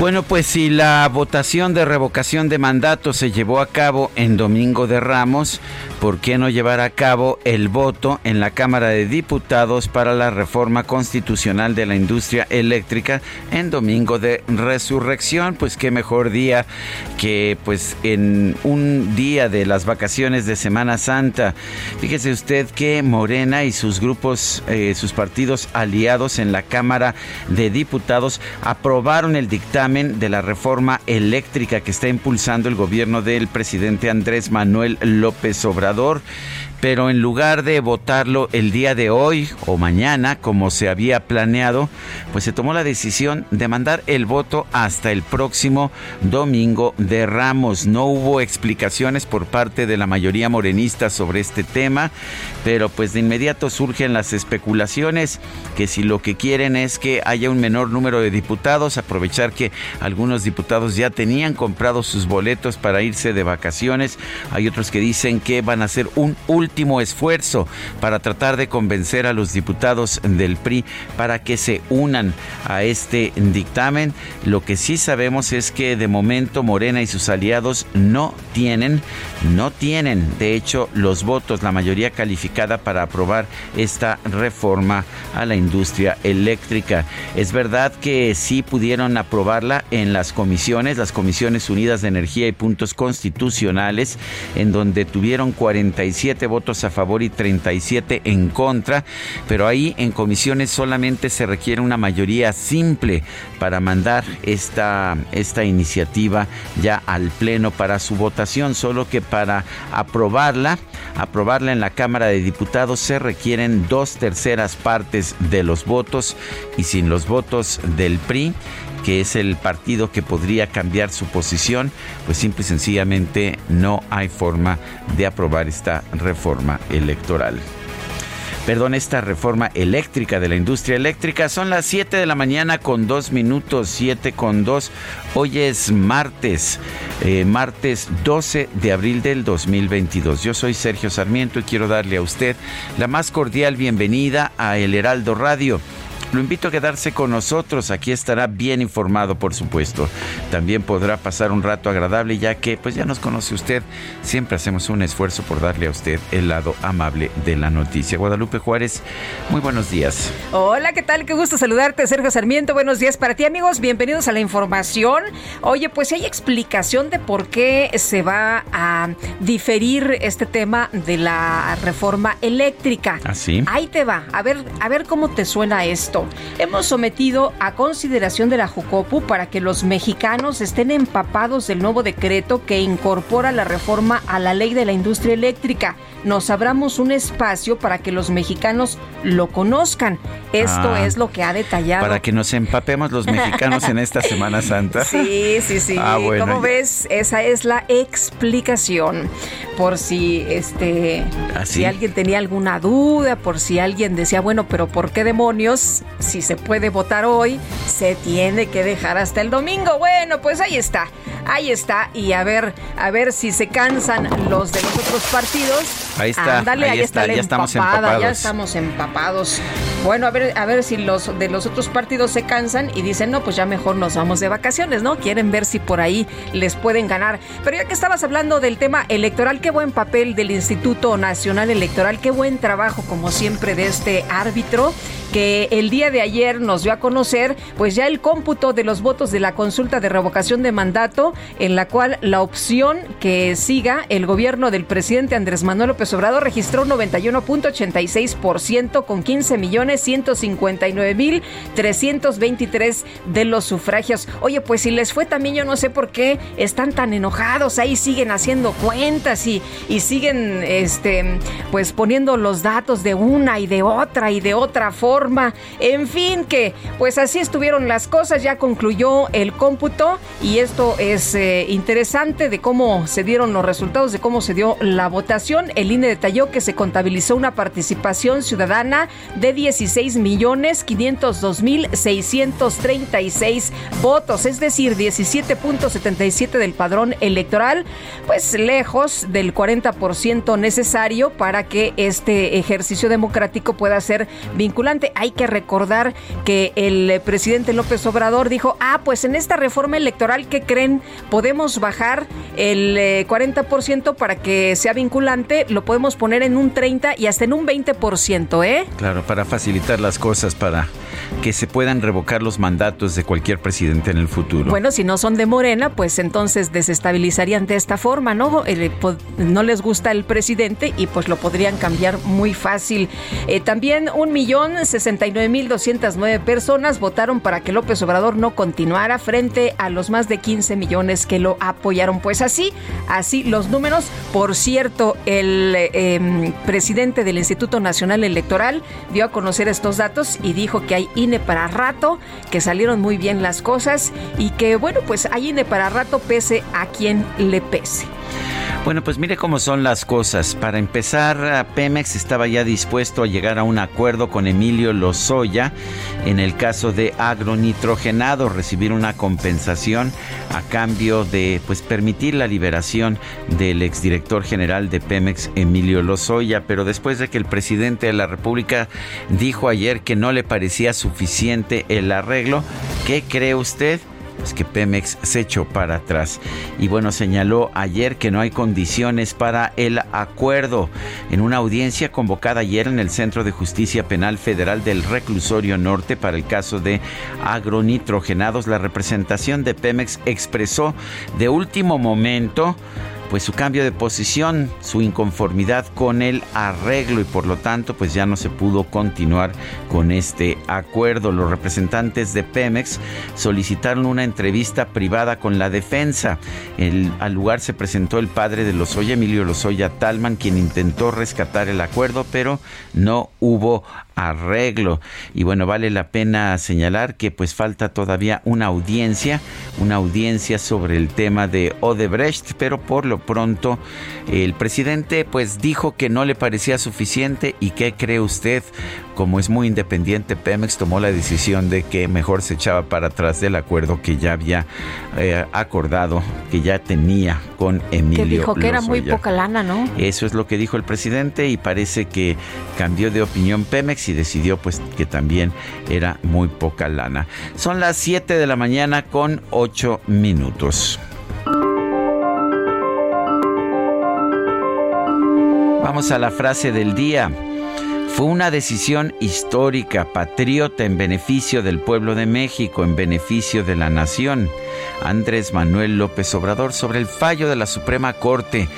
Bueno, pues si la votación de revocación de mandato se llevó a cabo en Domingo de Ramos, ¿por qué no llevar a cabo el voto en la Cámara de Diputados para la reforma constitucional de la industria eléctrica en Domingo de Resurrección? Pues qué mejor día que pues en un día de las vacaciones de Semana Santa. Fíjese usted que Morena y sus grupos, eh, sus partidos aliados en la Cámara de Diputados aprobaron el dictamen de la reforma eléctrica que está impulsando el gobierno del presidente Andrés Manuel López Obrador pero en lugar de votarlo el día de hoy o mañana, como se había planeado, pues se tomó la decisión de mandar el voto hasta el próximo domingo de Ramos. No hubo explicaciones por parte de la mayoría morenista sobre este tema, pero pues de inmediato surgen las especulaciones que si lo que quieren es que haya un menor número de diputados, aprovechar que algunos diputados ya tenían comprado sus boletos para irse de vacaciones, hay otros que dicen que van a hacer un último último esfuerzo para tratar de convencer a los diputados del PRI para que se unan a este dictamen. Lo que sí sabemos es que de momento Morena y sus aliados no tienen, no tienen, de hecho, los votos, la mayoría calificada para aprobar esta reforma a la industria eléctrica. Es verdad que sí pudieron aprobarla en las comisiones, las comisiones unidas de energía y puntos constitucionales, en donde tuvieron 47 votos votos a favor y 37 en contra, pero ahí en comisiones solamente se requiere una mayoría simple para mandar esta, esta iniciativa ya al Pleno para su votación, solo que para aprobarla, aprobarla en la Cámara de Diputados se requieren dos terceras partes de los votos y sin los votos del PRI que es el partido que podría cambiar su posición, pues simple y sencillamente no hay forma de aprobar esta reforma electoral perdón, esta reforma eléctrica de la industria eléctrica. Son las 7 de la mañana con 2 minutos, 7 con 2. Hoy es martes, eh, martes 12 de abril del 2022. Yo soy Sergio Sarmiento y quiero darle a usted la más cordial bienvenida a El Heraldo Radio. Lo invito a quedarse con nosotros, aquí estará bien informado, por supuesto. También podrá pasar un rato agradable ya que pues ya nos conoce usted. Siempre hacemos un esfuerzo por darle a usted el lado amable de la noticia. Guadalupe Juárez, muy buenos días. Hola, ¿qué tal? Qué gusto saludarte, Sergio Sarmiento. Buenos días para ti, amigos. Bienvenidos a la información. Oye, pues hay explicación de por qué se va a diferir este tema de la reforma eléctrica. Así. ¿Ah, Ahí te va. A ver, a ver cómo te suena esto. Hemos sometido a consideración de la Jucopu para que los mexicanos estén empapados del nuevo decreto que incorpora la reforma a la ley de la industria eléctrica. Nos abramos un espacio para que los mexicanos lo conozcan. Esto Ah. es lo que ha detallado. Para que nos empapemos los mexicanos en esta Semana Santa. Sí, sí, sí. Ah, bueno. Como ves, esa es la explicación. Por si este ¿Ah, sí? si alguien tenía alguna duda, por si alguien decía, bueno, pero ¿por qué demonios? Si se puede votar hoy, se tiene que dejar hasta el domingo. Bueno, pues ahí está. Ahí está. Y a ver, a ver si se cansan los de los otros partidos. Ahí está, Ándale, ahí ahí, está, está, la ya estamos empapada, Ya empapados. estamos empapados. Bueno, a ver, a ver si los de los otros partidos se cansan y dicen, no, pues ya mejor nos vamos de vacaciones, ¿no? Quieren ver si por ahí les pueden ganar. Pero ya que estabas hablando del tema electoral, qué buen papel del Instituto Nacional Electoral, qué buen trabajo, como siempre, de este árbitro que el día de ayer nos dio a conocer pues ya el cómputo de los votos de la consulta de revocación de mandato en la cual la opción que siga el gobierno del presidente Andrés Manuel López Obrador registró 91.86% con 15 millones 159 mil 323 de los sufragios. Oye, pues si les fue también yo no sé por qué están tan enojados, ahí siguen haciendo cuentas y, y siguen este pues poniendo los datos de una y de otra y de otra forma en fin, que pues así estuvieron las cosas, ya concluyó el cómputo y esto es eh, interesante de cómo se dieron los resultados, de cómo se dio la votación. El INE detalló que se contabilizó una participación ciudadana de 16 millones 502 mil 636 votos, es decir, 17.77 del padrón electoral, pues lejos del 40% necesario para que este ejercicio democrático pueda ser vinculante hay que recordar que el presidente López Obrador dijo, ah, pues en esta reforma electoral, ¿qué creen? Podemos bajar el 40% eh, para que sea vinculante, lo podemos poner en un 30 y hasta en un 20%, ¿eh? Claro, para facilitar las cosas, para que se puedan revocar los mandatos de cualquier presidente en el futuro. Bueno, si no son de Morena, pues entonces desestabilizarían de esta forma, ¿no? Eh, no les gusta el presidente y pues lo podrían cambiar muy fácil. Eh, también un millón 69.209 personas votaron para que López Obrador no continuara frente a los más de 15 millones que lo apoyaron. Pues así, así los números. Por cierto, el em, presidente del Instituto Nacional Electoral dio a conocer estos datos y dijo que hay INE para rato, que salieron muy bien las cosas y que bueno, pues hay INE para rato pese a quien le pese. Bueno, pues mire cómo son las cosas. Para empezar, Pemex estaba ya dispuesto a llegar a un acuerdo con Emilio Lozoya en el caso de agronitrogenado, recibir una compensación a cambio de pues permitir la liberación del exdirector general de Pemex, Emilio Lozoya, pero después de que el presidente de la República dijo ayer que no le parecía suficiente el arreglo, ¿qué cree usted? Es que Pemex se echó para atrás. Y bueno, señaló ayer que no hay condiciones para el acuerdo. En una audiencia convocada ayer en el Centro de Justicia Penal Federal del Reclusorio Norte para el caso de agronitrogenados, la representación de Pemex expresó de último momento pues su cambio de posición, su inconformidad con el arreglo y por lo tanto pues ya no se pudo continuar con este acuerdo. Los representantes de Pemex solicitaron una entrevista privada con la defensa. Al lugar se presentó el padre de Lozoya, Emilio Lozoya Talman, quien intentó rescatar el acuerdo, pero no hubo arreglo. Y bueno, vale la pena señalar que pues falta todavía una audiencia, una audiencia sobre el tema de Odebrecht, pero por lo pronto el presidente pues dijo que no le parecía suficiente y ¿qué cree usted? Como es muy independiente, Pemex tomó la decisión de que mejor se echaba para atrás del acuerdo que ya había eh, acordado, que ya tenía con Emilio. Que dijo que era muy poca lana, ¿no? Eso es lo que dijo el presidente y parece que cambió de opinión Pemex y decidió pues que también era muy poca lana. Son las 7 de la mañana con 8 minutos. Vamos a la frase del día. Fue una decisión histórica, patriota, en beneficio del pueblo de México, en beneficio de la nación. Andrés Manuel López Obrador sobre el fallo de la Suprema Corte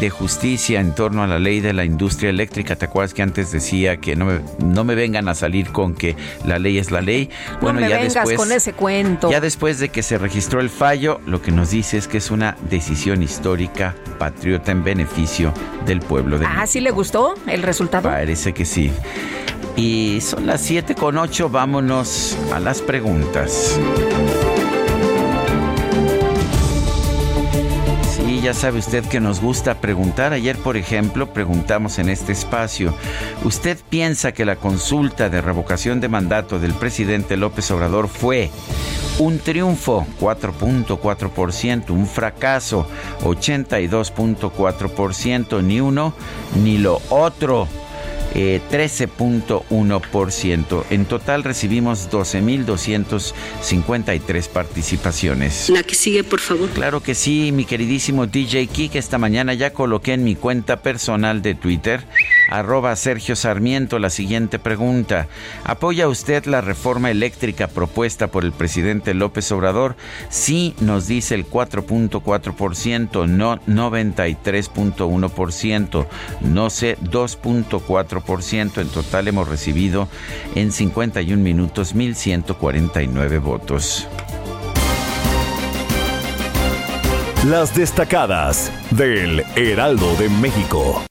de Justicia en torno a la ley de la industria eléctrica. ¿Te acuerdas que antes decía que no me, no me vengan a salir con que la ley es la ley? Bueno, ya después, con ese cuento. Ya después de que se registró el fallo, lo que nos dice es que es una decisión histórica, patriota en beneficio del pueblo de Ah, ¿sí le gustó el resultado? Parece que sí. Y son las 7 con 8, vámonos a las preguntas. ya sabe usted que nos gusta preguntar. Ayer, por ejemplo, preguntamos en este espacio, ¿usted piensa que la consulta de revocación de mandato del presidente López Obrador fue un triunfo, 4.4%, un fracaso, 82.4%, ni uno ni lo otro? 13.1%. En total recibimos 12.253 participaciones. La que sigue, por favor. Claro que sí, mi queridísimo DJ Kik. Esta mañana ya coloqué en mi cuenta personal de Twitter arroba Sergio Sarmiento la siguiente pregunta. ¿Apoya usted la reforma eléctrica propuesta por el presidente López Obrador? Sí, nos dice el 4.4%, no 93.1%, no sé 2.4%. En total hemos recibido en 51 minutos 1.149 votos. Las destacadas del Heraldo de México.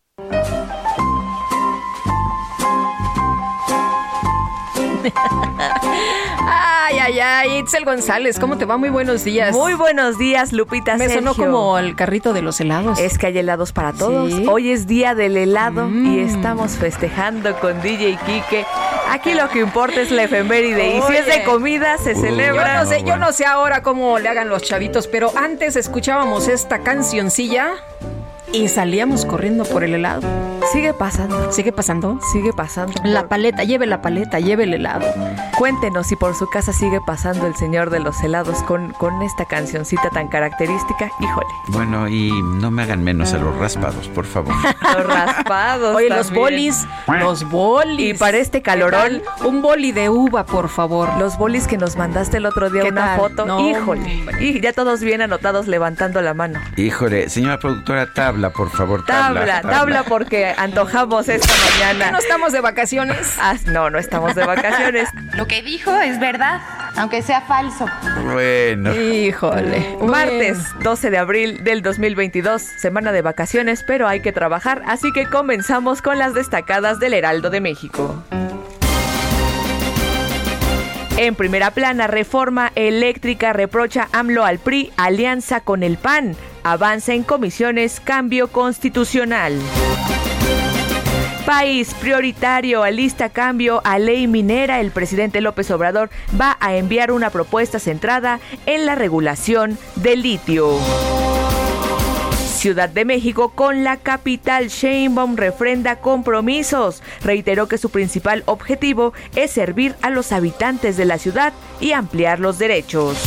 Ay, ay, ay, Itzel González, ¿cómo te va? Muy buenos días. Muy buenos días, Lupita. Me sonó como el carrito de los helados. Es que hay helados para todos. Hoy es día del helado y Mm. estamos festejando con DJ Kike. Aquí lo que importa es la efeméride y si es de Oye. comida se Yo celebra. no sé, yo no sé ahora cómo le hagan los chavitos, pero antes escuchábamos esta cancioncilla y salíamos corriendo por el helado. Sigue pasando. ¿Sigue pasando? Sigue pasando. La paleta, lleve la paleta, lleve el helado. Cuéntenos si por su casa sigue pasando el señor de los helados con, con esta cancioncita tan característica. Híjole. Bueno, y no me hagan menos a los raspados, por favor. Los raspados. Oye, los bolis, los bolis. Y para este calorón-. Un boli de uva, por favor. Los bolis que nos mandaste el otro día ¿Qué una tal? foto. No, Híjole. Y ya todos bien anotados levantando la mano. Híjole, señora productora, tabla, por favor, tabla. Tabla, tabla porque antojamos esta mañana. ¿No estamos de vacaciones? Ah, no, no estamos de vacaciones. Lo que dijo es verdad, aunque sea falso. Bueno. Híjole. Martes 12 de abril del 2022, semana de vacaciones, pero hay que trabajar, así que comenzamos con las destacadas del Heraldo de México. En primera plana, reforma eléctrica reprocha AMLO al PRI, alianza con el PAN, avanza en comisiones, cambio constitucional. País prioritario, alista cambio a ley minera. El presidente López Obrador va a enviar una propuesta centrada en la regulación del litio. Ciudad de México con la capital Sheinbaum refrenda compromisos. Reiteró que su principal objetivo es servir a los habitantes de la ciudad y ampliar los derechos.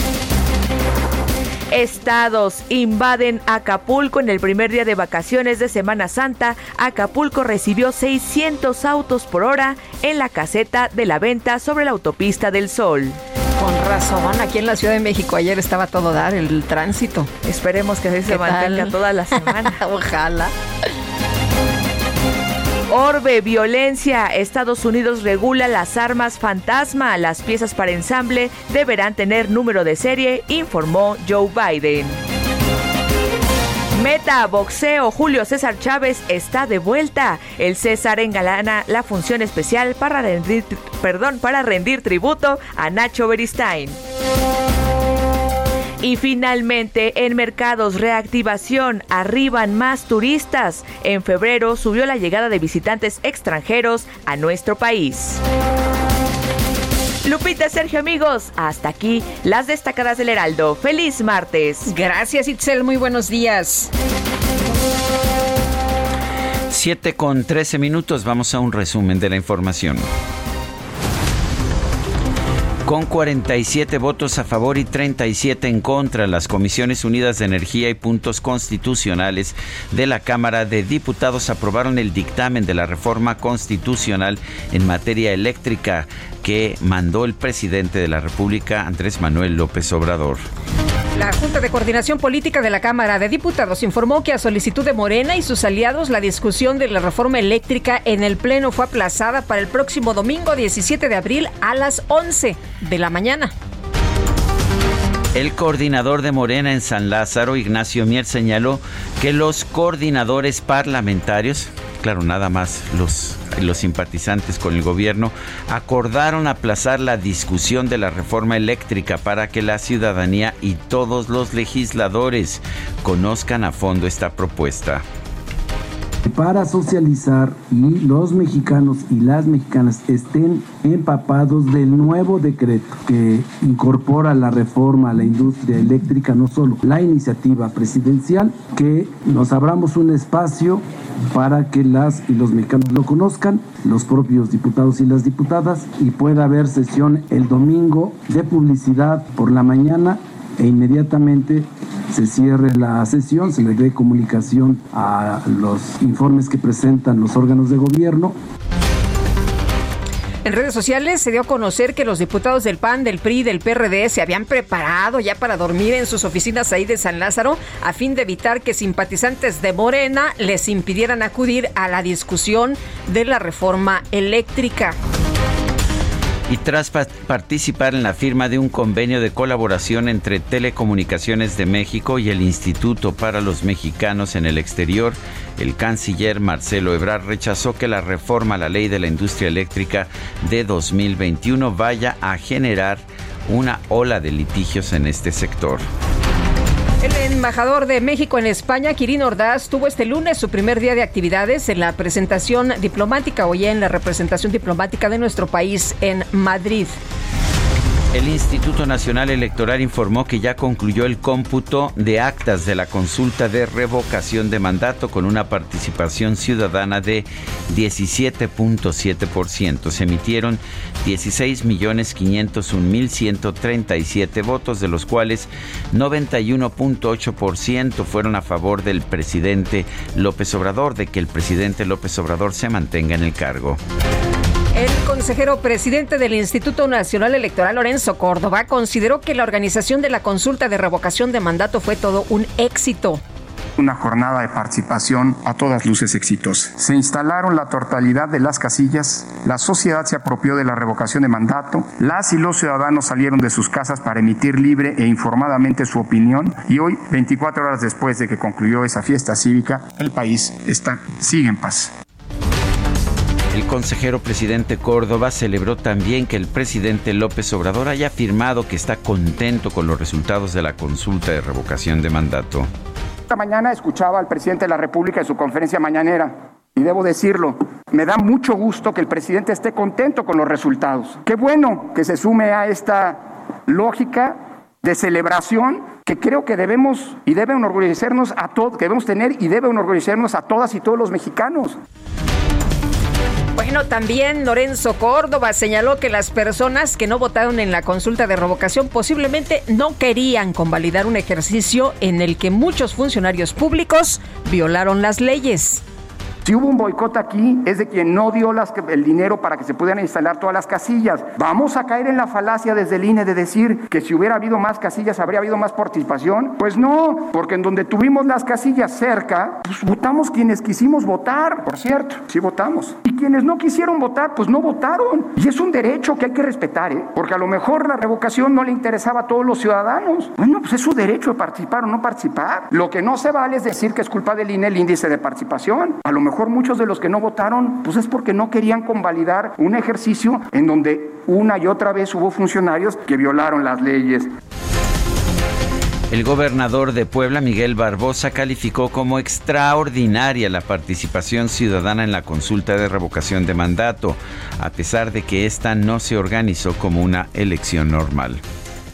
Estados invaden Acapulco en el primer día de vacaciones de Semana Santa. Acapulco recibió 600 autos por hora en la caseta de la venta sobre la autopista del Sol. Con razón, aquí en la Ciudad de México ayer estaba todo dar el tránsito. Esperemos que así se ¿Qué mantenga tal? toda la semana. Ojalá. Orbe, violencia. Estados Unidos regula las armas fantasma. Las piezas para ensamble deberán tener número de serie, informó Joe Biden. Meta, boxeo, Julio César Chávez está de vuelta. El César engalana la función especial para rendir, perdón, para rendir tributo a Nacho Beristain. Y finalmente, en mercados, reactivación, arriban más turistas. En febrero subió la llegada de visitantes extranjeros a nuestro país. Lupita, Sergio, amigos, hasta aquí las destacadas del Heraldo. ¡Feliz martes! Gracias, Itzel. Muy buenos días. 7 con 13 minutos, vamos a un resumen de la información. Con 47 votos a favor y 37 en contra, las Comisiones Unidas de Energía y Puntos Constitucionales de la Cámara de Diputados aprobaron el dictamen de la reforma constitucional en materia eléctrica que mandó el presidente de la República, Andrés Manuel López Obrador. La Junta de Coordinación Política de la Cámara de Diputados informó que a solicitud de Morena y sus aliados la discusión de la reforma eléctrica en el Pleno fue aplazada para el próximo domingo 17 de abril a las 11 de la mañana. El coordinador de Morena en San Lázaro, Ignacio Mier, señaló que los coordinadores parlamentarios, claro, nada más los, los simpatizantes con el gobierno, acordaron aplazar la discusión de la reforma eléctrica para que la ciudadanía y todos los legisladores conozcan a fondo esta propuesta. Para socializar y los mexicanos y las mexicanas estén empapados del nuevo decreto que incorpora la reforma a la industria eléctrica, no solo la iniciativa presidencial, que nos abramos un espacio para que las y los mexicanos lo conozcan, los propios diputados y las diputadas, y pueda haber sesión el domingo de publicidad por la mañana e inmediatamente se cierre la sesión, se le dé comunicación a los informes que presentan los órganos de gobierno. En redes sociales se dio a conocer que los diputados del PAN, del PRI, del PRD se habían preparado ya para dormir en sus oficinas ahí de San Lázaro a fin de evitar que simpatizantes de Morena les impidieran acudir a la discusión de la reforma eléctrica y tras participar en la firma de un convenio de colaboración entre Telecomunicaciones de México y el Instituto para los Mexicanos en el Exterior, el canciller Marcelo Ebrard rechazó que la reforma a la ley de la industria eléctrica de 2021 vaya a generar una ola de litigios en este sector. El embajador de México en España, Quirino Ordaz, tuvo este lunes su primer día de actividades en la presentación diplomática ya en la representación diplomática de nuestro país en Madrid. El Instituto Nacional Electoral informó que ya concluyó el cómputo de actas de la consulta de revocación de mandato con una participación ciudadana de 17.7%. Se emitieron 16.501.137 votos, de los cuales 91.8% fueron a favor del presidente López Obrador, de que el presidente López Obrador se mantenga en el cargo. El consejero presidente del Instituto Nacional Electoral, Lorenzo Córdoba, consideró que la organización de la consulta de revocación de mandato fue todo un éxito una jornada de participación a todas luces exitosa. Se instalaron la totalidad de las casillas, la sociedad se apropió de la revocación de mandato, las y los ciudadanos salieron de sus casas para emitir libre e informadamente su opinión y hoy, 24 horas después de que concluyó esa fiesta cívica, el país está, sigue en paz. El consejero presidente Córdoba celebró también que el presidente López Obrador haya afirmado que está contento con los resultados de la consulta de revocación de mandato. Esta mañana escuchaba al presidente de la República en su conferencia mañanera y debo decirlo, me da mucho gusto que el presidente esté contento con los resultados. Qué bueno que se sume a esta lógica de celebración que creo que debemos y deben enorgullecernos a todos, que debemos tener y deben enorgullecernos a todas y todos los mexicanos. Bueno, también Lorenzo Córdoba señaló que las personas que no votaron en la consulta de revocación posiblemente no querían convalidar un ejercicio en el que muchos funcionarios públicos violaron las leyes. Si hubo un boicot aquí, es de quien no dio las, el dinero para que se pudieran instalar todas las casillas. Vamos a caer en la falacia desde el INE de decir que si hubiera habido más casillas habría habido más participación. Pues no, porque en donde tuvimos las casillas cerca, pues votamos quienes quisimos votar, por cierto, sí votamos. Y quienes no quisieron votar, pues no votaron. Y es un derecho que hay que respetar, ¿eh? porque a lo mejor la revocación no le interesaba a todos los ciudadanos. Bueno, pues es su derecho de participar o no participar. Lo que no se vale es decir que es culpa del INE el índice de participación. A lo muchos de los que no votaron, pues es porque no querían convalidar un ejercicio en donde una y otra vez hubo funcionarios que violaron las leyes. El gobernador de Puebla, Miguel Barbosa, calificó como extraordinaria la participación ciudadana en la consulta de revocación de mandato, a pesar de que esta no se organizó como una elección normal.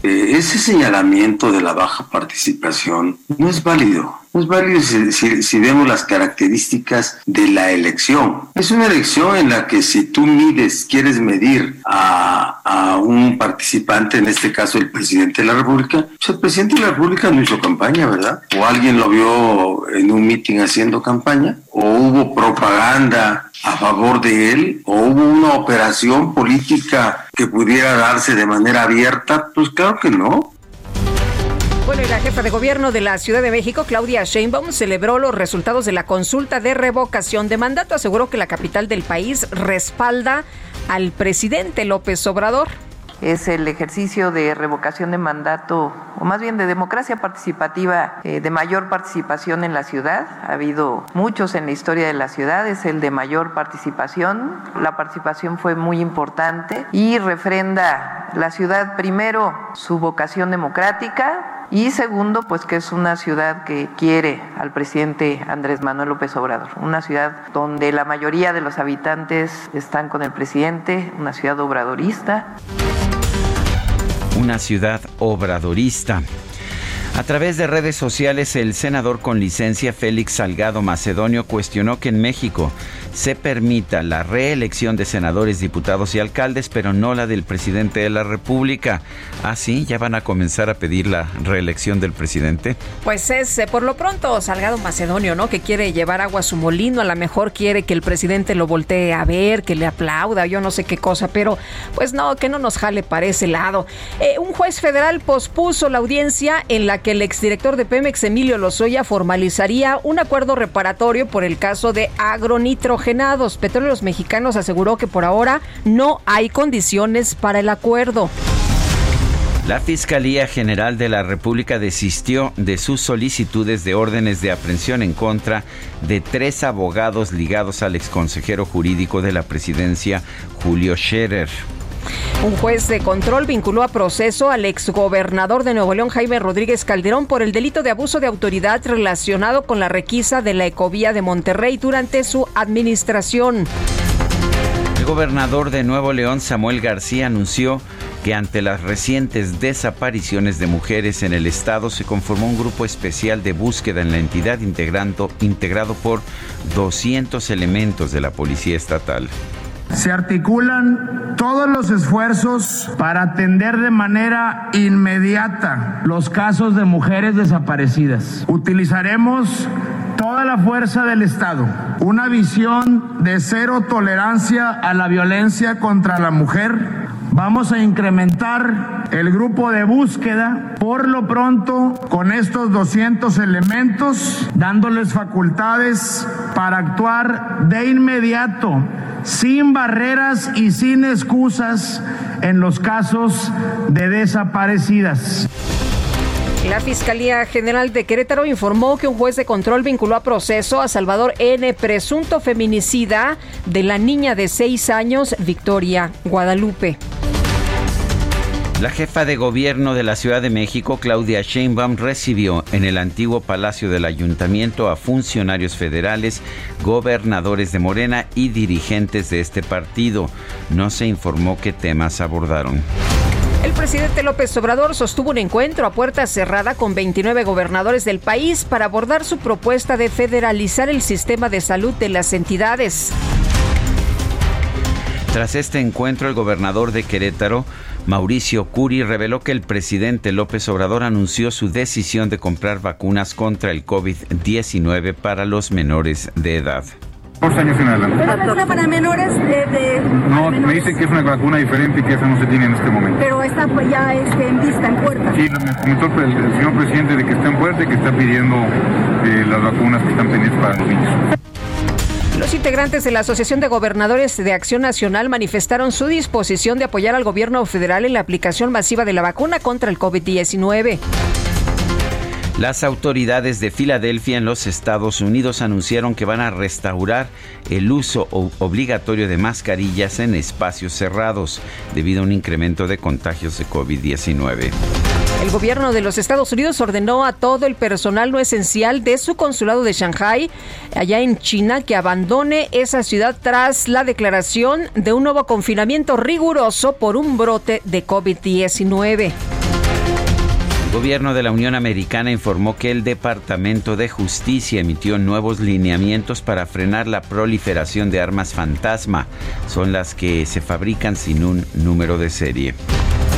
Eh, ese señalamiento de la baja participación no es válido. No es válido si, vemos las características de la elección. Es una elección en la que si tú mides, quieres medir a, a un participante, en este caso el presidente de la República, pues el presidente de la República no hizo campaña, ¿verdad? O alguien lo vio en un mitin haciendo campaña, o hubo propaganda a favor de él, o hubo una operación política que pudiera darse de manera abierta, pues claro que no. Bueno, y la jefa de gobierno de la Ciudad de México, Claudia Sheinbaum, celebró los resultados de la consulta de revocación de mandato. Aseguró que la capital del país respalda al presidente López Obrador es el ejercicio de revocación de mandato, o más bien de democracia participativa, eh, de mayor participación en la ciudad. Ha habido muchos en la historia de la ciudad, es el de mayor participación. La participación fue muy importante y refrenda la ciudad primero su vocación democrática, Y segundo, pues que es una ciudad que quiere al presidente Andrés Manuel López Obrador, una ciudad donde la mayoría de los habitantes están con el presidente, una ciudad obradorista. Una ciudad obradorista. A través de redes sociales, el senador con licencia Félix Salgado Macedonio cuestionó que en México se permita la reelección de senadores, diputados y alcaldes, pero no la del presidente de la República. ¿Ah, sí? ¿Ya van a comenzar a pedir la reelección del presidente? Pues es eh, por lo pronto Salgado Macedonio, ¿no? Que quiere llevar agua a su molino, a lo mejor quiere que el presidente lo voltee a ver, que le aplauda, yo no sé qué cosa, pero pues no, que no nos jale para ese lado. Eh, un juez federal pospuso la audiencia en la que el exdirector de Pemex, Emilio Lozoya, formalizaría un acuerdo reparatorio por el caso de agronitrogen Petróleos Mexicanos aseguró que por ahora no hay condiciones para el acuerdo. La Fiscalía General de la República desistió de sus solicitudes de órdenes de aprehensión en contra de tres abogados ligados al exconsejero jurídico de la presidencia, Julio Scherer. Un juez de control vinculó a proceso al exgobernador de Nuevo León, Jaime Rodríguez Calderón, por el delito de abuso de autoridad relacionado con la requisa de la ecovía de Monterrey durante su administración. El gobernador de Nuevo León, Samuel García, anunció que ante las recientes desapariciones de mujeres en el estado se conformó un grupo especial de búsqueda en la entidad integrando, integrado por 200 elementos de la Policía Estatal. Se articulan todos los esfuerzos para atender de manera inmediata los casos de mujeres desaparecidas. Utilizaremos toda la fuerza del Estado, una visión de cero tolerancia a la violencia contra la mujer. Vamos a incrementar el grupo de búsqueda por lo pronto con estos 200 elementos, dándoles facultades para actuar de inmediato sin barreras y sin excusas en los casos de desaparecidas. La Fiscalía General de Querétaro informó que un juez de control vinculó a proceso a Salvador N., presunto feminicida de la niña de seis años, Victoria Guadalupe. La jefa de gobierno de la Ciudad de México, Claudia Sheinbaum, recibió en el antiguo Palacio del Ayuntamiento a funcionarios federales, gobernadores de Morena y dirigentes de este partido. No se informó qué temas abordaron. El presidente López Obrador sostuvo un encuentro a puerta cerrada con 29 gobernadores del país para abordar su propuesta de federalizar el sistema de salud de las entidades. Tras este encuentro, el gobernador de Querétaro Mauricio Curi reveló que el presidente López Obrador anunció su decisión de comprar vacunas contra el COVID-19 para los menores de edad. años en adelante. ¿Es vacuna para menores de, No, me dicen que es una vacuna diferente y que esa no se tiene en este momento. Pero está pues, ya este, en vista, en puerta. Sí, me comentó el, el, señor presidente de que está en puerta y que está pidiendo eh, las vacunas que están pendientes para los niños. Los integrantes de la Asociación de Gobernadores de Acción Nacional manifestaron su disposición de apoyar al gobierno federal en la aplicación masiva de la vacuna contra el COVID-19. Las autoridades de Filadelfia en los Estados Unidos anunciaron que van a restaurar el uso obligatorio de mascarillas en espacios cerrados debido a un incremento de contagios de COVID-19. El gobierno de los Estados Unidos ordenó a todo el personal no esencial de su consulado de Shanghai, allá en China, que abandone esa ciudad tras la declaración de un nuevo confinamiento riguroso por un brote de COVID-19. El gobierno de la Unión Americana informó que el Departamento de Justicia emitió nuevos lineamientos para frenar la proliferación de armas fantasma. Son las que se fabrican sin un número de serie.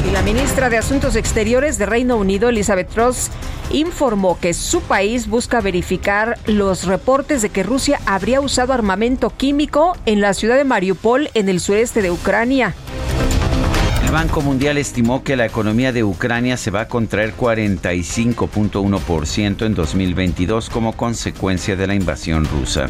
Y la ministra de Asuntos Exteriores de Reino Unido, Elizabeth Truss, informó que su país busca verificar los reportes de que Rusia habría usado armamento químico en la ciudad de Mariupol, en el sureste de Ucrania. El Banco Mundial estimó que la economía de Ucrania se va a contraer 45.1% en 2022 como consecuencia de la invasión rusa.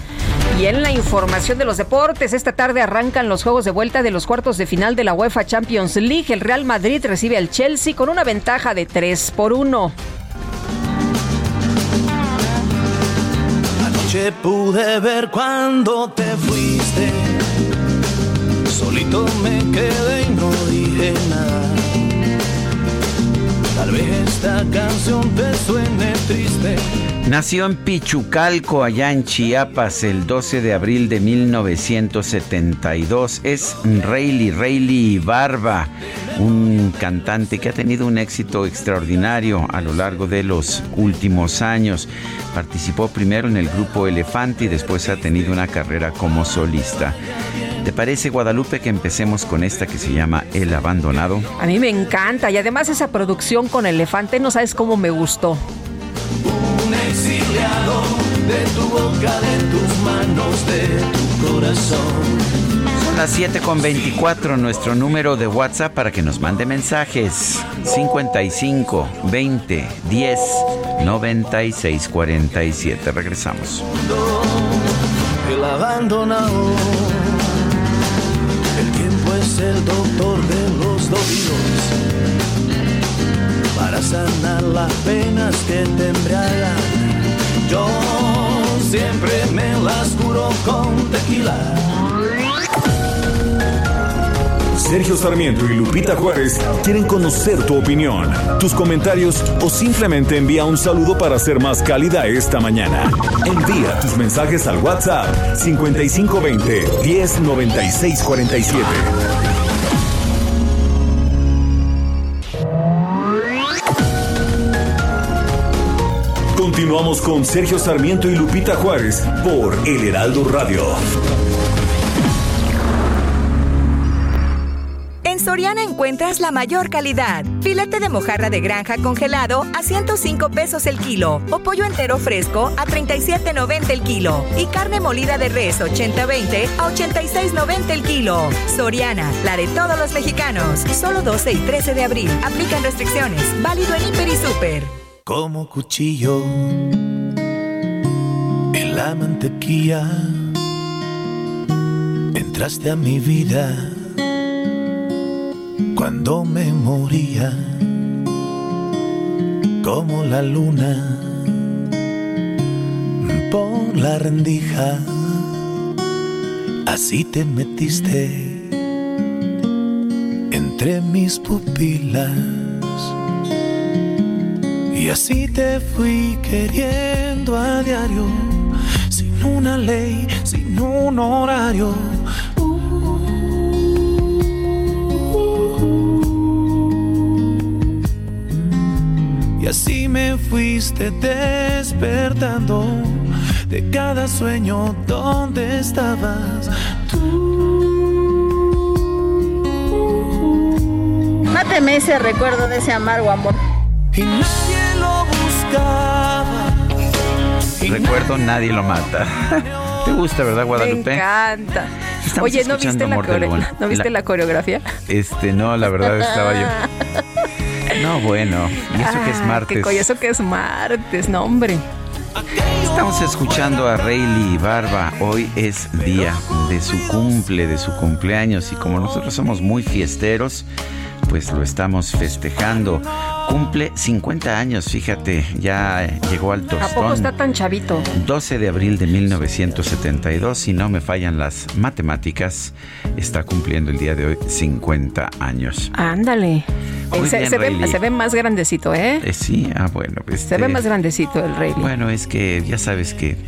Y en la información de los deportes, esta tarde arrancan los juegos de vuelta de los cuartos de final de la UEFA Champions League. El Real Madrid recibe al Chelsea con una ventaja de 3 por 1. Anoche pude ver cuando te fuiste. Solito me quedé y no dije. Tal vez esta canción Nació en Pichucalco, allá en Chiapas, el 12 de abril de 1972. Es Rayleigh, Rayleigh Barba, un cantante que ha tenido un éxito extraordinario a lo largo de los últimos años. Participó primero en el grupo Elefante y después ha tenido una carrera como solista. ¿Te parece, Guadalupe, que empecemos con esta que se llama El Abandonado? A mí me encanta y además esa producción con Elefante, no sabes cómo me gustó exiliado de tu boca, de tus manos, de tu corazón. Son las 7 con 24, nuestro número de WhatsApp para que nos mande mensajes. 55 20 10 96 47. Regresamos. El abandonado. El doctor de los dolidos para sanar las penas que te embriagan yo siempre me las curo con tequila. Sergio Sarmiento y Lupita Juárez quieren conocer tu opinión, tus comentarios o simplemente envía un saludo para ser más cálida esta mañana. Envía tus mensajes al WhatsApp 5520 109647. Continuamos con Sergio Sarmiento y Lupita Juárez por El Heraldo Radio. En Soriana encuentras la mayor calidad. Filete de mojarra de granja congelado a 105 pesos el kilo o pollo entero fresco a 37.90 el kilo y carne molida de res 80-20 a 86.90 el kilo. Soriana, la de todos los mexicanos. Solo 12 y 13 de abril. Aplican restricciones. Válido en Hiper y Super como cuchillo en la mantequilla. Entraste a mi vida cuando me moría, como la luna por la rendija. Así te metiste entre mis pupilas. Y así te fui queriendo a diario, sin una ley, sin un horario. Y así me fuiste despertando de cada sueño donde estabas tú. Máteme ese recuerdo de ese amargo amor. Y Recuerdo, nadie lo mata. ¿Te gusta, verdad, Guadalupe? Me encanta. Oye, ¿no viste, la, ¿no viste la, coreografía? Este, no, la verdad estaba yo. No, bueno. Y eso que es martes. y eso que es martes, no, hombre. Estamos escuchando a Rayleigh Barba. Hoy es día de su cumple, de su cumpleaños. Y como nosotros somos muy fiesteros, pues lo estamos festejando. Cumple 50 años, fíjate, ya llegó al tostón. ¿A poco está tan chavito? 12 de abril de 1972, si no me fallan las matemáticas, está cumpliendo el día de hoy 50 años. Ándale. se, ve, más grandecito, ¿eh? ¿eh? sí, ah, bueno. se ve este, más grandecito el rey. Bueno, es que ya sabes que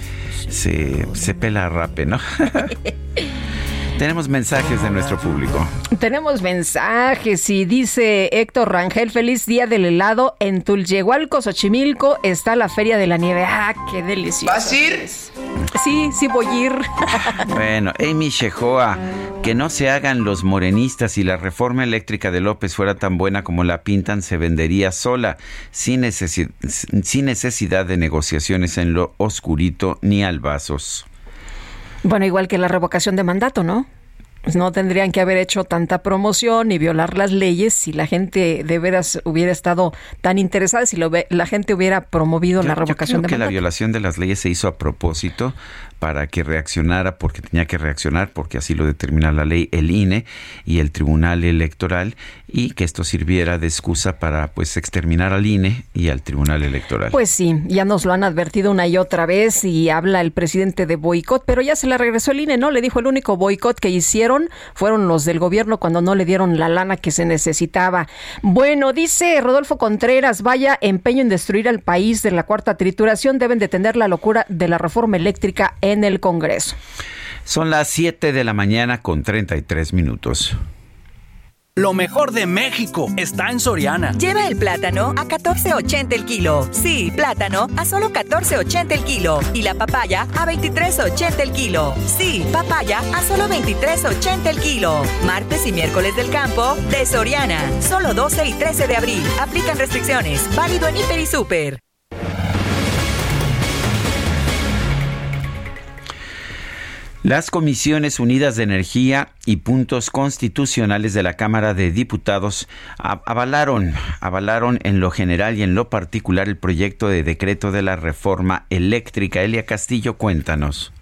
se, se pela rape, ¿no? Tenemos mensajes de nuestro público. Tenemos mensajes y dice Héctor Rangel, feliz día del helado. En Tulyehualco, Xochimilco, está la Feria de la Nieve. ¡Ah, qué delicioso! ¿Vas a ir? Sí, sí voy a ir. bueno, Amy Shehoa, que no se hagan los morenistas y la reforma eléctrica de López fuera tan buena como la pintan, se vendería sola, sin, sin necesidad de negociaciones en lo oscurito ni albazos. Bueno, igual que la revocación de mandato, ¿no? Pues no tendrían que haber hecho tanta promoción ni violar las leyes si la gente de veras hubiera estado tan interesada, si lo la gente hubiera promovido la revocación yo creo de que la violación de las leyes se hizo a propósito para que reaccionara, porque tenía que reaccionar, porque así lo determina la ley, el INE y el Tribunal Electoral, y que esto sirviera de excusa para pues exterminar al INE y al Tribunal Electoral. Pues sí, ya nos lo han advertido una y otra vez y habla el presidente de boicot, pero ya se le regresó el INE, ¿no? Le dijo el único boicot que hicieron fueron los del gobierno cuando no le dieron la lana que se necesitaba. Bueno, dice Rodolfo Contreras, vaya empeño en destruir al país de la cuarta trituración, deben detener la locura de la reforma eléctrica en el Congreso. Son las 7 de la mañana con 33 minutos. Lo mejor de México está en Soriana. Lleva el plátano a 14.80 el kilo. Sí, plátano a solo 14.80 el kilo. Y la papaya a 23.80 el kilo. Sí, papaya a solo 23.80 el kilo. Martes y miércoles del campo de Soriana. Solo 12 y 13 de abril. Aplican restricciones. Válido en Hiper y Super. Las Comisiones Unidas de Energía y Puntos Constitucionales de la Cámara de Diputados avalaron, avalaron en lo general y en lo particular el proyecto de decreto de la reforma eléctrica. Elia Castillo, cuéntanos.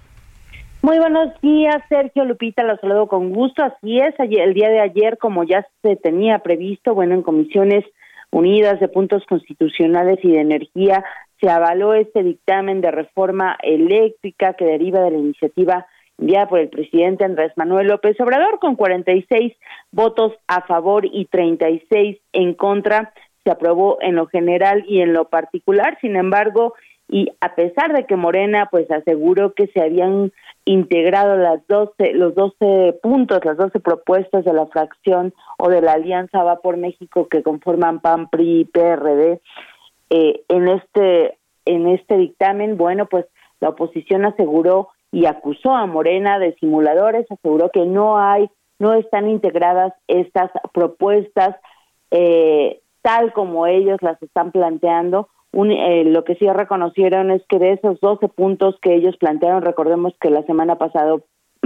Muy buenos días, Sergio Lupita, los saludo con gusto. Así es, el día de ayer, como ya se tenía previsto, bueno, en Comisiones Unidas de Puntos Constitucionales y de Energía se avaló este dictamen de reforma eléctrica que deriva de la iniciativa enviada por el presidente Andrés Manuel López Obrador con 46 votos a favor y 36 en contra. Se aprobó en lo general y en lo particular. Sin embargo, y a pesar de que Morena pues aseguró que se habían integrado las 12, los 12 puntos, las 12 propuestas de la fracción o de la Alianza Va por México que conforman PAN, PRI y PRD, eh, en este en este dictamen, bueno, pues la oposición aseguró y acusó a Morena de simuladores, aseguró que no hay, no están integradas estas propuestas eh, tal como ellos las están planteando. Un, eh, lo que sí reconocieron es que de esos 12 puntos que ellos plantearon, recordemos que la semana pasada,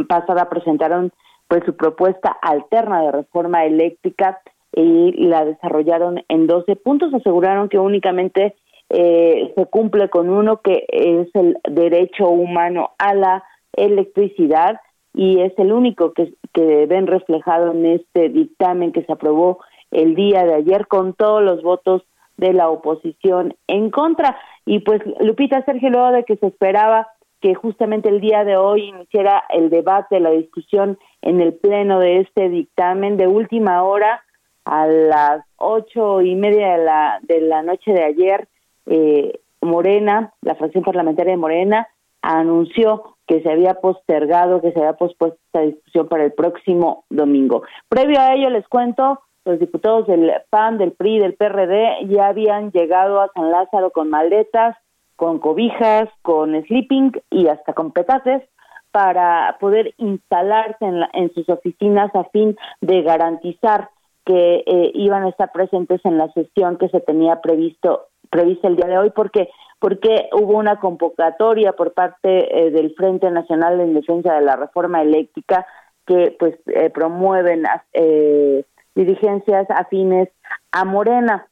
pasada presentaron pues su propuesta alterna de reforma eléctrica y la desarrollaron en 12 puntos, aseguraron que únicamente eh, se cumple con uno que es el derecho humano a la electricidad y es el único que, que ven reflejado en este dictamen que se aprobó el día de ayer con todos los votos de la oposición en contra. Y pues Lupita Sergio, luego de que se esperaba que justamente el día de hoy iniciara el debate, la discusión en el pleno de este dictamen de última hora a las ocho y media de la, de la noche de ayer, eh, Morena, la fracción parlamentaria de Morena, anunció que se había postergado, que se había pospuesto esta discusión para el próximo domingo. Previo a ello, les cuento, los diputados del PAN, del PRI, del PRD ya habían llegado a San Lázaro con maletas, con cobijas, con sleeping y hasta con petates para poder instalarse en, en sus oficinas a fin de garantizar que eh, iban a estar presentes en la sesión que se tenía previsto prevista el día de hoy porque porque hubo una convocatoria por parte eh, del Frente Nacional en Defensa de la Reforma Eléctrica que pues eh, promueven eh, dirigencias afines a Morena.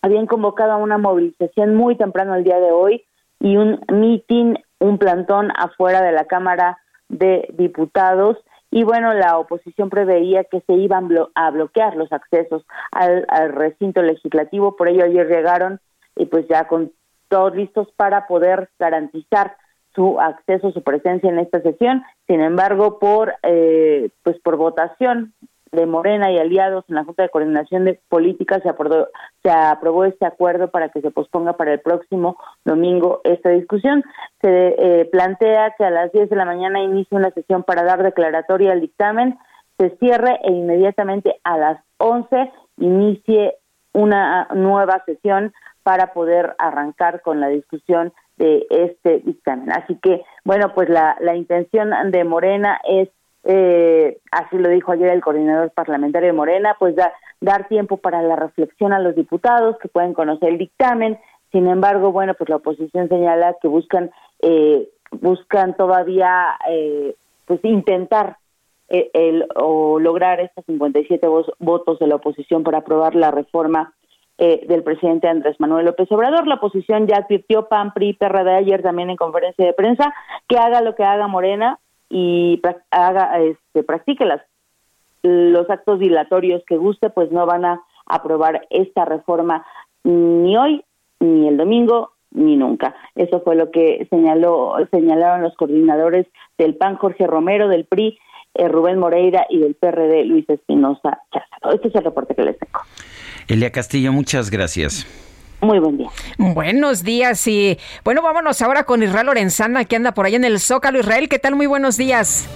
Habían convocado a una movilización muy temprano el día de hoy y un mitin, un plantón afuera de la Cámara de Diputados. Y bueno, la oposición preveía que se iban a bloquear los accesos al, al recinto legislativo, por ello ayer llegaron y pues ya con todos listos para poder garantizar su acceso, su presencia en esta sesión. Sin embargo, por eh, pues por votación de Morena y aliados en la Junta de Coordinación de Políticas se aprobó, se aprobó este acuerdo para que se posponga para el próximo domingo esta discusión. Se eh, plantea que a las 10 de la mañana inicie una sesión para dar declaratoria al dictamen, se cierre e inmediatamente a las 11 inicie una nueva sesión para poder arrancar con la discusión de este dictamen. Así que, bueno, pues la, la intención de Morena es, eh, así lo dijo ayer el coordinador parlamentario de Morena, pues dar tiempo para la reflexión a los diputados que pueden conocer el dictamen. Sin embargo, bueno, pues la oposición señala que buscan, eh, buscan todavía, eh, pues intentar eh, el, o lograr estos 57 votos de la oposición para aprobar la reforma eh, del presidente Andrés Manuel López Obrador. La oposición ya advirtió PAN, PRI, PRD ayer también en conferencia de prensa que haga lo que haga Morena y haga, este, practique las, los actos dilatorios que guste, pues no van a aprobar esta reforma ni hoy, ni el domingo, ni nunca. Eso fue lo que señaló, señalaron los coordinadores del PAN, Jorge Romero, del PRI, eh, Rubén Moreira y del PRD, Luis Espinosa Este es el reporte que les tengo. Elia Castillo, muchas gracias. Muy buen día. Buenos días y bueno, vámonos ahora con Israel Lorenzana que anda por ahí en el Zócalo. Israel, ¿qué tal? Muy buenos días.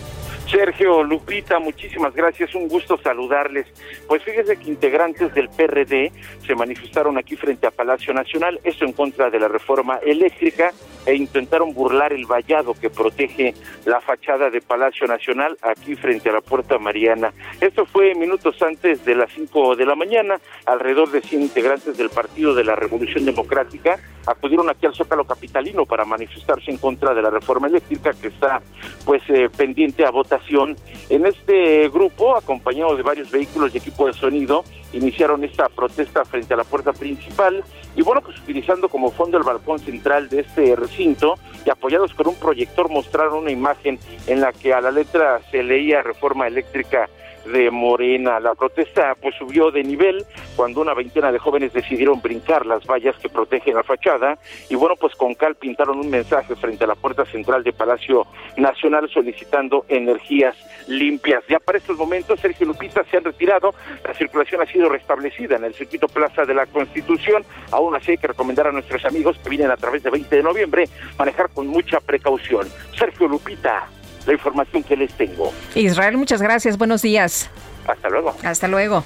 Sergio, Lupita, muchísimas gracias, un gusto saludarles. Pues fíjese que integrantes del PRD se manifestaron aquí frente a Palacio Nacional, esto en contra de la reforma eléctrica e intentaron burlar el vallado que protege la fachada de Palacio Nacional aquí frente a la Puerta Mariana. Esto fue minutos antes de las 5 de la mañana, alrededor de 100 integrantes del Partido de la Revolución Democrática acudieron aquí al Zócalo Capitalino para manifestarse en contra de la reforma eléctrica que está pues eh, pendiente a votación. En este grupo, acompañado de varios vehículos y equipo de sonido, iniciaron esta protesta frente a la puerta principal y bueno, pues utilizando como fondo el balcón central de este recinto y apoyados con un proyector mostraron una imagen en la que a la letra se leía reforma eléctrica de Morena. La protesta pues subió de nivel cuando una veintena de jóvenes decidieron brincar las vallas que protegen la fachada y bueno pues con cal pintaron un mensaje frente a la puerta central de Palacio Nacional solicitando energías limpias. Ya para estos momentos Sergio Lupita se han retirado, la circulación ha sido restablecida en el circuito Plaza de la Constitución, aún así hay que recomendar a nuestros amigos que vienen a través de 20 de noviembre manejar con mucha precaución. Sergio Lupita la información que les tengo. Israel, muchas gracias. Buenos días. Hasta luego. Hasta luego.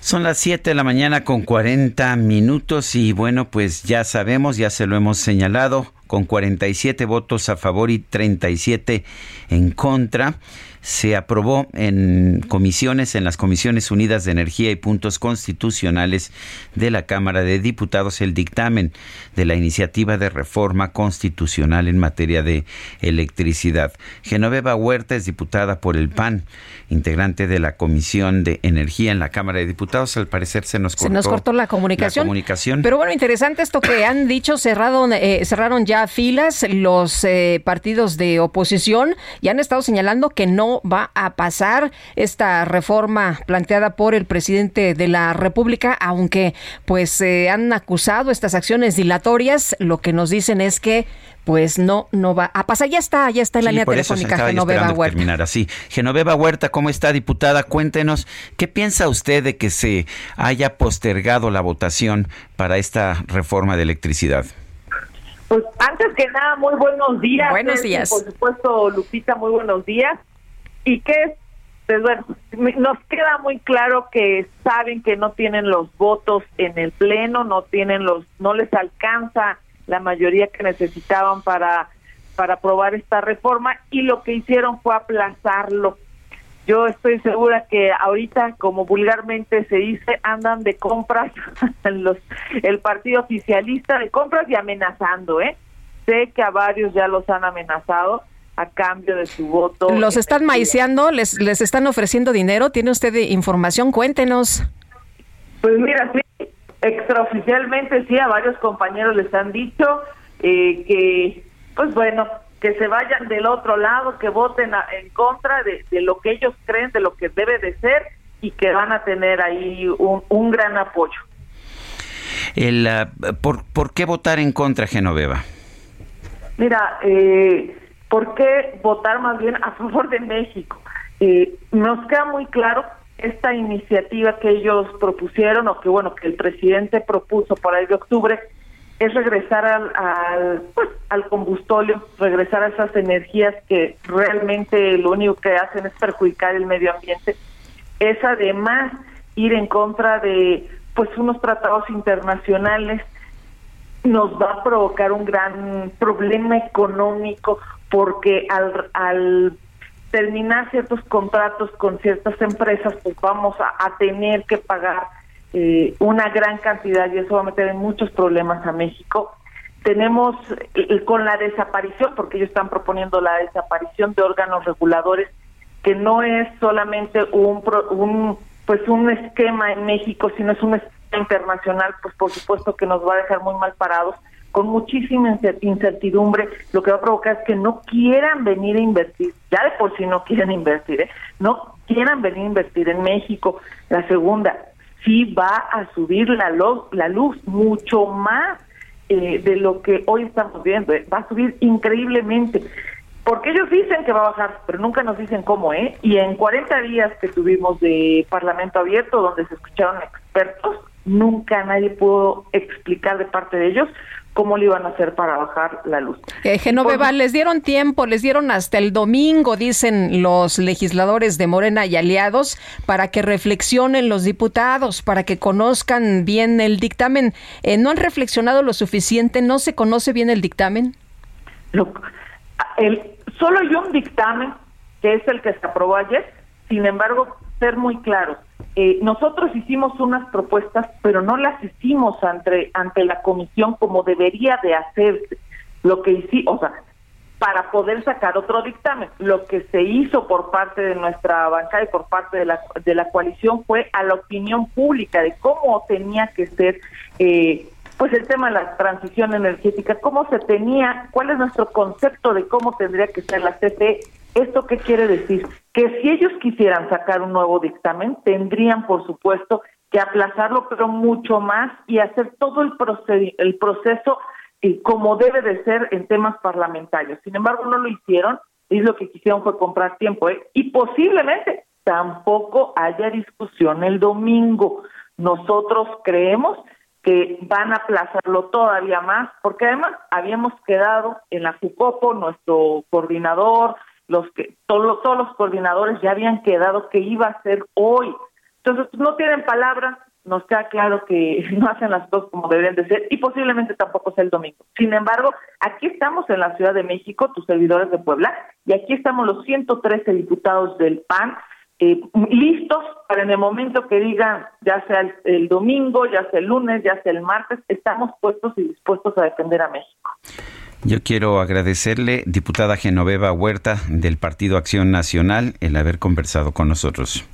Son las 7 de la mañana con 40 minutos y bueno, pues ya sabemos, ya se lo hemos señalado, con 47 votos a favor y 37 en contra se aprobó en comisiones, en las Comisiones Unidas de Energía y Puntos Constitucionales de la Cámara de Diputados, el dictamen de la iniciativa de reforma constitucional en materia de electricidad. Genoveva Huerta es diputada por el PAN, integrante de la Comisión de Energía en la Cámara de Diputados. Al parecer se nos cortó, se nos cortó la, comunicación. comunicación. Pero bueno, interesante esto que han dicho, cerraron, eh, cerraron ya filas los eh, partidos de oposición y han estado señalando que no va a pasar esta reforma planteada por el presidente de la República, aunque pues se han acusado estas acciones dilatorias, lo que nos dicen es que pues no no va a pasar. Ya está, ya está en la línea telefónica Genoveva Huerta. Terminar así. Genoveva Huerta, ¿cómo está, diputada? Cuéntenos, ¿qué piensa usted de que se haya postergado la votación para esta reforma de electricidad? Pues antes que nada, muy buenos días. Buenos días. Por supuesto, Lupita, muy buenos días y que pues bueno, nos queda muy claro que saben que no tienen los votos en el pleno, no tienen los, no les alcanza la mayoría que necesitaban para para aprobar esta reforma y lo que hicieron fue aplazarlo. Yo estoy segura que ahorita, como vulgarmente se dice, andan de compras los el partido oficialista de compras y amenazando, ¿eh? Sé que a varios ya los han amenazado a cambio de su voto. ¿Los están maiciando? ¿Les, ¿Les están ofreciendo dinero? ¿Tiene usted información? Cuéntenos. Pues mira, sí, extraoficialmente sí, a varios compañeros les han dicho eh, que, pues bueno, que se vayan del otro lado, que voten en contra de, lo que ellos creen, de lo que debe de ser y que van a tener ahí un, un gran apoyo. El, ah, ¿por, ¿Por qué votar en contra, Genoveva? Mira, eh, ¿Por qué votar más bien a favor de México? Eh, nos queda muy claro esta iniciativa que ellos propusieron o que bueno que el presidente propuso para el de octubre es regresar al, al, pues, al combustóleo, regresar a esas energías que realmente lo único que hacen es perjudicar el medio ambiente. Es además ir en contra de pues unos tratados internacionales nos va a provocar un gran problema económico porque al, al terminar ciertos contratos con ciertas empresas, pues vamos a, tener que pagar eh, una gran cantidad y eso va a meter en muchos problemas a México. Tenemos eh, con la desaparición, porque ellos están proponiendo la desaparición de órganos reguladores, que no es solamente un, un pues un esquema en México, sino es un, internacional, pues por supuesto que nos va a dejar muy mal parados, con muchísima incertidumbre, lo que va a provocar es que no quieran venir a invertir, ya de por sí no quieren invertir, ¿eh? no quieran venir a invertir en México. La segunda, sí va a subir la, luz, la luz mucho más eh, de lo que hoy estamos viendo, ¿eh? va a subir increíblemente. Porque ellos dicen que va a bajar, pero nunca nos dicen cómo, ¿eh? Y en 40 días que tuvimos de Parlamento abierto, donde se escucharon expertos, nunca nadie pudo explicar de parte de ellos cómo le iban a hacer para bajar la luz. Eh, Genoveva, les dieron tiempo, les dieron hasta el domingo, dicen los legisladores de Morena y aliados, para que reflexionen los diputados, para que conozcan bien el dictamen. Eh, ¿No han reflexionado lo suficiente? ¿No se conoce bien el dictamen? el, solo hay un dictamen, que es el que se aprobó ayer, sin embargo, ser muy claros eh, nosotros hicimos unas propuestas, pero no las hicimos ante, ante la comisión como debería de hacerse. Lo que hicimos, o sea, para poder sacar otro dictamen. Lo que se hizo por parte de nuestra bancada y por parte de la, de la coalición fue a la opinión pública de cómo tenía que ser eh, pues el tema de la transición energética, cómo se tenía, cuál es nuestro concepto de cómo tendría que ser la CFE ¿Esto qué quiere decir? Que si ellos quisieran sacar un nuevo dictamen, tendrían, por supuesto, que aplazarlo, pero mucho más y hacer todo el, el proceso eh, como debe de ser en temas parlamentarios. Sin embargo, no lo hicieron y lo que quisieron fue comprar tiempo. ¿eh? Y posiblemente tampoco haya discusión el domingo. Nosotros creemos que van a aplazarlo todavía más, porque además habíamos quedado en la FUCOPO, nuestro coordinador, los que todos, todos los coordinadores ya habían quedado que iba a ser hoy. Entonces, no tienen palabra, nos queda claro que no hacen las cosas como deben de ser y posiblemente tampoco sea el domingo. Sin embargo, aquí estamos en la Ciudad de México, tus servidores de Puebla, y aquí estamos los 113 diputados del PAN, eh, listos para en el momento que digan, ya sea el, el domingo, ya sea el lunes, ya sea el martes, estamos puestos y dispuestos a defender a México. Yo quiero agradecerle, diputada Genoveva Huerta del Partido Acción Nacional, el haber conversado con nosotros.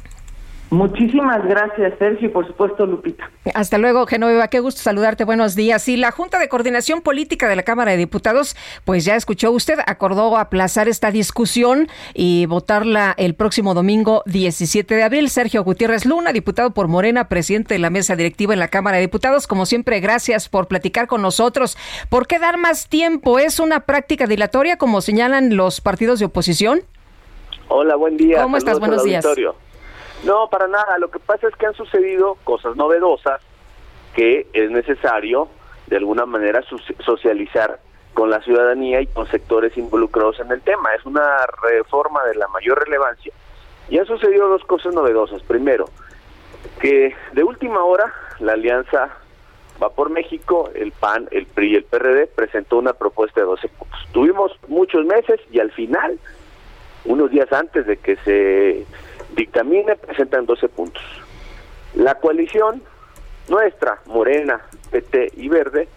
Muchísimas gracias, Sergio, y por supuesto, Lupita. Hasta luego, Genoveva. Qué gusto saludarte. Buenos días. Y la Junta de Coordinación Política de la Cámara de Diputados, pues ya escuchó usted, acordó aplazar esta discusión y votarla el próximo domingo 17 de abril. Sergio Gutiérrez Luna, diputado por Morena, presidente de la mesa directiva en la Cámara de Diputados. Como siempre, gracias por platicar con nosotros. ¿Por qué dar más tiempo? ¿Es una práctica dilatoria, como señalan los partidos de oposición? Hola, buen día. ¿Cómo estás? Buenos días. No, para nada. Lo que pasa es que han sucedido cosas novedosas que es necesario de alguna manera socializar con la ciudadanía y con sectores involucrados en el tema. Es una reforma de la mayor relevancia. Y han sucedido dos cosas novedosas. Primero, que de última hora la alianza va por México, el PAN, el PRI y el PRD presentó una propuesta de 12 puntos. Tuvimos muchos meses y al final, unos días antes de que se dictamina, presentan 12 puntos. La coalición nuestra, Morena, PT y Verde,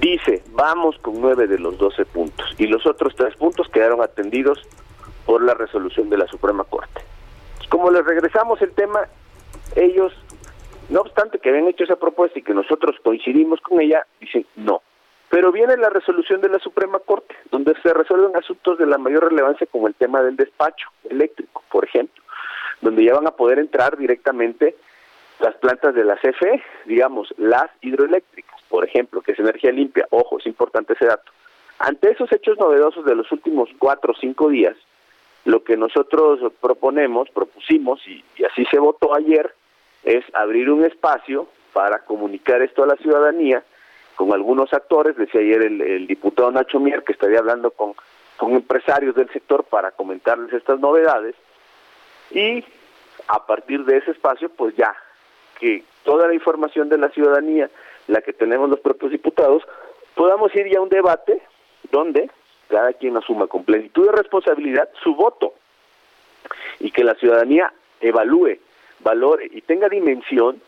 dice, vamos con nueve de los 12 puntos y los otros tres puntos quedaron atendidos por la resolución de la Suprema Corte. Como les regresamos el tema, ellos, no obstante que habían hecho esa propuesta y que nosotros coincidimos con ella, dicen no. Pero viene la resolución de la Suprema Corte, donde se resuelven asuntos de la mayor relevancia como el tema del despacho eléctrico, por ejemplo ya van a poder entrar directamente las plantas de la CFE, digamos, las hidroeléctricas, por ejemplo, que es energía limpia. Ojo, es importante ese dato. Ante esos hechos novedosos de los últimos cuatro o cinco días, lo que nosotros proponemos, propusimos, y, así se votó ayer, es abrir un espacio para comunicar esto a la ciudadanía con algunos actores, decía ayer el, el diputado Nacho Mier, que estaría hablando con, con empresarios del sector para comentarles estas novedades, y a partir de ese espacio, pues ya, que toda la información de la ciudadanía, la que tenemos los propios diputados, podamos ir ya a un debate donde cada quien asuma con plenitud de responsabilidad su voto y que la ciudadanía evalúe, valore y tenga dimensión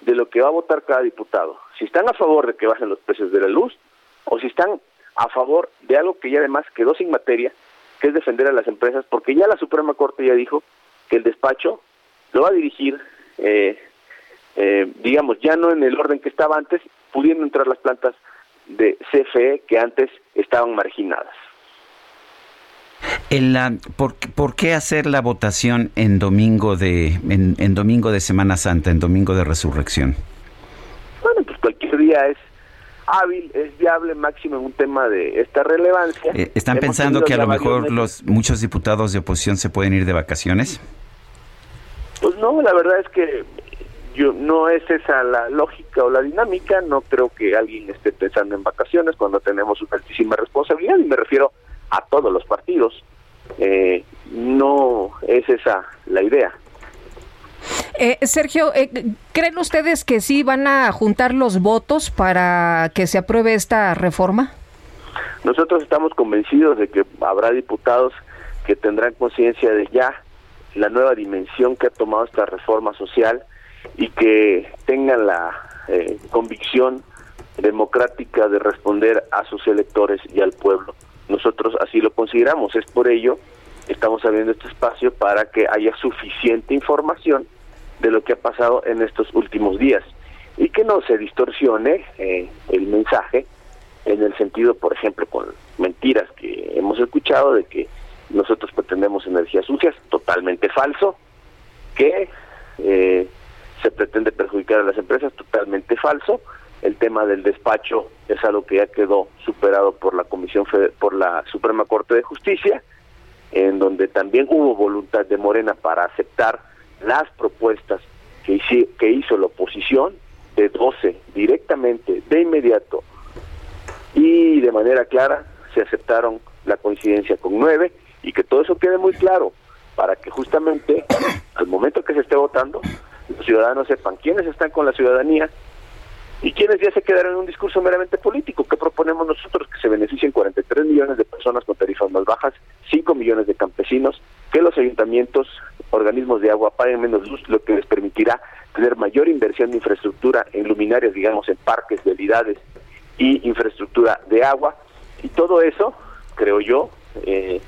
de lo que va a votar cada diputado. Si están a favor de que bajen los precios de la luz o si están a favor de algo que ya además quedó sin materia, que es defender a las empresas, porque ya la Suprema Corte ya dijo que el despacho lo va a dirigir eh, eh, digamos, ya no en el orden que estaba antes, pudiendo entrar las plantas de CFE que antes estaban marginadas. En la, ¿por, ¿por, qué hacer la votación en domingo de en, en, domingo de Semana Santa, en domingo de Resurrección? Bueno, pues cualquier día es hábil, es viable, máximo en un tema de esta relevancia. Eh, ¿Están Hemos pensando que a lo mejor los muchos diputados de oposición se pueden ir de vacaciones? Pues no, la verdad es que yo no es esa la lógica o la dinámica, no creo que alguien esté pensando en vacaciones cuando tenemos una altísima responsabilidad y me refiero a todos los partidos. Eh, no es esa la idea. Eh, Sergio, eh, ¿creen ustedes que sí van a juntar los votos para que se apruebe esta reforma? Nosotros estamos convencidos de que habrá diputados que tendrán conciencia de ya la nueva dimensión que ha tomado esta reforma social y que tengan la eh, convicción democrática de responder a sus electores y al pueblo. Nosotros así lo consideramos, es por ello estamos abriendo este espacio para que haya suficiente información de lo que ha pasado en estos últimos días y que no se distorsione eh, el mensaje en el sentido, por ejemplo, con mentiras que hemos escuchado de que nosotros pretendemos energías sucias, totalmente falso, que eh, se pretende perjudicar a las empresas, totalmente falso. El tema del despacho es algo que ya quedó superado por la Comisión por la Suprema Corte de Justicia, en donde también hubo voluntad de Morena para aceptar las propuestas que, hizo, que hizo la oposición de 12 directamente, de inmediato y de manera clara se aceptaron la coincidencia con 9 y que todo eso quede muy claro para que justamente al momento que se esté votando los ciudadanos sepan quiénes están con la ciudadanía y quienes ya se quedaron en un discurso meramente político. que proponemos nosotros? Que se beneficien 43 millones de personas con tarifas más bajas, 5 millones de campesinos, que los ayuntamientos, organismos de agua paguen menos luz, lo que les permitirá tener mayor inversión de infraestructura en luminarias, digamos, en parques, vialidades y infraestructura de agua. Y todo eso, creo yo, eh,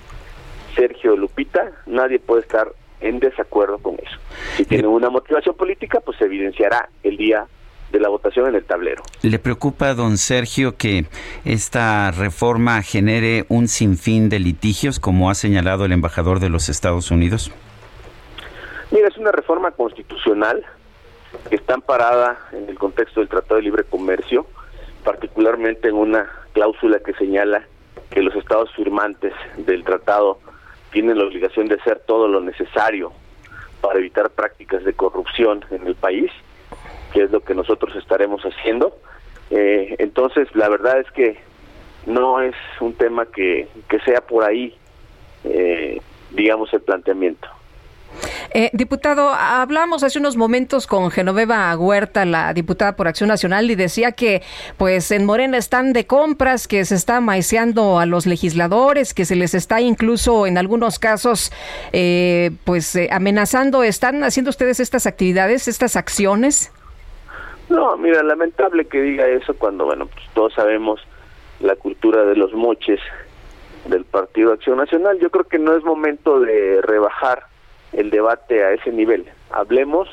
Sergio Lupita, nadie puede estar en desacuerdo con eso. Si tiene una motivación política, pues se evidenciará el día de la votación en el tablero. ¿Le preocupa, don Sergio, que esta reforma genere un sinfín de litigios, como ha señalado el embajador de los Estados Unidos? Mira, es una reforma constitucional que está amparada en el contexto del Tratado de Libre Comercio, particularmente en una cláusula que señala que los estados firmantes del tratado tienen la obligación de hacer todo lo necesario para evitar prácticas de corrupción en el país que es lo que nosotros estaremos haciendo. Eh, entonces, la verdad es que no es un tema que, que sea por ahí, eh, digamos, el planteamiento. Eh, diputado, hablamos hace unos momentos con Genoveva Huerta, la diputada por Acción Nacional, y decía que pues en Morena están de compras, que se está maiceando a los legisladores, que se les está incluso en algunos casos eh, pues amenazando. ¿Están haciendo ustedes estas actividades, estas acciones? No, mira, lamentable que diga eso cuando, bueno, pues todos sabemos la cultura de los moches del Partido Acción Nacional. Yo creo que no es momento de rebajar el debate a ese nivel. Hablemos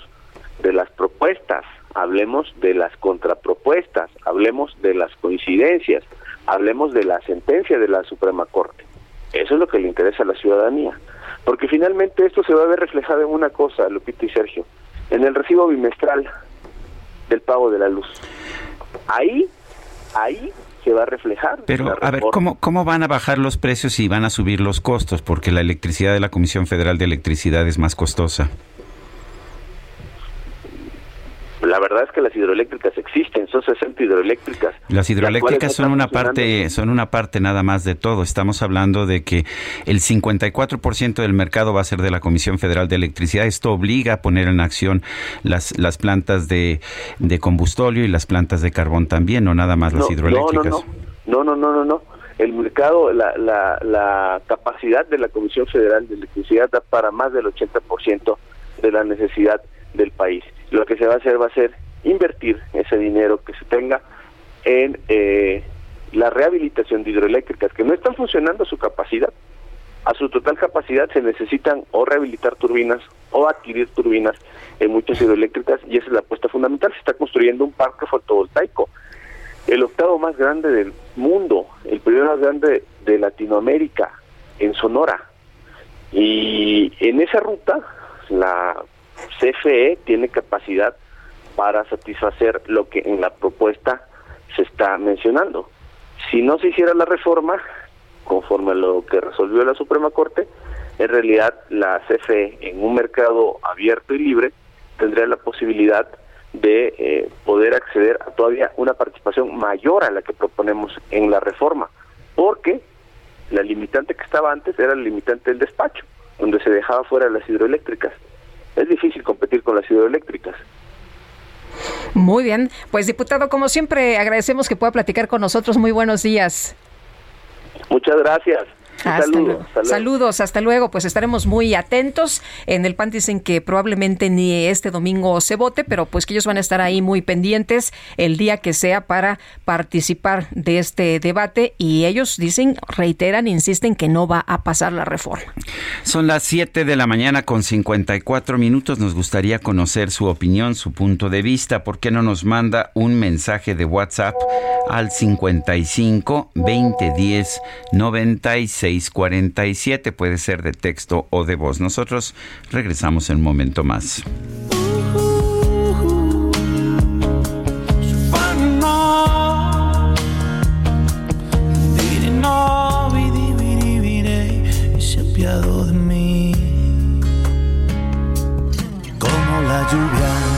de las propuestas, hablemos de las contrapropuestas, hablemos de las coincidencias, hablemos de la sentencia de la Suprema Corte. Eso es lo que le interesa a la ciudadanía. Porque finalmente esto se va a ver reflejado en una cosa, Lupita y Sergio, en el recibo bimestral del pago de la luz. Ahí, ahí va a reflejar. Pero, a ver, ¿cómo, ¿cómo van a bajar los precios y van a subir los costos? Porque la electricidad de la Comisión Federal de Electricidad es más costosa. La verdad es que las hidroeléctricas existen, son 60 hidroeléctricas. Las hidroeléctricas son una parte, son una parte nada más de todo. Estamos hablando de que el 54% del mercado va a ser de la Comisión Federal de Electricidad. Esto obliga a poner en acción las, las plantas de, de combustóleo y las plantas de carbón también, no nada más las hidroeléctricas. No, no, no, no, no. El mercado, la, la, la capacidad de la Comisión Federal de Electricidad da para más del 80% de la necesidad del país lo que se va a hacer va a ser invertir ese dinero que se tenga en eh, la rehabilitación de hidroeléctricas que no están funcionando a su capacidad. a su total capacidad se necesitan o rehabilitar turbinas o adquirir turbinas en muchas hidroeléctricas y esa es la apuesta fundamental. Se está construyendo un parque fotovoltaico, el octavo más grande del mundo, el primero más grande de Latinoamérica, en Sonora. Y en esa ruta la CFE tiene capacidad para satisfacer lo que en la propuesta se está mencionando. Si no se hiciera la reforma, conforme a lo que resolvió la Suprema Corte, en realidad la CFE en un mercado abierto y libre tendría la posibilidad de eh, poder acceder a todavía una participación mayor a la que proponemos en la reforma, porque la limitante que estaba antes era la limitante del despacho, donde se dejaba fuera las hidroeléctricas. Es difícil competir con las hidroeléctricas. Muy bien, pues diputado, como siempre, agradecemos que pueda platicar con nosotros. Muy buenos días. Muchas gracias. Saludos, saludos, hasta luego. Pues estaremos muy atentos. En el PAN dicen que probablemente ni este domingo se vote, pero pues que ellos van a estar ahí muy pendientes el día que sea para participar de este debate y ellos dicen, reiteran, insisten que no va a pasar la reforma. Son las 7 de la mañana con 54 minutos. Nos gustaría conocer su opinión, su punto de vista. ¿Por qué no nos manda un mensaje de WhatsApp al 55 2010 96 647. Puede ser de texto o de voz. Nosotros regresamos en un momento más. como la lluvia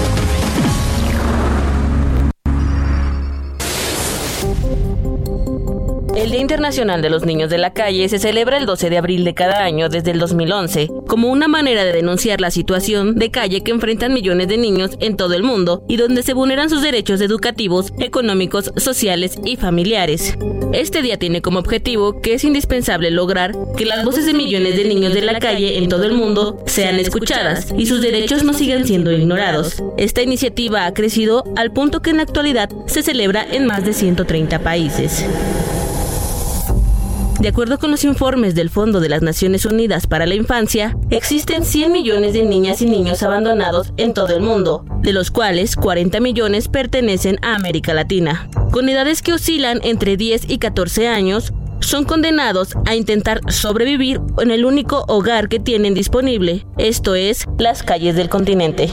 El Día Internacional de los Niños de la Calle se celebra el 12 de abril de cada año desde el 2011, como una manera de denunciar la situación de calle que enfrentan millones de niños en todo el mundo y donde se vulneran sus derechos educativos, económicos, sociales y familiares. Este día tiene como objetivo que es indispensable lograr que las voces de millones de niños de la calle en todo el mundo sean escuchadas y sus derechos no sigan siendo ignorados. Esta iniciativa ha crecido al punto que en la actualidad se celebra en más de 130 países. De acuerdo con los informes del Fondo de las Naciones Unidas para la Infancia, existen 100 millones de niñas y niños abandonados en todo el mundo, de los cuales 40 millones pertenecen a América Latina. Con edades que oscilan entre 10 y 14 años, son condenados a intentar sobrevivir en el único hogar que tienen disponible, esto es, las calles del continente.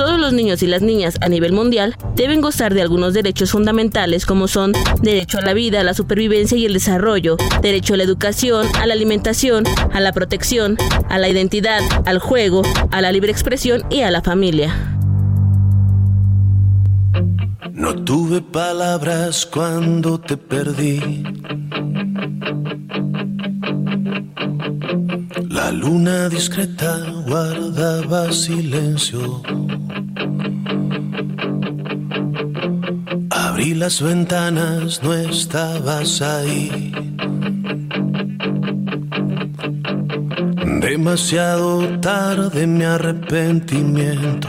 Todos los niños y las niñas a nivel mundial deben gozar de algunos derechos fundamentales como son derecho a la vida, a la supervivencia y el desarrollo, derecho a la educación, a la alimentación, a la protección, a la identidad, al juego, a la libre expresión y a la familia. No tuve palabras cuando te perdí. La luna discreta guardaba silencio. Abrí las ventanas, no estabas ahí. Demasiado tarde mi arrepentimiento.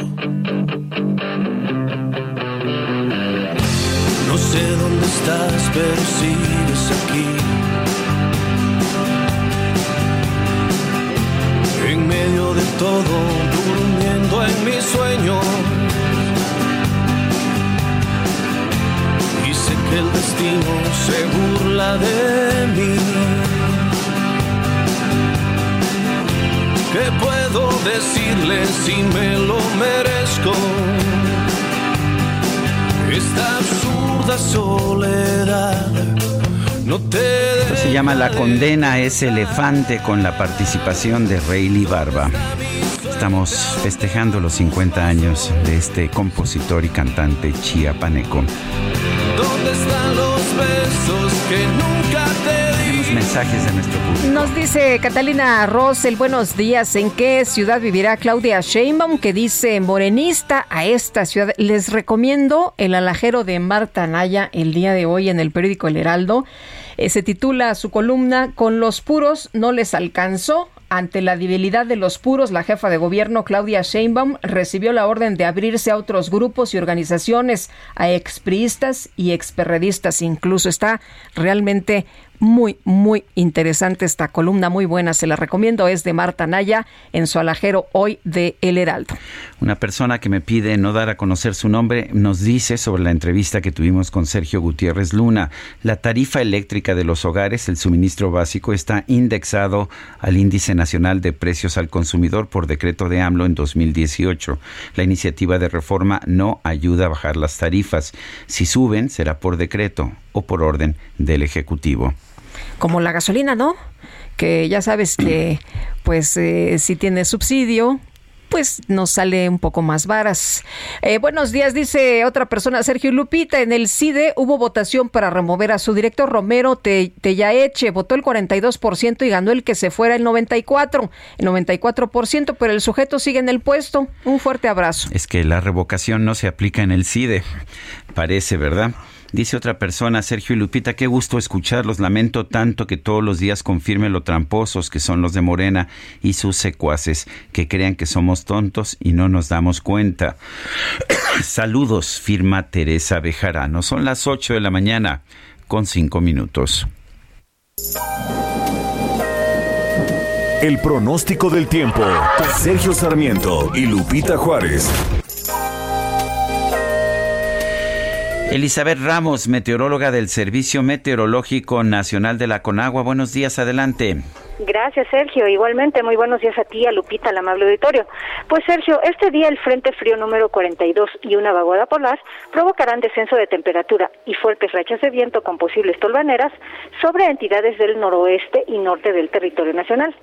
No sé dónde estás, pero sigues aquí. Todo, durmiendo en mi sueño. Y sé que el destino se burla de mí. ¿Qué puedo decirle si me lo merezco? Esta absurda soledad no te Esto se llama La condena es elefante con la participación de Rayleigh Barba. Estamos festejando los 50 años de este compositor y cantante chiapaneco. ¿Dónde están los besos que nunca te di? mensajes de nuestro público. Nos dice Catalina Rosel, buenos días. ¿En qué ciudad vivirá Claudia Sheinbaum? Que dice morenista a esta ciudad. Les recomiendo el alajero de Marta Naya el día de hoy en el periódico El Heraldo. Eh, se titula su columna Con los puros no les alcanzó. Ante la debilidad de los puros, la jefa de gobierno Claudia Sheinbaum recibió la orden de abrirse a otros grupos y organizaciones, a expriistas y experredistas. Incluso está realmente muy, muy interesante esta columna, muy buena, se la recomiendo, es de Marta Naya en su alajero hoy de El Heraldo. Una persona que me pide no dar a conocer su nombre nos dice sobre la entrevista que tuvimos con Sergio Gutiérrez Luna, la tarifa eléctrica de los hogares, el suministro básico, está indexado al índice nacional de precios al consumidor por decreto de AMLO en 2018. La iniciativa de reforma no ayuda a bajar las tarifas. Si suben, será por decreto o por orden del Ejecutivo como la gasolina, ¿no? Que ya sabes que pues eh, si tiene subsidio, pues nos sale un poco más varas. Eh, buenos días, dice otra persona, Sergio Lupita, en el CIDE hubo votación para remover a su director Romero Tellaeche, votó el 42% y ganó el que se fuera el 94%, el 94%, pero el sujeto sigue en el puesto. Un fuerte abrazo. Es que la revocación no se aplica en el CIDE, parece, ¿verdad? Dice otra persona, Sergio y Lupita, qué gusto escucharlos. Lamento tanto que todos los días confirmen lo tramposos que son los de Morena y sus secuaces, que crean que somos tontos y no nos damos cuenta. Saludos, firma Teresa Bejarano. Son las 8 de la mañana con 5 minutos. El pronóstico del tiempo. Sergio Sarmiento y Lupita Juárez. Elizabeth Ramos, meteoróloga del Servicio Meteorológico Nacional de la Conagua. Buenos días, adelante. Gracias, Sergio. Igualmente, muy buenos días a ti, a Lupita, al amable auditorio. Pues, Sergio, este día el Frente Frío número 42 y una vaguada polar provocarán descenso de temperatura y fuertes rachas de viento con posibles tolvaneras sobre entidades del noroeste y norte del territorio nacional.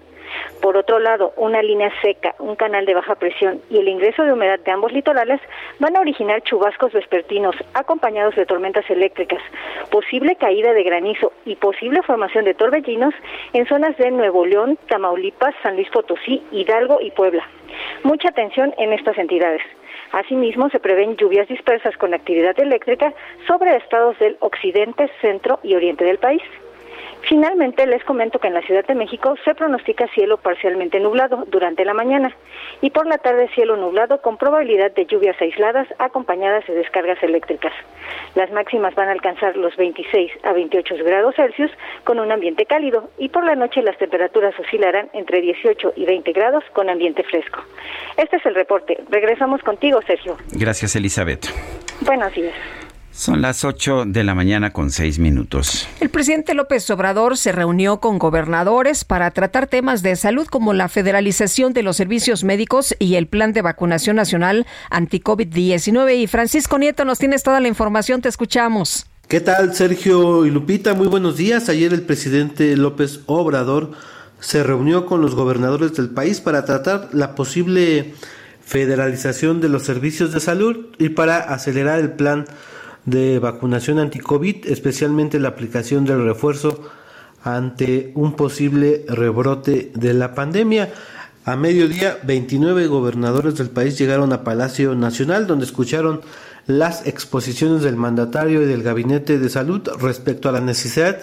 Por otro lado, una línea seca, un canal de baja presión y el ingreso de humedad de ambos litorales van a originar chubascos vespertinos acompañados de tormentas eléctricas, posible caída de granizo y posible formación de torbellinos en zonas de Nuevo León, Tamaulipas, San Luis Potosí, Hidalgo y Puebla. Mucha atención en estas entidades. Asimismo, se prevén lluvias dispersas con actividad eléctrica sobre estados del occidente, centro y oriente del país. Finalmente, les comento que en la Ciudad de México se pronostica cielo parcialmente nublado durante la mañana y por la tarde cielo nublado con probabilidad de lluvias aisladas acompañadas de descargas eléctricas. Las máximas van a alcanzar los 26 a 28 grados Celsius con un ambiente cálido y por la noche las temperaturas oscilarán entre 18 y 20 grados con ambiente fresco. Este es el reporte. Regresamos contigo, Sergio. Gracias, Elizabeth. Buenos días. Son las 8 de la mañana con 6 minutos. El presidente López Obrador se reunió con gobernadores para tratar temas de salud como la federalización de los servicios médicos y el plan de vacunación nacional anti-COVID-19. Y Francisco Nieto, nos tienes toda la información, te escuchamos. ¿Qué tal, Sergio y Lupita? Muy buenos días. Ayer el presidente López Obrador se reunió con los gobernadores del país para tratar la posible federalización de los servicios de salud y para acelerar el plan de vacunación anti-COVID, especialmente la aplicación del refuerzo ante un posible rebrote de la pandemia. A mediodía, 29 gobernadores del país llegaron a Palacio Nacional, donde escucharon las exposiciones del mandatario y del Gabinete de Salud respecto a la necesidad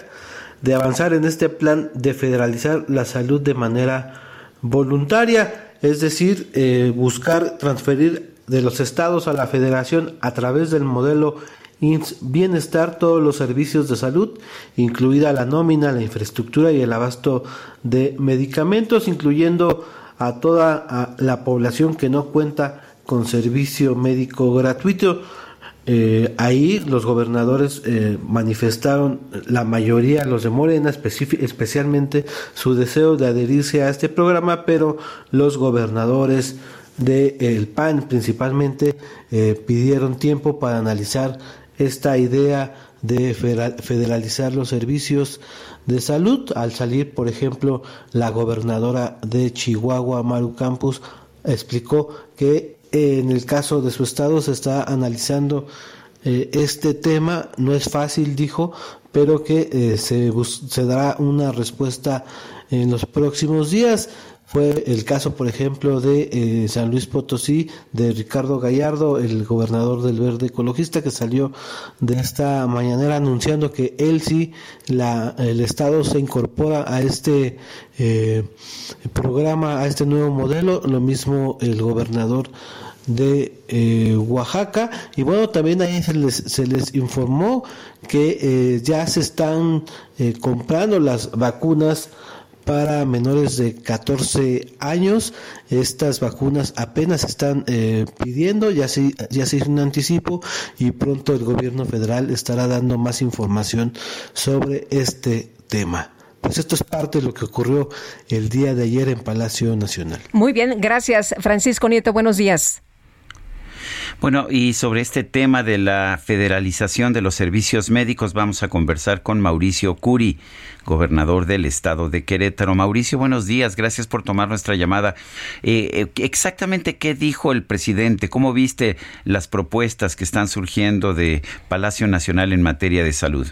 de avanzar en este plan de federalizar la salud de manera voluntaria, es decir, eh, buscar transferir de los estados a la federación a través del modelo Bienestar todos los servicios de salud, incluida la nómina, la infraestructura y el abasto de medicamentos, incluyendo a toda la población que no cuenta con servicio médico gratuito. Eh, ahí los gobernadores eh, manifestaron, la mayoría, los de Morena, especialmente su deseo de adherirse a este programa, pero los gobernadores del PAN principalmente eh, pidieron tiempo para analizar esta idea de federalizar los servicios de salud. Al salir, por ejemplo, la gobernadora de Chihuahua, Maru Campos, explicó que en el caso de su estado se está analizando este tema, no es fácil, dijo, pero que se, se dará una respuesta en los próximos días. Fue el caso, por ejemplo, de eh, San Luis Potosí, de Ricardo Gallardo, el gobernador del Verde Ecologista, que salió de esta mañanera anunciando que él sí, la, el Estado se incorpora a este eh, programa, a este nuevo modelo. Lo mismo el gobernador de eh, Oaxaca y bueno también ahí se les, se les informó que ya se están comprando las vacunas para menores de 14 años. Estas vacunas apenas están eh, pidiendo, ya se, ya se hizo un anticipo y pronto el gobierno federal estará dando más información sobre este tema. Pues esto es parte de lo que ocurrió el día de ayer en Palacio Nacional. Muy bien, gracias Francisco Nieto, buenos días. Bueno, y sobre este tema de la federalización de los servicios médicos vamos a conversar con Mauricio Curi, gobernador del estado de Querétaro. Mauricio, buenos días, gracias por tomar nuestra llamada. Eh, eh, exactamente qué dijo el presidente, cómo viste las propuestas que están surgiendo de Palacio Nacional en materia de salud.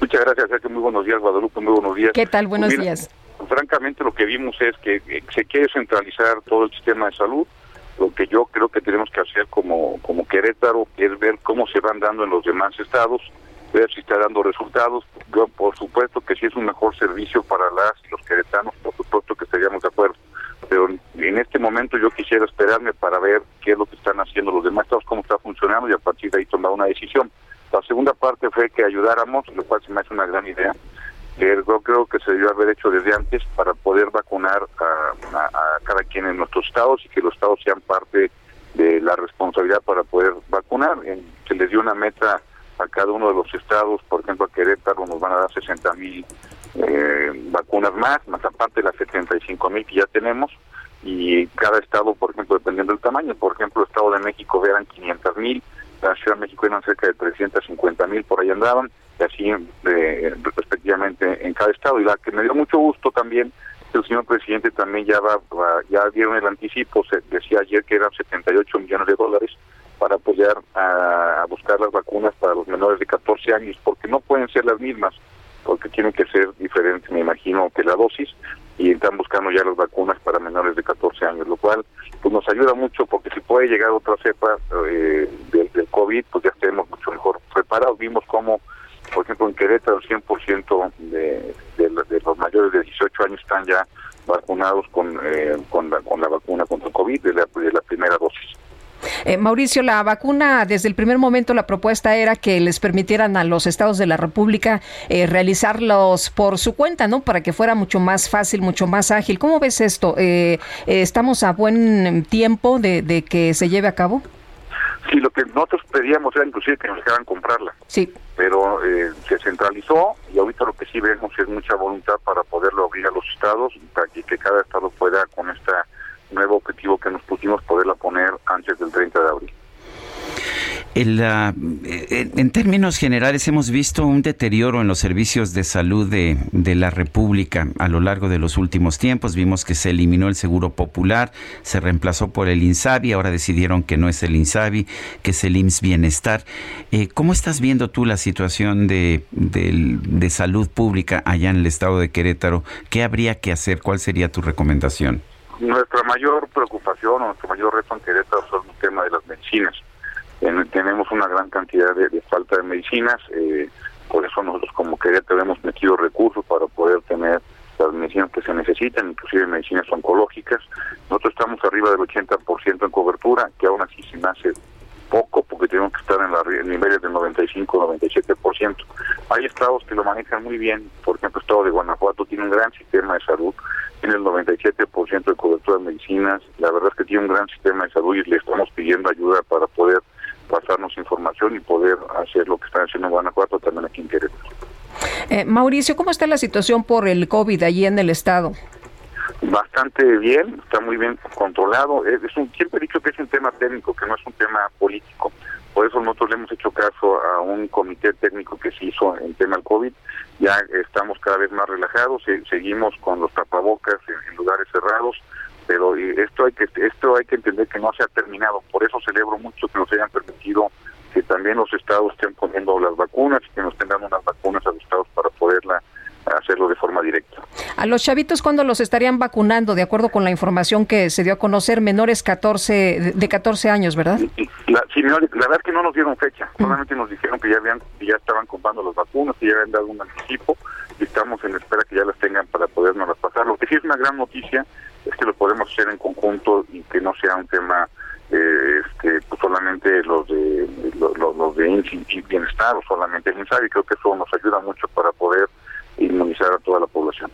Muchas gracias, muy buenos días, Guadalupe, muy buenos días. ¿Qué tal? Buenos pues días. Francamente, lo que vimos es que eh, se quiere centralizar todo el sistema de salud lo que yo creo que tenemos que hacer como, como Querétaro es ver cómo se van dando en los demás estados, ver si está dando resultados. Yo, por supuesto que si es un mejor servicio para las y los queretanos, por supuesto que estaríamos de acuerdo. Pero en este momento yo quisiera esperarme para ver qué es lo que están haciendo los demás estados, cómo está funcionando y a partir de ahí tomar una decisión. La segunda parte fue que ayudáramos, lo cual se me hace una gran idea, yo creo que se debió haber hecho desde antes para poder vacunar a, cada quien en nuestros estados y que los estados sean parte de la responsabilidad para poder vacunar. Se les dio una meta a cada uno de los estados, por ejemplo a Querétaro nos van a dar 60 mil eh, vacunas más, más aparte de las 75 mil que ya tenemos, y cada estado, por ejemplo, dependiendo del tamaño, por ejemplo, el Estado de México eran 500 mil, la Ciudad de México eran cerca de 350 mil, por ahí andaban, y así respectivamente en cada estado. Y la que me dio mucho gusto también, el señor presidente también ya va, ya dieron el anticipo, se decía ayer que eran 78 millones de dólares para apoyar a, buscar las vacunas para los menores de 14 años, porque no pueden ser las mismas, porque tienen que ser diferentes, me imagino, que la dosis, y están buscando ya las vacunas para menores de 14 años, lo cual pues nos ayuda mucho, porque si puede llegar otra cepa eh, del, del COVID, pues ya estemos mucho mejor preparados. Vimos cómo por ejemplo, en Querétaro el 100% de, de, los mayores de 18 años están ya vacunados con, eh, con, la, con la vacuna contra el COVID de la, de la primera dosis. Eh, Mauricio, la vacuna, desde el primer momento la propuesta era que les permitieran a los estados de la República eh, realizarlos por su cuenta, ¿no? Para que fuera mucho más fácil, mucho más ágil. ¿Cómo ves esto? Eh, ¿Estamos a buen tiempo de, de que se lleve a cabo? Sí, lo que nosotros pedíamos era inclusive que nos dejaran comprarla. Sí. Pero eh, se centralizó y ahorita lo que sí vemos es mucha voluntad para poderlo abrir a los estados para que, que cada estado pueda con este nuevo objetivo que nos pusimos poderla poner antes del 30 de abril. Eh, en términos generales, hemos visto un deterioro en los servicios de salud de, la República a lo largo de los últimos tiempos. Vimos que se eliminó el Seguro Popular, se reemplazó por el INSABI, ahora decidieron que no es el INSABI, que es el IMSS Bienestar. Eh, ¿Cómo estás viendo tú la situación de, salud pública allá en el estado de Querétaro? ¿Qué habría que hacer? ¿Cuál sería tu recomendación? Nuestra mayor preocupación o nuestro mayor reto en Querétaro es el tema de las medicinas tenemos una gran cantidad de, falta de medicinas, eh, por eso nosotros como Querétaro hemos metido recursos para poder tener las medicinas que se necesitan, inclusive medicinas oncológicas. Nosotros estamos arriba del 80% en cobertura, que aún así se me hace poco porque tenemos que estar en, la, niveles del 95-97%. Hay estados que lo manejan muy bien, por ejemplo, el estado de Guanajuato tiene un gran sistema de salud, tiene el 97% de cobertura de medicinas, la verdad es que tiene un gran sistema de salud y le estamos pidiendo ayuda para poder pasarnos información y poder hacer lo que están haciendo en Guanajuato también aquí en Querétaro. Eh, Mauricio, ¿cómo está la situación por el COVID allí en el estado? Bastante bien, está muy bien controlado. Es, un, siempre he dicho que es un tema técnico, que no es un tema político. Por eso nosotros le hemos hecho caso a un comité técnico que se hizo en tema del COVID. Ya estamos cada vez más relajados, seguimos con los tapabocas en lugares cerrados, pero esto hay que esto hay que entender que no se ha terminado. Por eso celebro mucho que nos hayan permitido que también los estados estén poniendo las vacunas, que nos tengan unas vacunas a los estados para poderla hacerlo de forma directa. A los chavitos, ¿cuándo los estarían vacunando? De acuerdo con la información que se dio a conocer, menores 14, de 14 años, ¿verdad? La, sí, la verdad es que no nos dieron fecha, solamente nos dijeron que ya habían ya estaban comprando las vacunas, que ya habían dado un anticipo y estamos en espera que ya las tengan para podernos las pasar. Lo que sí es una gran noticia es que lo podemos hacer en conjunto y que no sea un tema eh, este, pues solamente los de los, los de y bienestar o solamente el y creo que eso nos ayuda mucho para poder inmunizar a toda la población.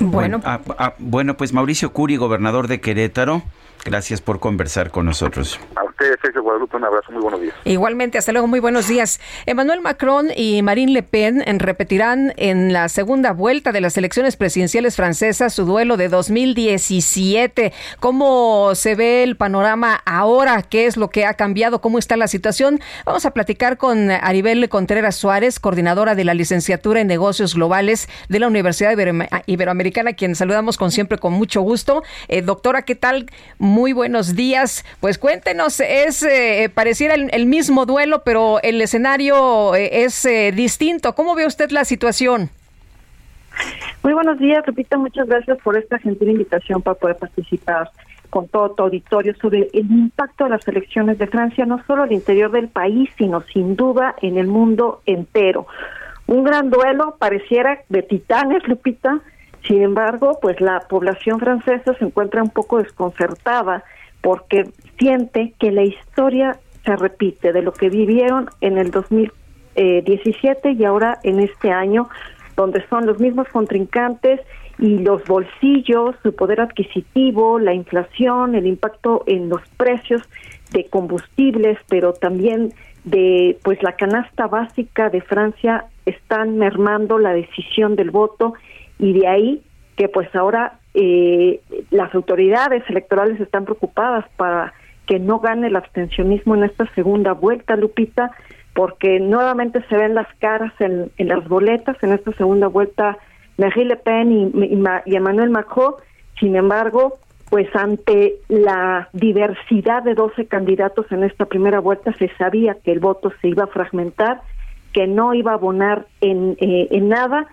Bueno, ah, ah, bueno, pues Mauricio Curi, gobernador de Querétaro, gracias por conversar con nosotros. A ustedes, Sergio Guadalupe, un abrazo, muy buenos días. Igualmente, hasta luego, muy buenos días. Emmanuel Macron y Marine Le Pen repetirán en la segunda vuelta de las elecciones presidenciales francesas su duelo de 2017. ¿Cómo se ve el panorama ahora? ¿Qué es lo que ha cambiado? ¿Cómo está la situación? Vamos a platicar con Aribel Contreras Suárez, coordinadora de la licenciatura en negocios globales de la Universidad Iberoamericana, quien saludamos con siempre con mucho gusto. Eh, doctora, ¿qué tal? Muy buenos días. Pues cuéntenos es eh, pareciera el, mismo duelo, pero el escenario eh, es eh, distinto. ¿Cómo ve usted la situación? Muy buenos días, Repita, muchas gracias por esta gentil invitación para poder participar con todo tu auditorio sobre el impacto de las elecciones de Francia, no solo al interior del país, sino sin duda en el mundo entero. Un gran duelo, pareciera de titanes, Lupita, sin embargo, pues la población francesa se encuentra un poco desconcertada porque siente que la historia se repite de lo que vivieron en el 2017 y ahora en este año, donde son los mismos contrincantes y los bolsillos, su poder adquisitivo, la inflación, el impacto en los precios de combustibles, pero también de pues la canasta básica de Francia están mermando la decisión del voto y de ahí que pues ahora eh, las autoridades electorales están preocupadas para que no gane el abstencionismo en esta segunda vuelta, Lupita, porque nuevamente se ven las caras en, las boletas en esta segunda vuelta Marie Le Pen y, Emmanuel Macron. Sin embargo, pues ante la diversidad de 12 candidatos en esta primera vuelta se sabía que el voto se iba a fragmentar, que no iba a abonar en, eh, en nada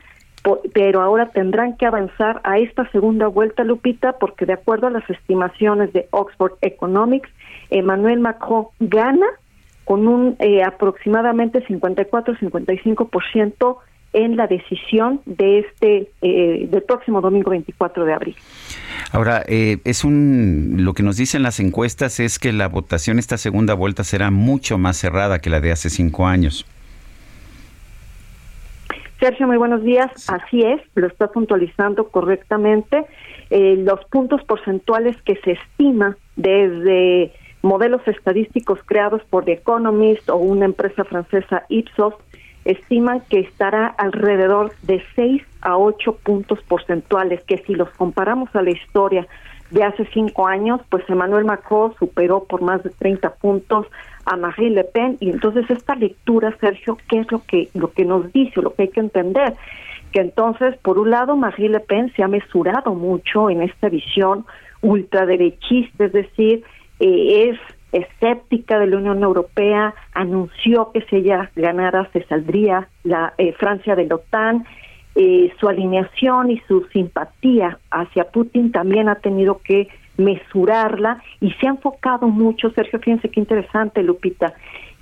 pero ahora tendrán que avanzar a esta segunda vuelta, Lupita, porque de acuerdo a las estimaciones de Oxford Economics, Emmanuel Macron gana con un eh, aproximadamente 54-55% en la decisión de este eh, del próximo domingo 24 de abril. Ahora, eh, es un lo que nos dicen las encuestas es que la votación esta segunda vuelta será mucho más cerrada que la de hace cinco años. Sergio, muy buenos días. Así es, lo está puntualizando correctamente. Eh, los puntos porcentuales que se estima desde modelos estadísticos creados por The Economist o una empresa francesa Ipsos estiman que estará alrededor de 6 a 8 puntos porcentuales, que si los comparamos a la historia de hace cinco años, pues Emmanuel Macron superó por más de 30 puntos a Marie Le Pen y entonces esta lectura, Sergio, ¿qué es lo que lo que nos dice, lo que hay que entender? Que entonces, por un lado, Marie Le Pen se ha mesurado mucho en esta visión ultraderechista, es decir, eh, es escéptica de la Unión Europea, anunció que si ella ganara se saldría la eh, Francia de la OTAN, eh, su alineación y su simpatía hacia Putin también ha tenido que mesurarla y se ha enfocado mucho, Sergio, fíjense qué interesante, Lupita,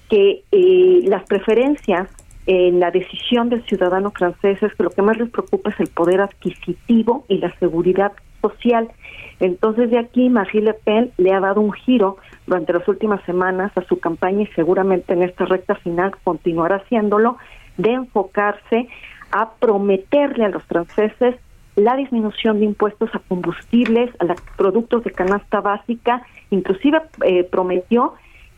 que eh, las preferencias en la decisión del ciudadano francés es que lo que más les preocupa es el poder adquisitivo y la seguridad social. Entonces de aquí Marine Le Pen le ha dado un giro durante las últimas semanas a su campaña y seguramente en esta recta final continuará haciéndolo, de enfocarse a prometerle a los franceses la disminución de impuestos a combustibles, a los productos de canasta básica, inclusive eh, prometió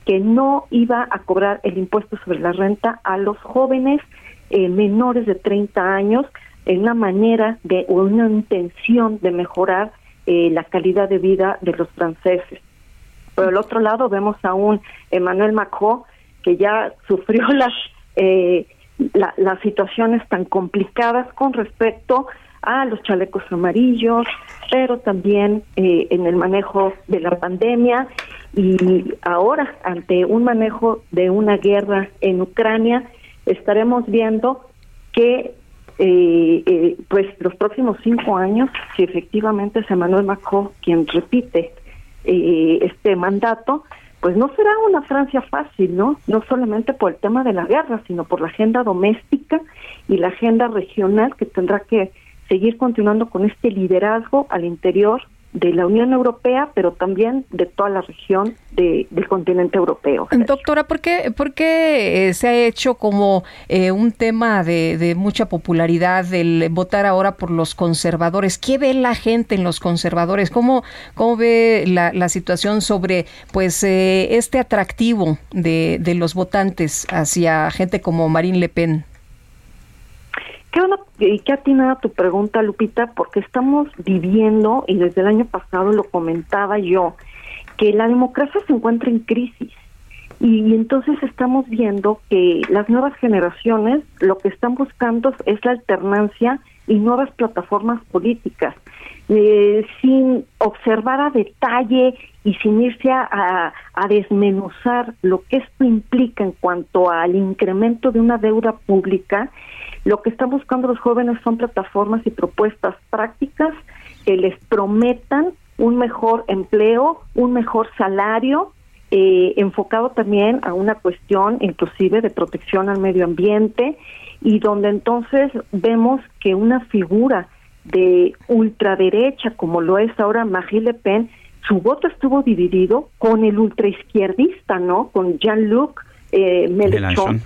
que no iba a cobrar el impuesto sobre la renta a los jóvenes eh, menores de 30 años en una manera de o una intención de mejorar eh, la calidad de vida de los franceses. Por el otro lado vemos a un Emmanuel Macron que ya sufrió las las situaciones tan complicadas con respecto a los chalecos amarillos, pero también eh, en el manejo de la pandemia y ahora ante un manejo de una guerra en Ucrania estaremos viendo que eh, eh, pues los próximos cinco años, si efectivamente es Emmanuel Macron quien repite eh, este mandato, pues no será una Francia fácil, ¿no? No solamente por el tema de la guerra, sino por la agenda doméstica y la agenda regional que tendrá que seguir continuando con este liderazgo al interior de la Unión Europea, pero también de toda la región del continente europeo. Doctora, ¿por qué, por qué eh, se ha hecho como eh, un tema de, mucha popularidad el votar ahora por los conservadores? ¿Qué ve la gente en los conservadores? ¿Cómo, cómo ve la, situación sobre pues eh, este atractivo de, de los votantes hacia gente como Marine Le Pen? Qué qué atinada tu pregunta, Lupita, porque estamos viviendo, y desde el año pasado lo comentaba yo, que la democracia se encuentra en crisis. Y, entonces estamos viendo que las nuevas generaciones lo que están buscando es la alternancia y nuevas plataformas políticas, eh, sin observar a detalle y sin irse a, desmenuzar lo que esto implica en cuanto al incremento de una deuda pública lo que están buscando los jóvenes son plataformas y propuestas prácticas que les prometan un mejor empleo, un mejor salario, eh, enfocado también a una cuestión inclusive de protección al medio ambiente y donde entonces vemos que una figura de ultraderecha como lo es ahora Marie Le Pen, su voto estuvo dividido con el ultraizquierdista, ¿no? Con Jean-Luc eh, Mélenchon.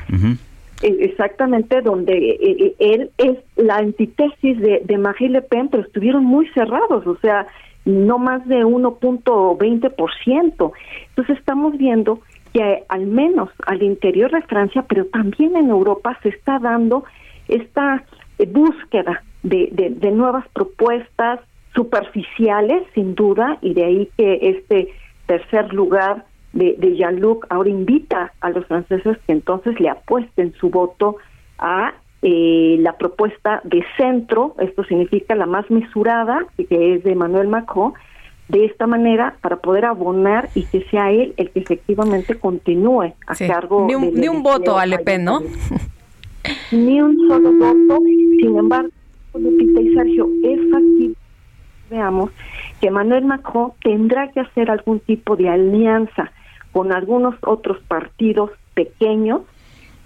Exactamente donde eh, eh, él es la antítesis de, de Marie Le Pen, pero estuvieron muy cerrados, o sea, no más de 1.20%. Entonces estamos viendo que al menos al interior de Francia, pero también en Europa, se está dando esta búsqueda de, de nuevas propuestas superficiales, sin duda, y de ahí que este tercer lugar de, de Jean-Luc ahora invita a los franceses que entonces le apuesten su voto a eh, la propuesta de centro, esto significa la más mesurada, que es de Emmanuel Macron, de esta manera para poder abonar y que sea él el que efectivamente continúe a cargo ni un, ni un voto a Le Pen, ¿no? Ni un solo voto. Sin embargo, Lupita y Sergio, es factible, veamos, que Emmanuel Macron tendrá que hacer algún tipo de alianza con algunos otros partidos pequeños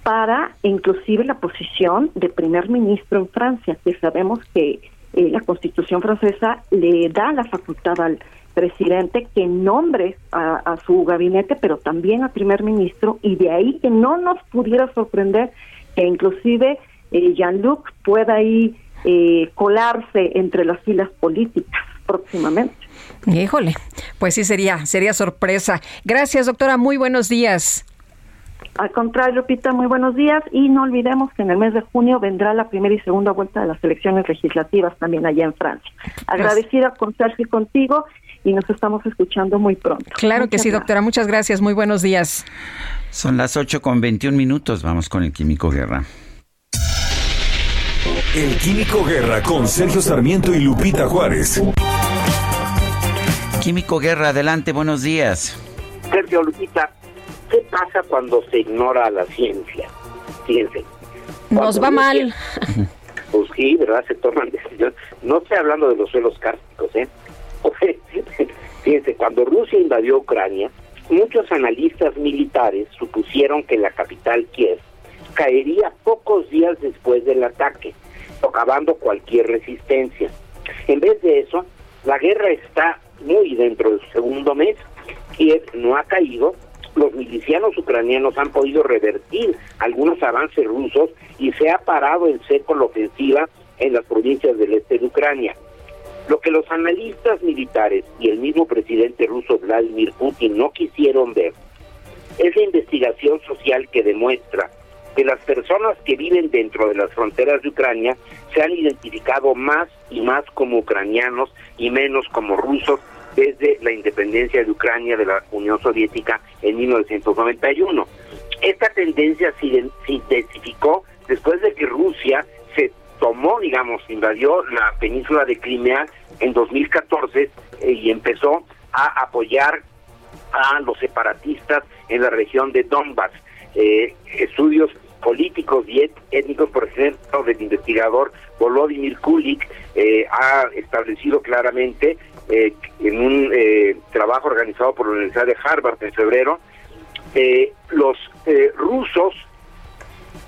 para inclusive la posición de primer ministro en Francia, que sabemos que eh, la constitución francesa le da la facultad al presidente que nombre a, su gabinete, pero también a primer ministro, y de ahí que no nos pudiera sorprender que inclusive eh, Jean-Luc pueda ahí eh, colarse entre las filas políticas próximamente. Híjole, pues sí sería, sería sorpresa. Gracias, doctora. Muy buenos días. Al contrario, Lupita, muy buenos días y no olvidemos que en el mes de junio vendrá la primera y segunda vuelta de las elecciones legislativas también allá en Francia. Agradecida con Sergio y contigo y nos estamos escuchando muy pronto. Claro que sí, doctora. Muchas gracias. Muy buenos días. Son las 8 con 21 minutos. Vamos con el Químico Guerra. El Químico Guerra con Sergio Sarmiento y Lupita Juárez. Químico Guerra, adelante, buenos días. Sergio Lupita, ¿qué pasa cuando se ignora la ciencia? Fíjense. Nos va mal. Pues sí, ¿verdad? Se toman decisiones. No estoy hablando de los suelos cársticos, ¿eh? Fíjense, cuando Rusia invadió Ucrania, muchos analistas militares supusieron que la capital Kiev caería pocos días después del ataque, socavando cualquier resistencia. En vez de eso, la guerra está muy dentro del segundo mes. Kiev no ha caído, los milicianos ucranianos han podido revertir algunos avances rusos y se ha parado en seco la ofensiva en las provincias del este de Ucrania. Lo que los analistas militares y el mismo presidente ruso Vladimir Putin no quisieron ver es la investigación social que demuestra que las personas que viven dentro de las fronteras de Ucrania se han identificado más y más como ucranianos y menos como rusos desde la independencia de Ucrania de la Unión Soviética en 1991. Esta tendencia se intensificó después de que Rusia se tomó, digamos, invadió la península de Crimea en 2014 eh, y empezó a apoyar a los separatistas en la región de Donbass. Eh, estudios políticos y étnicos, por ejemplo, del investigador Volodymyr Kulik, eh, ha establecido claramente en un trabajo organizado por la Universidad de Harvard en febrero, los rusos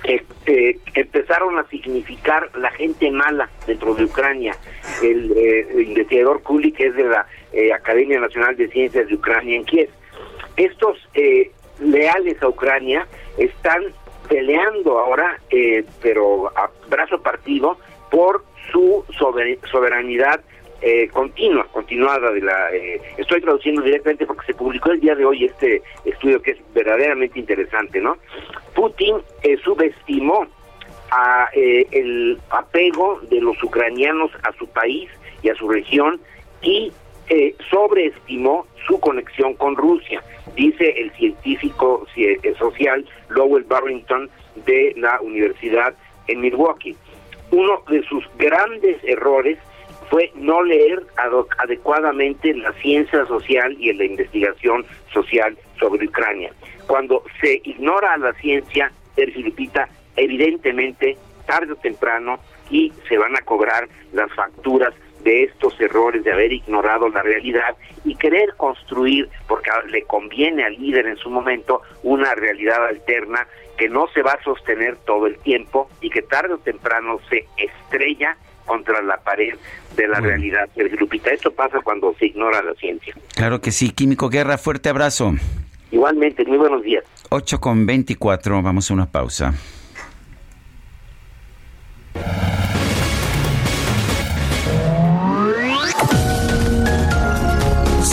eh, empezaron a significar la gente mala dentro de Ucrania. El, eh, investigador Kulik es de la eh, Academia Nacional de Ciencias de Ucrania en Kiev. Estos eh, leales a Ucrania están peleando ahora, pero a brazo partido, por su soberanidad eh, continua, continuada de la... Eh, estoy traduciendo directamente porque se publicó el día de hoy este estudio que es verdaderamente interesante, ¿no? Putin eh, subestimó a, el apego de los ucranianos a su país y a su región y sobreestimó su conexión con Rusia, dice el científico social Lowell Barrington de la Universidad en Milwaukee. Uno de sus grandes errores fue no leer adecuadamente la ciencia social y la investigación social sobre Ucrania. Cuando se ignora a la ciencia, Sergio Lupita, evidentemente, tarde o temprano, y se van a cobrar las facturas de estos errores de haber ignorado la realidad y querer construir, porque le conviene al líder en su momento, una realidad alterna que no se va a sostener todo el tiempo y que tarde o temprano se estrella contra la pared de la realidad. El grupita, esto pasa cuando se ignora la ciencia. Claro que sí. Químico Guerra, fuerte abrazo. Igualmente, muy buenos días. 8 con 24, vamos a una pausa.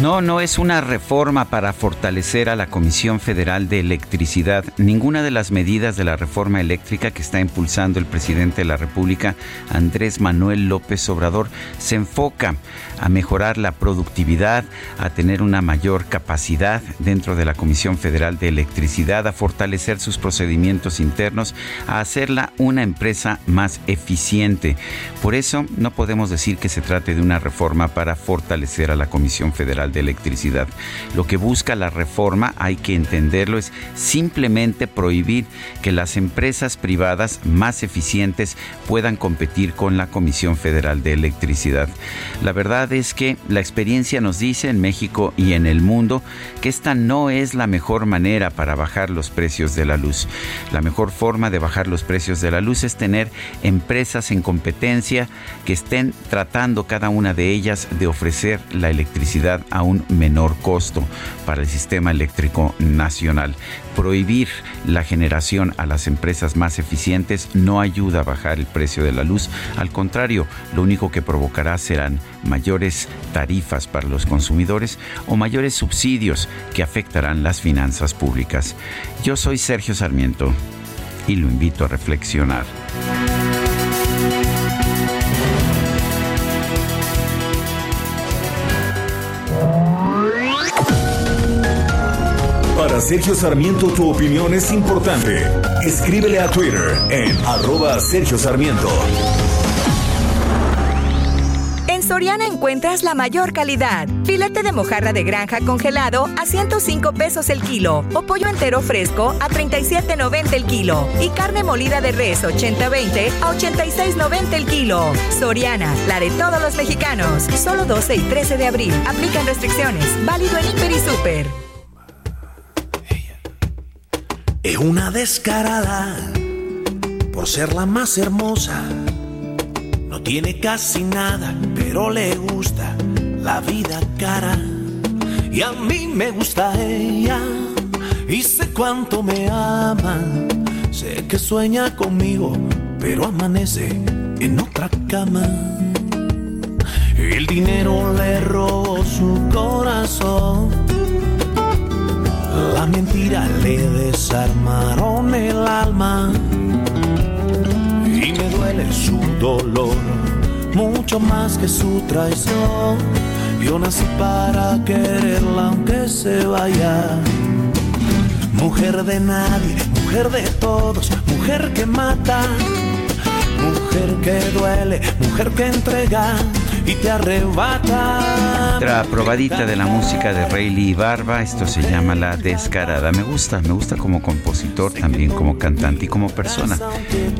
No, no es una reforma para fortalecer a la Comisión Federal de Electricidad. Ninguna de las medidas de la reforma eléctrica que está impulsando el presidente de la República, Andrés Manuel López Obrador, se enfoca a mejorar la productividad, a tener una mayor capacidad dentro de la Comisión Federal de Electricidad, a fortalecer sus procedimientos internos, a hacerla una empresa más eficiente. Por eso no podemos decir que se trate de una reforma para fortalecer a la Comisión Federal de Electricidad. Lo que busca la reforma, hay que entenderlo, es simplemente prohibir que las empresas privadas más eficientes puedan competir con la Comisión Federal de Electricidad. La verdad es que la experiencia nos dice en México y en el mundo que esta no es la mejor manera para bajar los precios de la luz. La mejor forma de bajar los precios de la luz es tener empresas en competencia que estén tratando cada una de ellas de ofrecer la electricidad a un menor costo para el sistema eléctrico nacional. Prohibir la generación a las empresas más eficientes no ayuda a bajar el precio de la luz. Al contrario, lo único que provocará serán mayores tarifas para los consumidores o mayores subsidios que afectarán las finanzas públicas. Yo soy Sergio Sarmiento y lo invito a reflexionar. Sergio Sarmiento tu opinión es importante. Escríbele a Twitter en arroba Sergio Sarmiento. En Soriana encuentras la mayor calidad. Filete de mojarra de granja congelado a 105 pesos el kilo o pollo entero fresco a 37.90 el kilo y carne molida de res 80-20 a 86.90 el kilo. Soriana, la de todos los mexicanos. Solo 12 y 13 de abril. Aplican restricciones. Válido en Hiper y Super. Es una descarada por ser la más hermosa. No tiene casi nada, pero le gusta la vida cara. Y a mí me gusta ella y sé cuánto me ama. Sé que sueña conmigo, pero amanece en otra cama. El dinero le robó su corazón. La mentira le desarmaron el alma. Y me duele su dolor, mucho más que su traición. Yo nací para quererla aunque se vaya. Mujer de nadie, mujer de todos, mujer que mata, mujer que duele, mujer que entrega y te arrebata. Otra probadita de la música de Rayleigh Barba, esto se llama La Descarada. Me gusta, me gusta como compositor, también como cantante y como persona.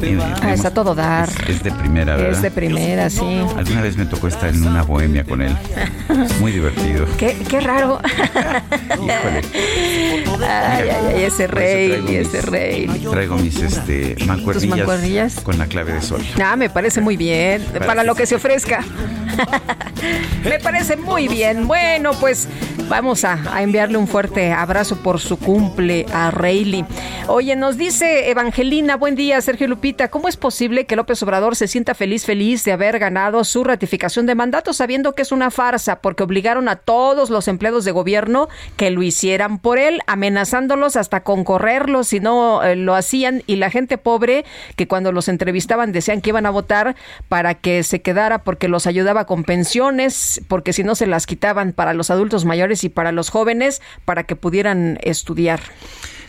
Y, Ah, está todo dar. es, es de primera, ¿verdad? Es de primera, sí. Alguna vez me tocó estar en una bohemia con él. Muy divertido. Qué, qué raro. Híjole. Ay, ay, ay, ese rey, ese rey. Traigo mis este, mancuernillas, mancuernillas? con la clave de sol. Ah, me parece muy bien. Para lo que se ofrezca. me parece muy bien. Bueno, pues vamos a, enviarle un fuerte abrazo por su cumple a Rayleigh. Oye, nos dice Evangelina, buen día, Sergio Lupita. ¿Cómo es posible que López Obrador se sienta feliz, feliz de haber ganado su ratificación de mandato sabiendo que es una farsa porque obligaron a todos los empleados de gobierno que lo hicieran por él, amenazándolos hasta con correrlos si no eh, lo hacían y la gente pobre que cuando los entrevistaban decían que iban a votar para que se quedara porque los ayudaba con pensiones, porque si no se las quitaban para los adultos mayores y para los jóvenes para que pudieran estudiar.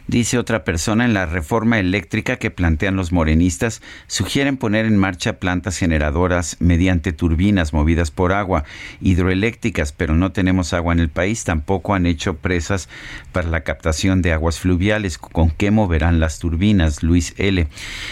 Dice otra persona, en la reforma eléctrica que plantean los morenistas, sugieren poner en marcha plantas generadoras mediante turbinas movidas por agua, hidroeléctricas, pero no tenemos agua en el país, tampoco han hecho presas para la captación de aguas fluviales. ¿Con qué moverán las turbinas? Luis L.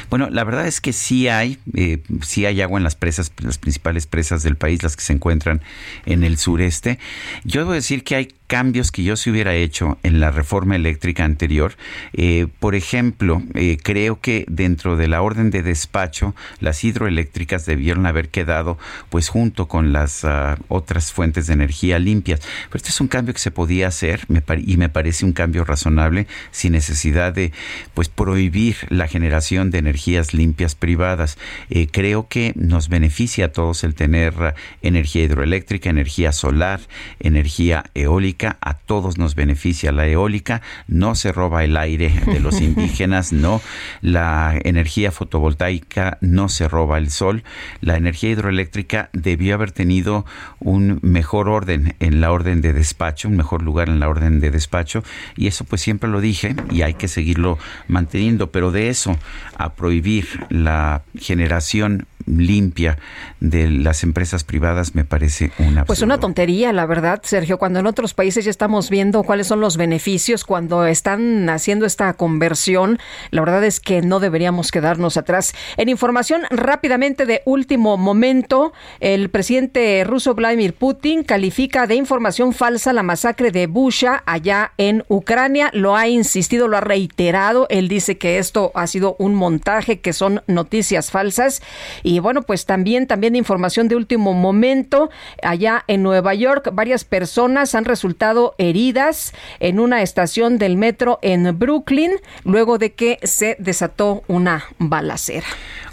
Bueno, la verdad es que sí hay, eh, sí hay agua en las presas, las principales presas del país, las que se encuentran en el sureste. Yo debo decir que hay cambios que yo se hubiera hecho en la reforma eléctrica anterior. Eh, por ejemplo, eh, creo que dentro de la orden de despacho, las hidroeléctricas debieron haber quedado pues junto con las ah, otras fuentes de energía limpias. Pero este es un cambio que se podía hacer y me parece un cambio razonable sin necesidad de pues prohibir la generación de energías limpias privadas. Eh, creo que nos beneficia a todos el tener ah, energía hidroeléctrica, energía solar, energía eólica, a todos nos beneficia la eólica, no se roba el aire de los indígenas, no, la energía fotovoltaica no se roba el sol, la energía hidroeléctrica debió haber tenido un mejor orden en la orden de despacho, un mejor lugar en la orden de despacho, y eso pues siempre lo dije y hay que seguirlo manteniendo, pero de eso a prohibir la generación limpia de las empresas privadas me parece una Pues una tontería, la verdad, Sergio, cuando en otros países ya estamos viendo cuáles son los beneficios cuando están haciendo esta conversión, la verdad es que no deberíamos quedarnos atrás. En información rápidamente de último momento, el presidente ruso Vladimir Putin califica de información falsa la masacre de Busha allá en Ucrania, lo ha insistido, lo ha reiterado, él dice que esto ha sido un montaje, que son noticias falsas y bueno, pues también también información de último momento allá en Nueva York, varias personas han resultado heridas en una estación del metro en Brooklyn luego de que se desató una balacera.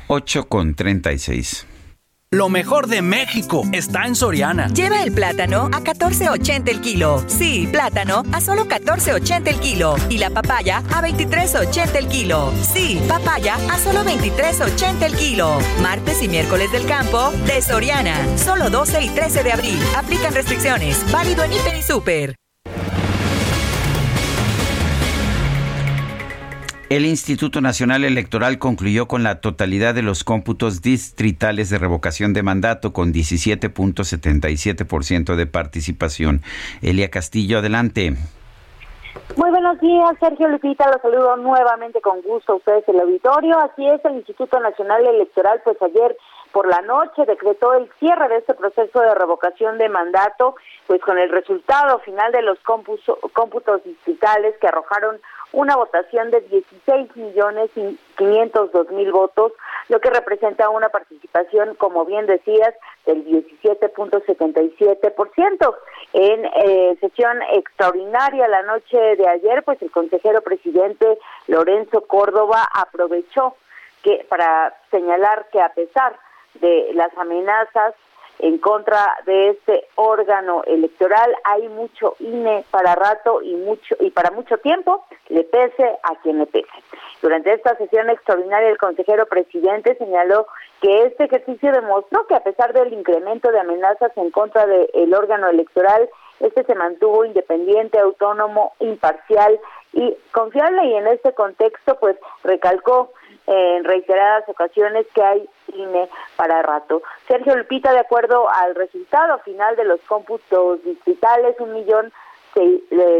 8 con 36. Lo mejor de México está en Soriana. Lleva el plátano a 14.80 el kilo. Sí, plátano a solo 14.80 el kilo. Y la papaya a 23.80 el kilo. Sí, papaya a solo 23.80 el kilo. Martes y miércoles del campo de Soriana. Solo 12 y 13 de abril. Aplican restricciones. Válido en Hiper y Super. El Instituto Nacional Electoral concluyó con la totalidad de los cómputos distritales de revocación de mandato con 17.77% de participación. Elia Castillo, adelante. Muy buenos días, Sergio Lupita, los saludo nuevamente con gusto a ustedes el auditorio. Así es, el Instituto Nacional Electoral, pues ayer por la noche decretó el cierre de este proceso de revocación de mandato, pues con el resultado final de los cómputos distritales que arrojaron una votación de 16 millones y 502 mil votos, lo que representa una participación, como bien decías, del 17.77%. En eh, sesión extraordinaria la noche de ayer, pues el consejero presidente Lorenzo Córdoba aprovechó que para señalar que a pesar de las amenazas en contra de este órgano electoral. Hay mucho INE para rato y mucho y para mucho tiempo, le pese a quien le pese. Durante esta sesión extraordinaria, el consejero presidente señaló que este ejercicio demostró que a pesar del incremento de amenazas en contra del órgano electoral, este se mantuvo independiente, autónomo, imparcial y confiable y en este contexto pues recalcó en reiteradas ocasiones que hay INE para rato. Sergio Lupita, de acuerdo al resultado final de los cómputos distritales, un millón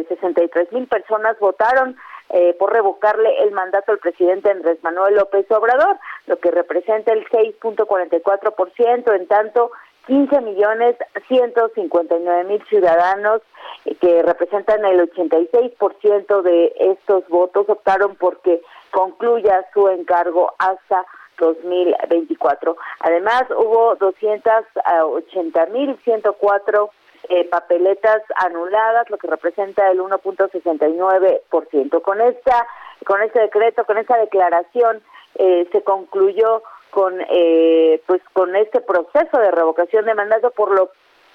sesenta y tres mil personas votaron eh, por revocarle el mandato al presidente Andrés Manuel López Obrador, lo que representa el 6.44%, en tanto 15 millones 159 mil ciudadanos eh, que representan el 86% de estos votos optaron porque concluya su encargo hasta 2024. Además, hubo 280.104 eh, papeletas anuladas, lo que representa el 1.69%. Con esta, con este decreto, con esta declaración, eh, se concluyó con, eh, pues, con este proceso de revocación de mandato por lo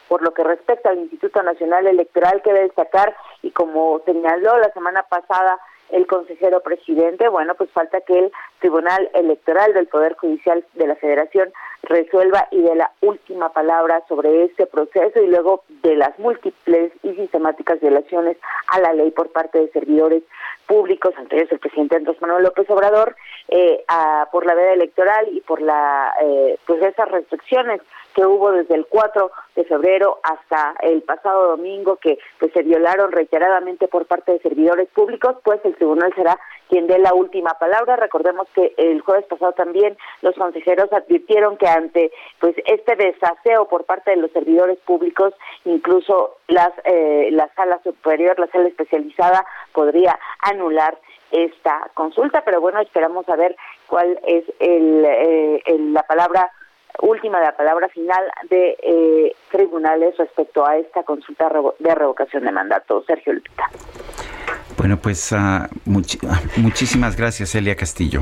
por lo que respecta al Instituto Nacional Electoral que debe destacar y como señaló la semana pasada el consejero presidente, bueno, pues falta que el Tribunal Electoral del Poder Judicial de la Federación resuelva y dé la última palabra sobre este proceso y luego de las múltiples y sistemáticas violaciones a la ley por parte de servidores públicos, entre ellos el presidente Andrés Manuel López Obrador, eh, por la veda electoral y por la eh, pues esas restricciones que hubo desde el 4 de febrero hasta el pasado domingo que pues, se violaron reiteradamente por parte de servidores públicos, pues el tribunal será quien dé la última palabra. Recordemos que el jueves pasado también los consejeros advirtieron que ante pues este desaseo por parte de los servidores públicos, incluso las eh, la sala superior, la sala especializada podría anular esta consulta, pero bueno, esperamos a ver cuál es el, eh, la palabra última, la palabra final de eh, tribunales respecto a esta consulta de revocación de mandato. Sergio Lupita. Bueno, pues uh, muchísimas gracias, Elia Castillo.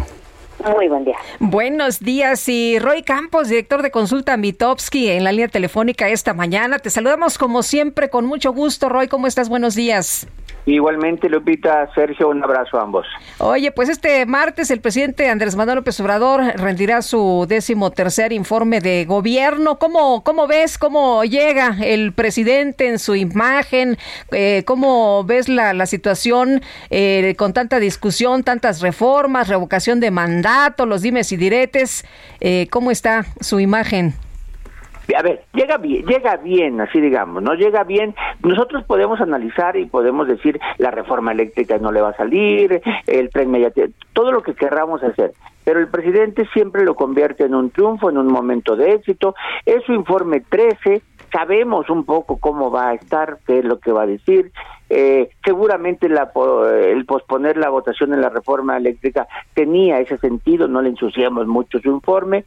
Muy buen día. Buenos días y Roy Campos, director de consulta Mitowski en la línea telefónica esta mañana. Te saludamos como siempre con mucho gusto. Roy, ¿cómo estás? Buenos días. Igualmente, Lupita, Sergio, un abrazo a ambos. Oye, pues este martes el presidente Andrés Manuel López Obrador rendirá su décimo tercer informe de gobierno. ¿Cómo, cómo ves, cómo llega el presidente en su imagen? Eh, ¿Cómo ves la, la situación eh, con tanta discusión, tantas reformas, revocación de mandato, los dimes y diretes? Eh, ¿Cómo está su imagen? A ver, llega bien, llega bien, así digamos, ¿no? Llega bien. Nosotros podemos analizar y podemos decir la reforma eléctrica no le va a salir, el tren mediático, todo lo que querramos hacer. Pero el presidente siempre lo convierte en un triunfo, en un momento de éxito. Es su informe 13, sabemos un poco cómo va a estar, qué es lo que va a decir. Eh, seguramente la, el posponer la votación en la reforma eléctrica tenía ese sentido, no le ensuciamos mucho su informe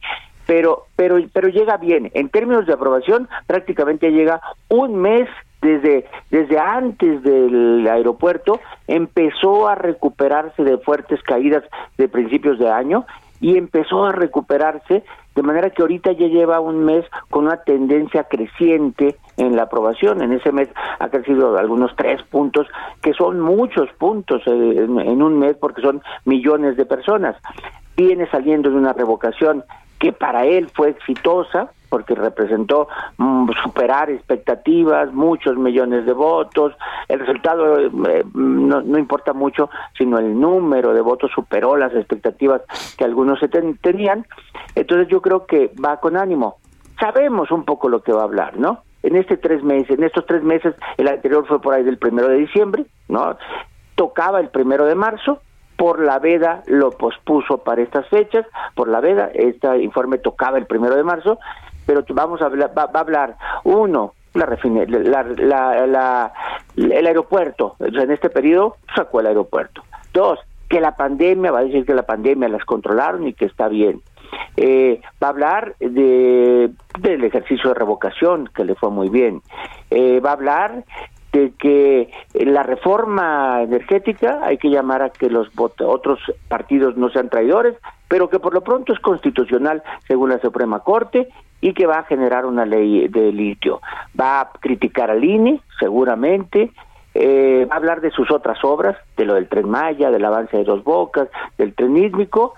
pero, pero, pero llega bien. En términos de aprobación, prácticamente llega un mes desde, desde antes del aeropuerto, empezó a recuperarse de fuertes caídas de principios de año y empezó a recuperarse de manera que ahorita ya lleva un mes con una tendencia creciente en la aprobación. En ese mes ha crecido algunos tres puntos, que son muchos puntos eh, en un mes porque son millones de personas. Viene saliendo de una revocación que para él fue exitosa, porque representó mm, superar expectativas, muchos millones de votos. El resultado eh, no, no, importa mucho, sino el número de votos superó las expectativas que algunos se tenían. Entonces yo creo que va con ánimo. Sabemos un poco lo que va a hablar, ¿no? En este tres meses, en estos tres meses, el anterior fue por ahí del primero de diciembre, ¿no? Tocaba el primero de marzo, por la veda lo pospuso para estas fechas, por la veda, este informe tocaba el primero de marzo, pero vamos a hablar, va, a hablar uno, la, la, la, el aeropuerto, en este periodo sacó el aeropuerto. Dos, que la pandemia, va a decir que la pandemia las controlaron y que está bien. Eh, va a hablar de del ejercicio de revocación, que le fue muy bien. Eh, va a hablar de que la reforma energética hay que llamar a que los otros partidos no sean traidores, pero que por lo pronto es constitucional según la Suprema Corte y que va a generar una ley de litio. Va a criticar al INE, seguramente, eh, va a hablar de sus otras obras, de lo del tren Maya, del avance de dos bocas, del tren ísmico,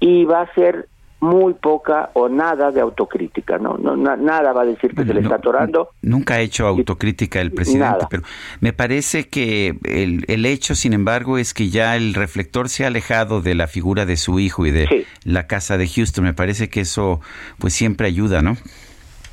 y va a ser muy poca o nada de autocrítica, no, no nada va a decir que se le está atorando. Nunca ha hecho autocrítica el presidente, pero me parece que el, el, hecho, sin embargo, es que ya el reflector se ha alejado de la figura de su hijo y de la casa de Houston. Me parece que eso, pues, siempre ayuda, ¿no?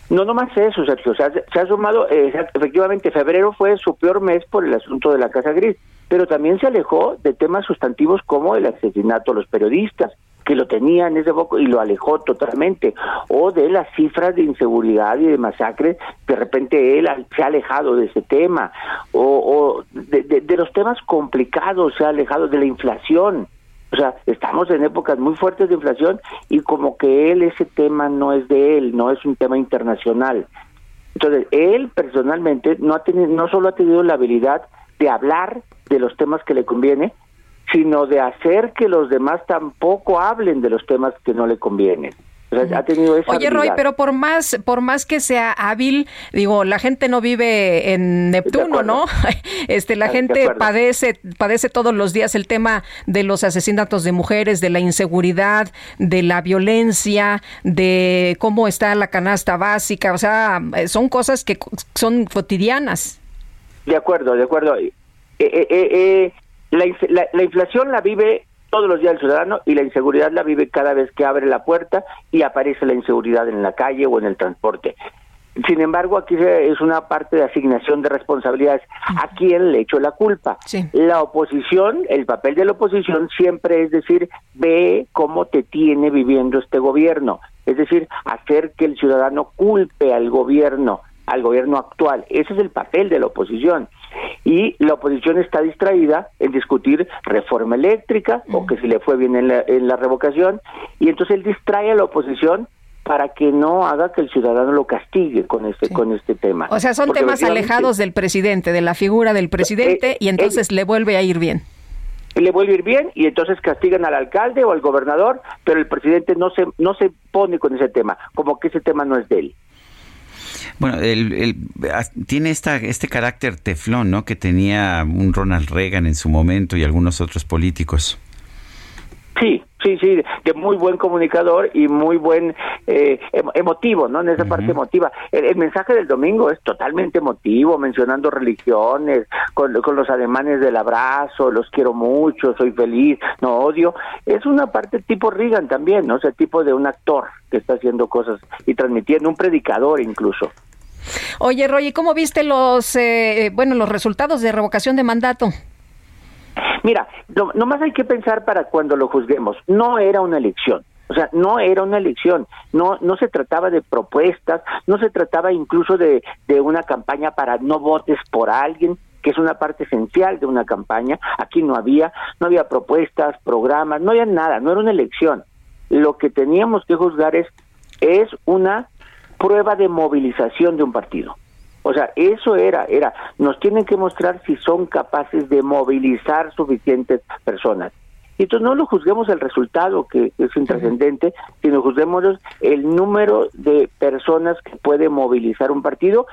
No, no más eso, Sergio. Se ha, se ha sumado, eh, efectivamente, febrero fue su peor mes por el asunto de la Casa Gris, pero también se alejó de temas sustantivos como el asesinato a los periodistas, que lo tenía en ese foco y lo alejó totalmente, o de las cifras de inseguridad y de masacre, de repente él se ha alejado de ese tema, o, de, los temas complicados, se ha alejado de la inflación. O sea, estamos en épocas muy fuertes de inflación y como que él ese tema no es de él, no es un tema internacional. Entonces, él personalmente no ha tenido no solo ha tenido la habilidad de hablar de los temas que le conviene, sino de hacer que los demás tampoco hablen de los temas que no le convienen. ha tenido esa Oye, Roy, pero por más, por más que sea hábil, digo, la gente no vive en Neptuno, ¿no? Este, la gente padece, padece todos los días el tema de los asesinatos de mujeres, de la inseguridad, de la violencia, de cómo está la canasta básica, o sea, son cosas que son cotidianas. De acuerdo, de acuerdo. Eh, eh, eh, la, inflación la vive todos los días el ciudadano y la inseguridad la vive cada vez que abre la puerta y aparece la inseguridad en la calle o en el transporte. Sin embargo, aquí es una parte de asignación de responsabilidades. ¿A quién le echo la culpa? La oposición, el papel de la oposición siempre es decir, ve cómo te tiene viviendo este gobierno. Es decir, hacer que el ciudadano culpe al gobierno, al gobierno actual. Ese es el papel de la oposición y la oposición está distraída en discutir reforma eléctrica o que si le fue bien en la, en la revocación y entonces él distrae a la oposición para que no haga que el ciudadano lo castigue con este con este tema. O sea, son temas alejados del presidente, de la figura del presidente eh, y entonces le vuelve a ir bien. Le vuelve a ir bien y entonces castigan al alcalde o al gobernador, pero el presidente no se no se pone con ese tema, como que ese tema no es de él. Bueno, el, tiene esta, este carácter teflón, ¿no? Que tenía un Ronald Reagan en su momento y algunos otros políticos. Sí, sí, sí, de muy buen comunicador y muy buen eh, emotivo, ¿no? En esa parte emotiva. El, mensaje del domingo es totalmente emotivo, mencionando religiones, con, con, los ademanes del abrazo, los quiero mucho, soy feliz, no odio. Es una parte tipo Reagan también, ¿no? O sea, tipo de un actor que está haciendo cosas y transmitiendo, un predicador incluso. Oye, Roy, ¿cómo viste los, eh, bueno, los resultados de revocación de mandato? Mira, no, nomás hay que pensar para cuando lo juzguemos. No era una elección. O sea, no era una elección, no, no se trataba de propuestas, no se trataba incluso de, de una campaña para no votes por alguien, que es una parte esencial de una campaña. Aquí no había, no había propuestas, programas, no había nada, no era una elección. Lo que teníamos que juzgar es, es una prueba de movilización de un partido. O sea, eso era, era, nos tienen que mostrar si son capaces de movilizar suficientes personas. Y entonces no lo juzguemos el resultado, que es intrascendente, sino juzguemos el número de personas que puede movilizar un partido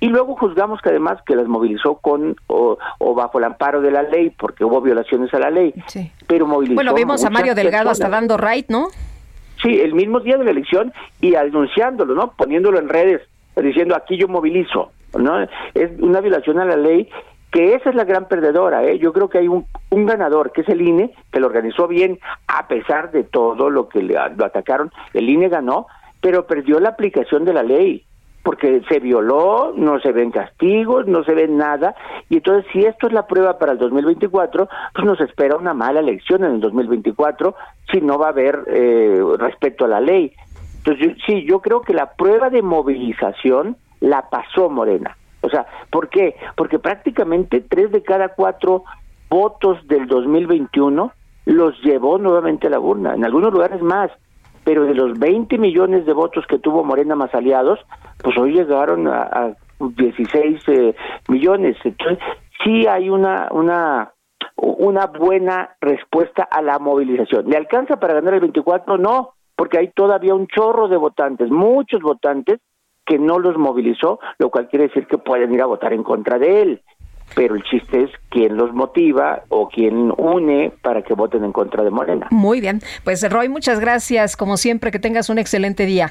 y luego juzgamos que además que las movilizó con o, bajo el amparo de la ley, porque hubo violaciones a la ley. Pero movilizó. Bueno, vimos a Mario Delgado hasta dando right, ¿no? Sí, el mismo día de la elección y anunciándolo, ¿no? Poniéndolo en redes, diciendo aquí yo movilizo, ¿no? Es una violación a la ley que esa es la gran perdedora, ¿eh? Yo creo que hay un, ganador, que es el INE, que lo organizó bien, a pesar de todo lo que le, lo atacaron, el INE ganó, pero perdió la aplicación de la ley porque se violó, no se ven castigos, no se ve nada, y entonces si esto es la prueba para el 2024, pues nos espera una mala elección en el 2024 si no va a haber eh, respeto a la ley. Entonces, sí, yo creo que la prueba de movilización la pasó Morena. O sea, ¿por qué? Porque prácticamente tres de cada cuatro votos del 2021 los llevó nuevamente a la urna, en algunos lugares más pero de los 20 millones de votos que tuvo Morena más aliados, pues hoy llegaron a, 16 eh, millones. Entonces, sí hay una, una, una buena respuesta a la movilización. ¿Le alcanza para ganar el 24? No, porque hay todavía un chorro de votantes, muchos votantes que no los movilizó, lo cual quiere decir que pueden ir a votar en contra de él pero el chiste es quién los motiva o quién une para que voten en contra de Morena. Muy bien, pues Roy, muchas gracias, como siempre, que tengas un excelente día.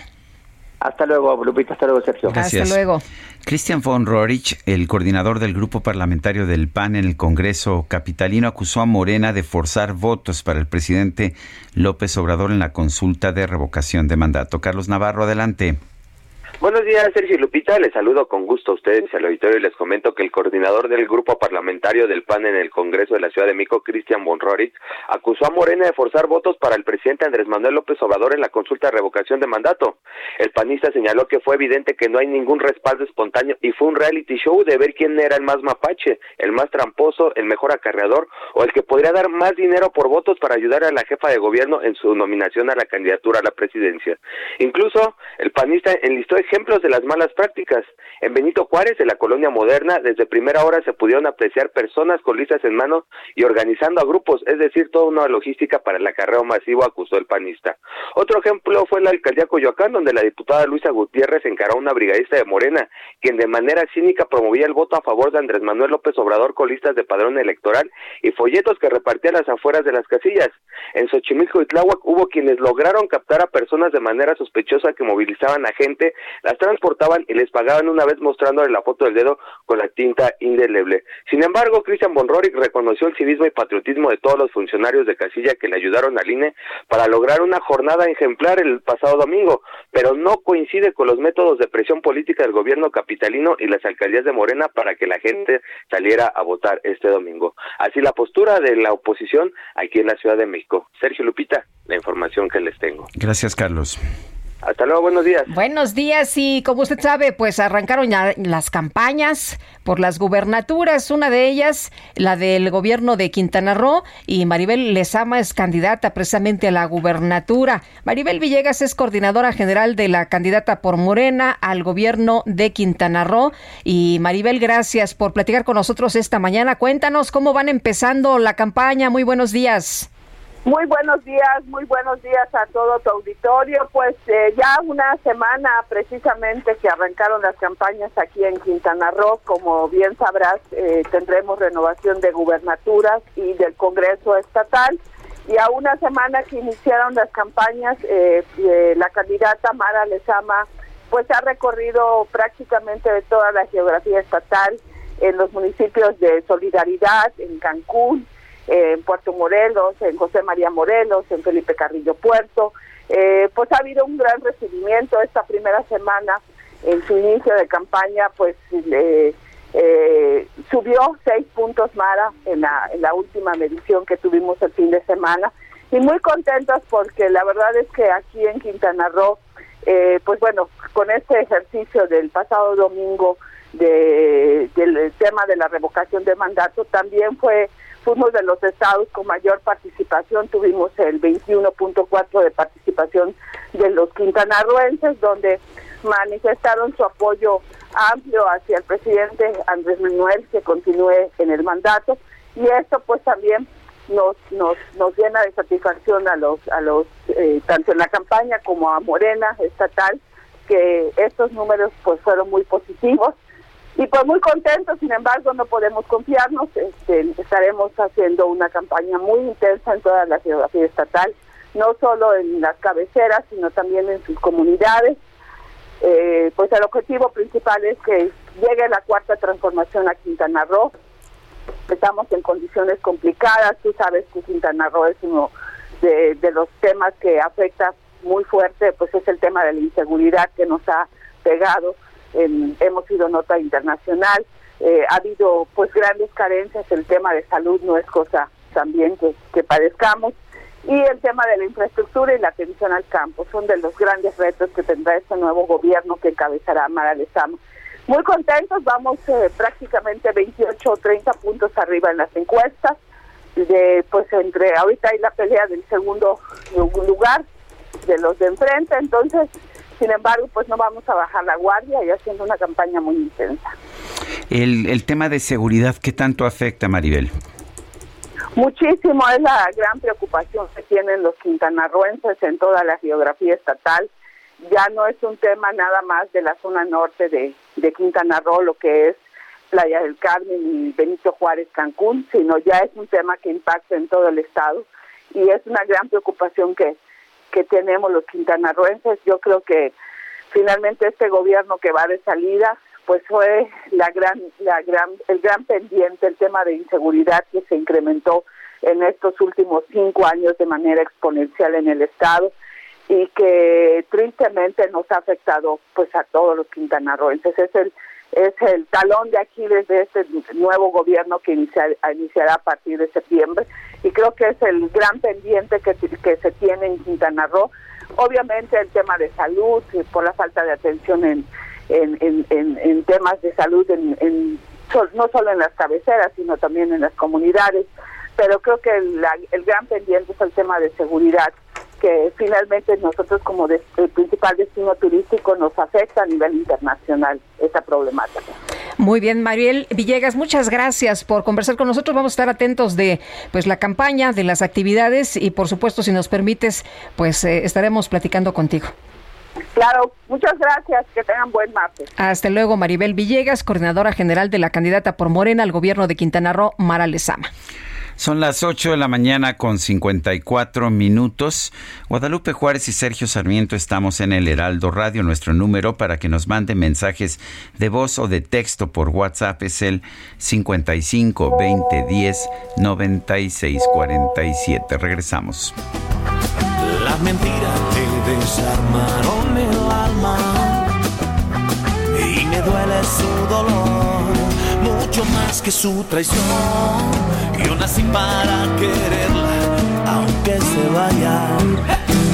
Hasta luego, Lupita. Hasta luego, Sergio. Gracias. Hasta luego. Christian von Rorich, el coordinador del grupo parlamentario del PAN en el Congreso capitalino, acusó a Morena de forzar votos para el presidente López Obrador en la consulta de revocación de mandato. Carlos Navarro, adelante. Buenos días, Sergio Lupita. Les saludo con gusto a ustedes al auditorio y les comento que el coordinador del grupo parlamentario del PAN en el Congreso de la Ciudad de México, Cristian Bonrorit, acusó a Morena de forzar votos para el presidente Andrés Manuel López Obrador en la consulta de revocación de mandato. El panista señaló que fue evidente que no hay ningún respaldo espontáneo y fue un reality show de ver quién era el más mapache, el más tramposo, el mejor acarreador o el que podría dar más dinero por votos para ayudar a la jefa de gobierno en su nominación a la candidatura a la presidencia. Incluso el panista enlistó ejemplos de las malas prácticas. En Benito Juárez, en la colonia moderna, desde primera hora se pudieron apreciar personas con listas en mano y organizando a grupos, es decir, toda una logística para el acarreo masivo, acusó el panista. Otro ejemplo fue la alcaldía Coyoacán, donde la diputada Luisa Gutiérrez encaró a una brigadista de Morena, quien de manera cínica promovía el voto a favor de Andrés Manuel López Obrador con listas de padrón electoral y folletos que repartía las afueras de las casillas. En Xochimilco y Tláhuac hubo quienes lograron captar a personas de manera sospechosa que movilizaban a gente las transportaban y les pagaban una vez mostrándole la foto del dedo con la tinta indeleble. Sin embargo, Cristian Bonroric reconoció el civismo y patriotismo de todos los funcionarios de casilla que le ayudaron al INE para lograr una jornada ejemplar el pasado domingo, pero no coincide con los métodos de presión política del gobierno capitalino y las alcaldías de Morena para que la gente saliera a votar este domingo. Así la postura de la oposición aquí en la Ciudad de México. Sergio Lupita, la información que les tengo. Gracias, Carlos. Hasta luego, buenos días. Buenos días y como usted sabe, pues arrancaron ya las campañas por las gubernaturas, una de ellas la del gobierno de Quintana Roo y Maribel Lezama es candidata precisamente a la gubernatura. Maribel Villegas es coordinadora general de la candidata por Morena al gobierno de Quintana Roo y Maribel, gracias por platicar con nosotros esta mañana. Cuéntanos cómo van empezando la campaña. Muy buenos días. Muy buenos días, muy buenos días a todo tu auditorio. Pues eh, ya una semana precisamente que arrancaron las campañas aquí en Quintana Roo, como bien sabrás, eh, tendremos renovación de gubernaturas y del Congreso Estatal. Y a una semana que iniciaron las campañas, eh, la candidata Mara Lezama pues ha recorrido prácticamente de toda la geografía estatal en los municipios de Solidaridad, en Cancún, en Puerto Morelos, en José María Morelos, en Felipe Carrillo Puerto. Eh, pues ha habido un gran recibimiento esta primera semana en su inicio de campaña, pues eh, subió seis puntos Mara en la, última medición que tuvimos el fin de semana y muy contentos porque la verdad es que aquí en Quintana Roo, eh, pues bueno, con este ejercicio del pasado domingo de, del tema de la revocación de mandato también fue fuimos de los estados con mayor participación, tuvimos el 21.4 de participación de los quintanarroenses, donde manifestaron su apoyo amplio hacia el presidente Andrés Manuel que continúe en el mandato. Y esto pues también nos nos nos llena de satisfacción a los a los eh, tanto en la campaña como a Morena estatal que estos números pues fueron muy positivos y pues muy contentos, sin embargo no podemos confiarnos, este, estaremos haciendo una campaña muy intensa en toda la geografía estatal no solo en las cabeceras, sino también en sus comunidades. Eh, pues el objetivo principal es que llegue la cuarta transformación a Quintana Roo. Estamos en condiciones complicadas, tú sabes que Quintana Roo es uno de, de los temas que afecta muy fuerte, pues es el tema de la inseguridad que nos ha pegado. Hemos sido nota internacional, eh, ha habido pues grandes carencias, el tema de salud no es cosa también que, que padezcamos. Y el tema de la infraestructura y la atención al campo son de los grandes retos que tendrá este nuevo gobierno que encabezará Mara Lezama. Muy contentos, vamos eh, prácticamente 28 o 30 puntos arriba en las encuestas, de pues entre ahorita hay la pelea del segundo lugar de los de enfrente, entonces sin embargo, pues no vamos a bajar la guardia y haciendo una campaña muy intensa. El, el tema de seguridad, ¿qué tanto afecta, Maribel? Muchísimo, es la gran preocupación que tienen los quintanarroenses en toda la geografía estatal. Ya no es un tema nada más de la zona norte de, de Quintana Roo, lo que es Playa del Carmen y Benito Juárez, Cancún, sino ya es un tema que impacta en todo el estado y es una gran preocupación que, que tenemos los quintanarroenses. Yo creo que finalmente este gobierno que va de salida, pues fue la gran, la gran, el gran pendiente, el tema de inseguridad que se incrementó en estos últimos cinco años de manera exponencial en el estado y que tristemente nos ha afectado pues a todos los quintanarroenses. Es el es el talón de Aquiles de este nuevo gobierno que iniciará a partir de septiembre. Y creo que es el gran pendiente que, que se tiene en Quintana Roo. Obviamente el tema de salud, eh, por la falta de atención en, en, en, temas de salud, en, no solo en las cabeceras, sino también en las comunidades, pero creo que el gran pendiente es el tema de seguridad que finalmente nosotros como el principal destino turístico nos afecta a nivel internacional esa problemática. Muy bien, Mariel Villegas, muchas gracias por conversar con nosotros. Vamos a estar atentos de pues la campaña, de las actividades y por supuesto, si nos permites, pues eh, estaremos platicando contigo. Claro, muchas gracias, que tengan buen martes. Hasta luego, Maribel Villegas, coordinadora general de la candidata por Morena al gobierno de Quintana Roo, Mara Lezama. Son las 8 de la mañana con 54 minutos. Guadalupe Juárez y Sergio Sarmiento estamos en el Heraldo Radio. Nuestro número para que nos manden mensajes de voz o de texto por WhatsApp es el 55 20 10 96 47. Regresamos. La mentira te desarmaron el alma y me duele su dolor más que su traición yo nací para quererla, aunque se vaya.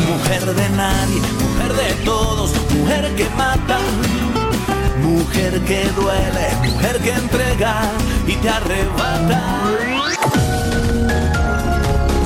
Mujer de nadie, mujer de todos, mujer que mata. Mujer que duele, mujer que entrega y te arrebata.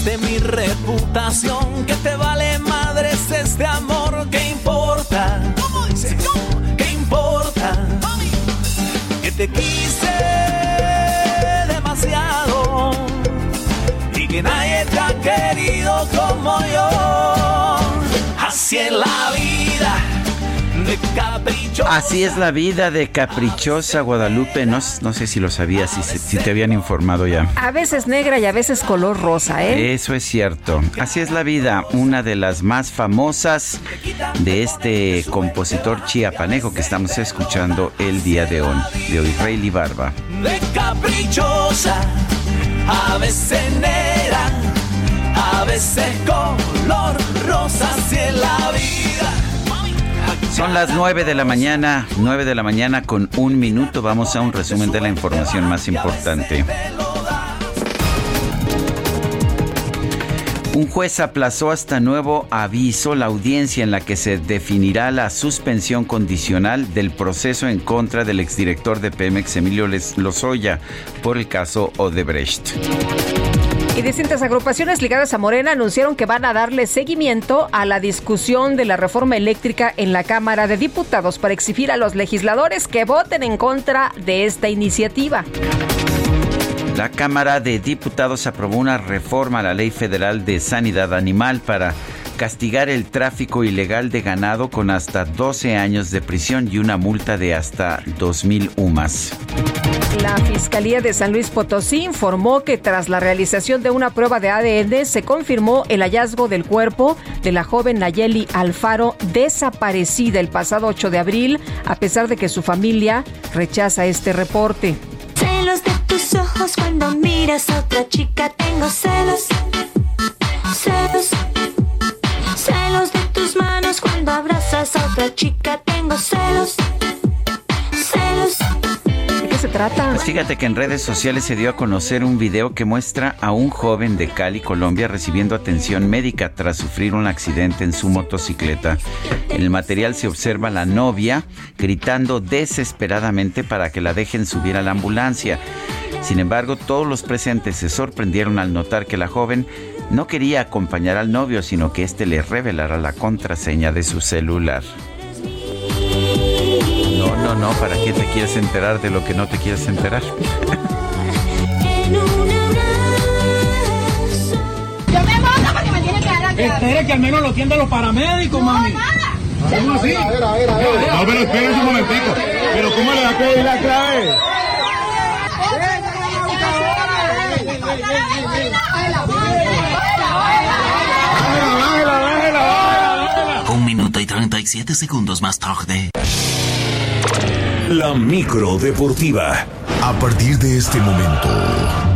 De mi reputación, que te vale madres este amor, ¿qué importa? ¿Qué importa? Que te quise demasiado y que nadie te ha querido como yo. Así es la vida Así es la vida de caprichosa Guadalupe. No, no sé si lo sabías, si, si, te habían informado ya. A veces negra y a veces color rosa, ¿eh? Eso es cierto. Así es la vida. Una de las más famosas de este compositor chiapanejo que estamos escuchando el día de hoy, de hoy, Rey De caprichosa, a veces negra a veces color rosa en la vida. Son las 9 de la mañana, 9 de la mañana con un minuto. Vamos a un resumen de la información más importante. Un juez aplazó hasta nuevo aviso la audiencia en la que se definirá la suspensión condicional del proceso en contra del exdirector de Pemex, Emilio Lozoya, por el caso Odebrecht. Distintas agrupaciones ligadas a Morena anunciaron que van a darle seguimiento a la discusión de la reforma eléctrica en la Cámara de Diputados para exigir a los legisladores que voten en contra de esta iniciativa. La Cámara de Diputados aprobó una reforma a la Ley Federal de Sanidad Animal para castigar el tráfico ilegal de ganado con hasta 12 años de prisión y una multa de hasta 2.000 UMAS. La Fiscalía de San Luis Potosí informó que tras la realización de una prueba de ADN se confirmó el hallazgo del cuerpo de la joven Nayeli Alfaro desaparecida el pasado 8 de abril, a pesar de que su familia rechaza este reporte tus ojos cuando miras a otra chica. Tengo celos, celos, celos de tus manos cuando abrazas a otra chica. Tengo celos, celos. Pues fíjate que en redes sociales se dio a conocer un video que muestra a un joven de Cali, Colombia, recibiendo atención médica tras sufrir un accidente en su motocicleta. En el material se observa la novia gritando desesperadamente para que la dejen subir a la ambulancia. Sin embargo, todos los presentes se sorprendieron al notar que la joven no quería acompañar al novio, sino que éste le revelara la contraseña de su celular. No, no, no, ¿para qué te quieres enterar de lo que no te quieres enterar? Yo me monto porque me tiene que dar la clave. Espere que al menos lo atiendan los paramédicos, mami. ¿Cómo así? A ver, a ver, a ver. No, pero espere un momentito. ¿Pero cómo le va a pedir la clave? Un minuto y 37 segundos más tarde. La micro deportiva. A partir de este momento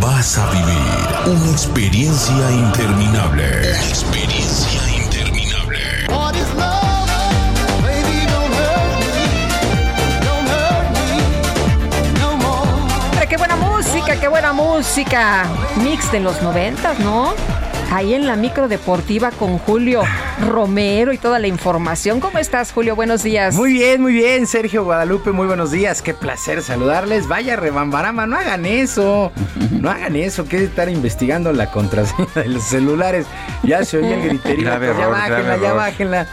vas a vivir una experiencia interminable. Una experiencia interminable. Qué buena música, qué buena música. Mix de los noventas, ¿no? Ahí en la micro deportiva con Julio Romero y toda la información. ¿Cómo estás, Julio? Buenos días. Muy bien, muy bien, Sergio Guadalupe, muy buenos días. Qué placer saludarles. Vaya rebambarama, no hagan eso. No hagan eso, que estar investigando la contraseña de los celulares. Ya se oye el griterío. Pues ya bájenla, ya bájenla.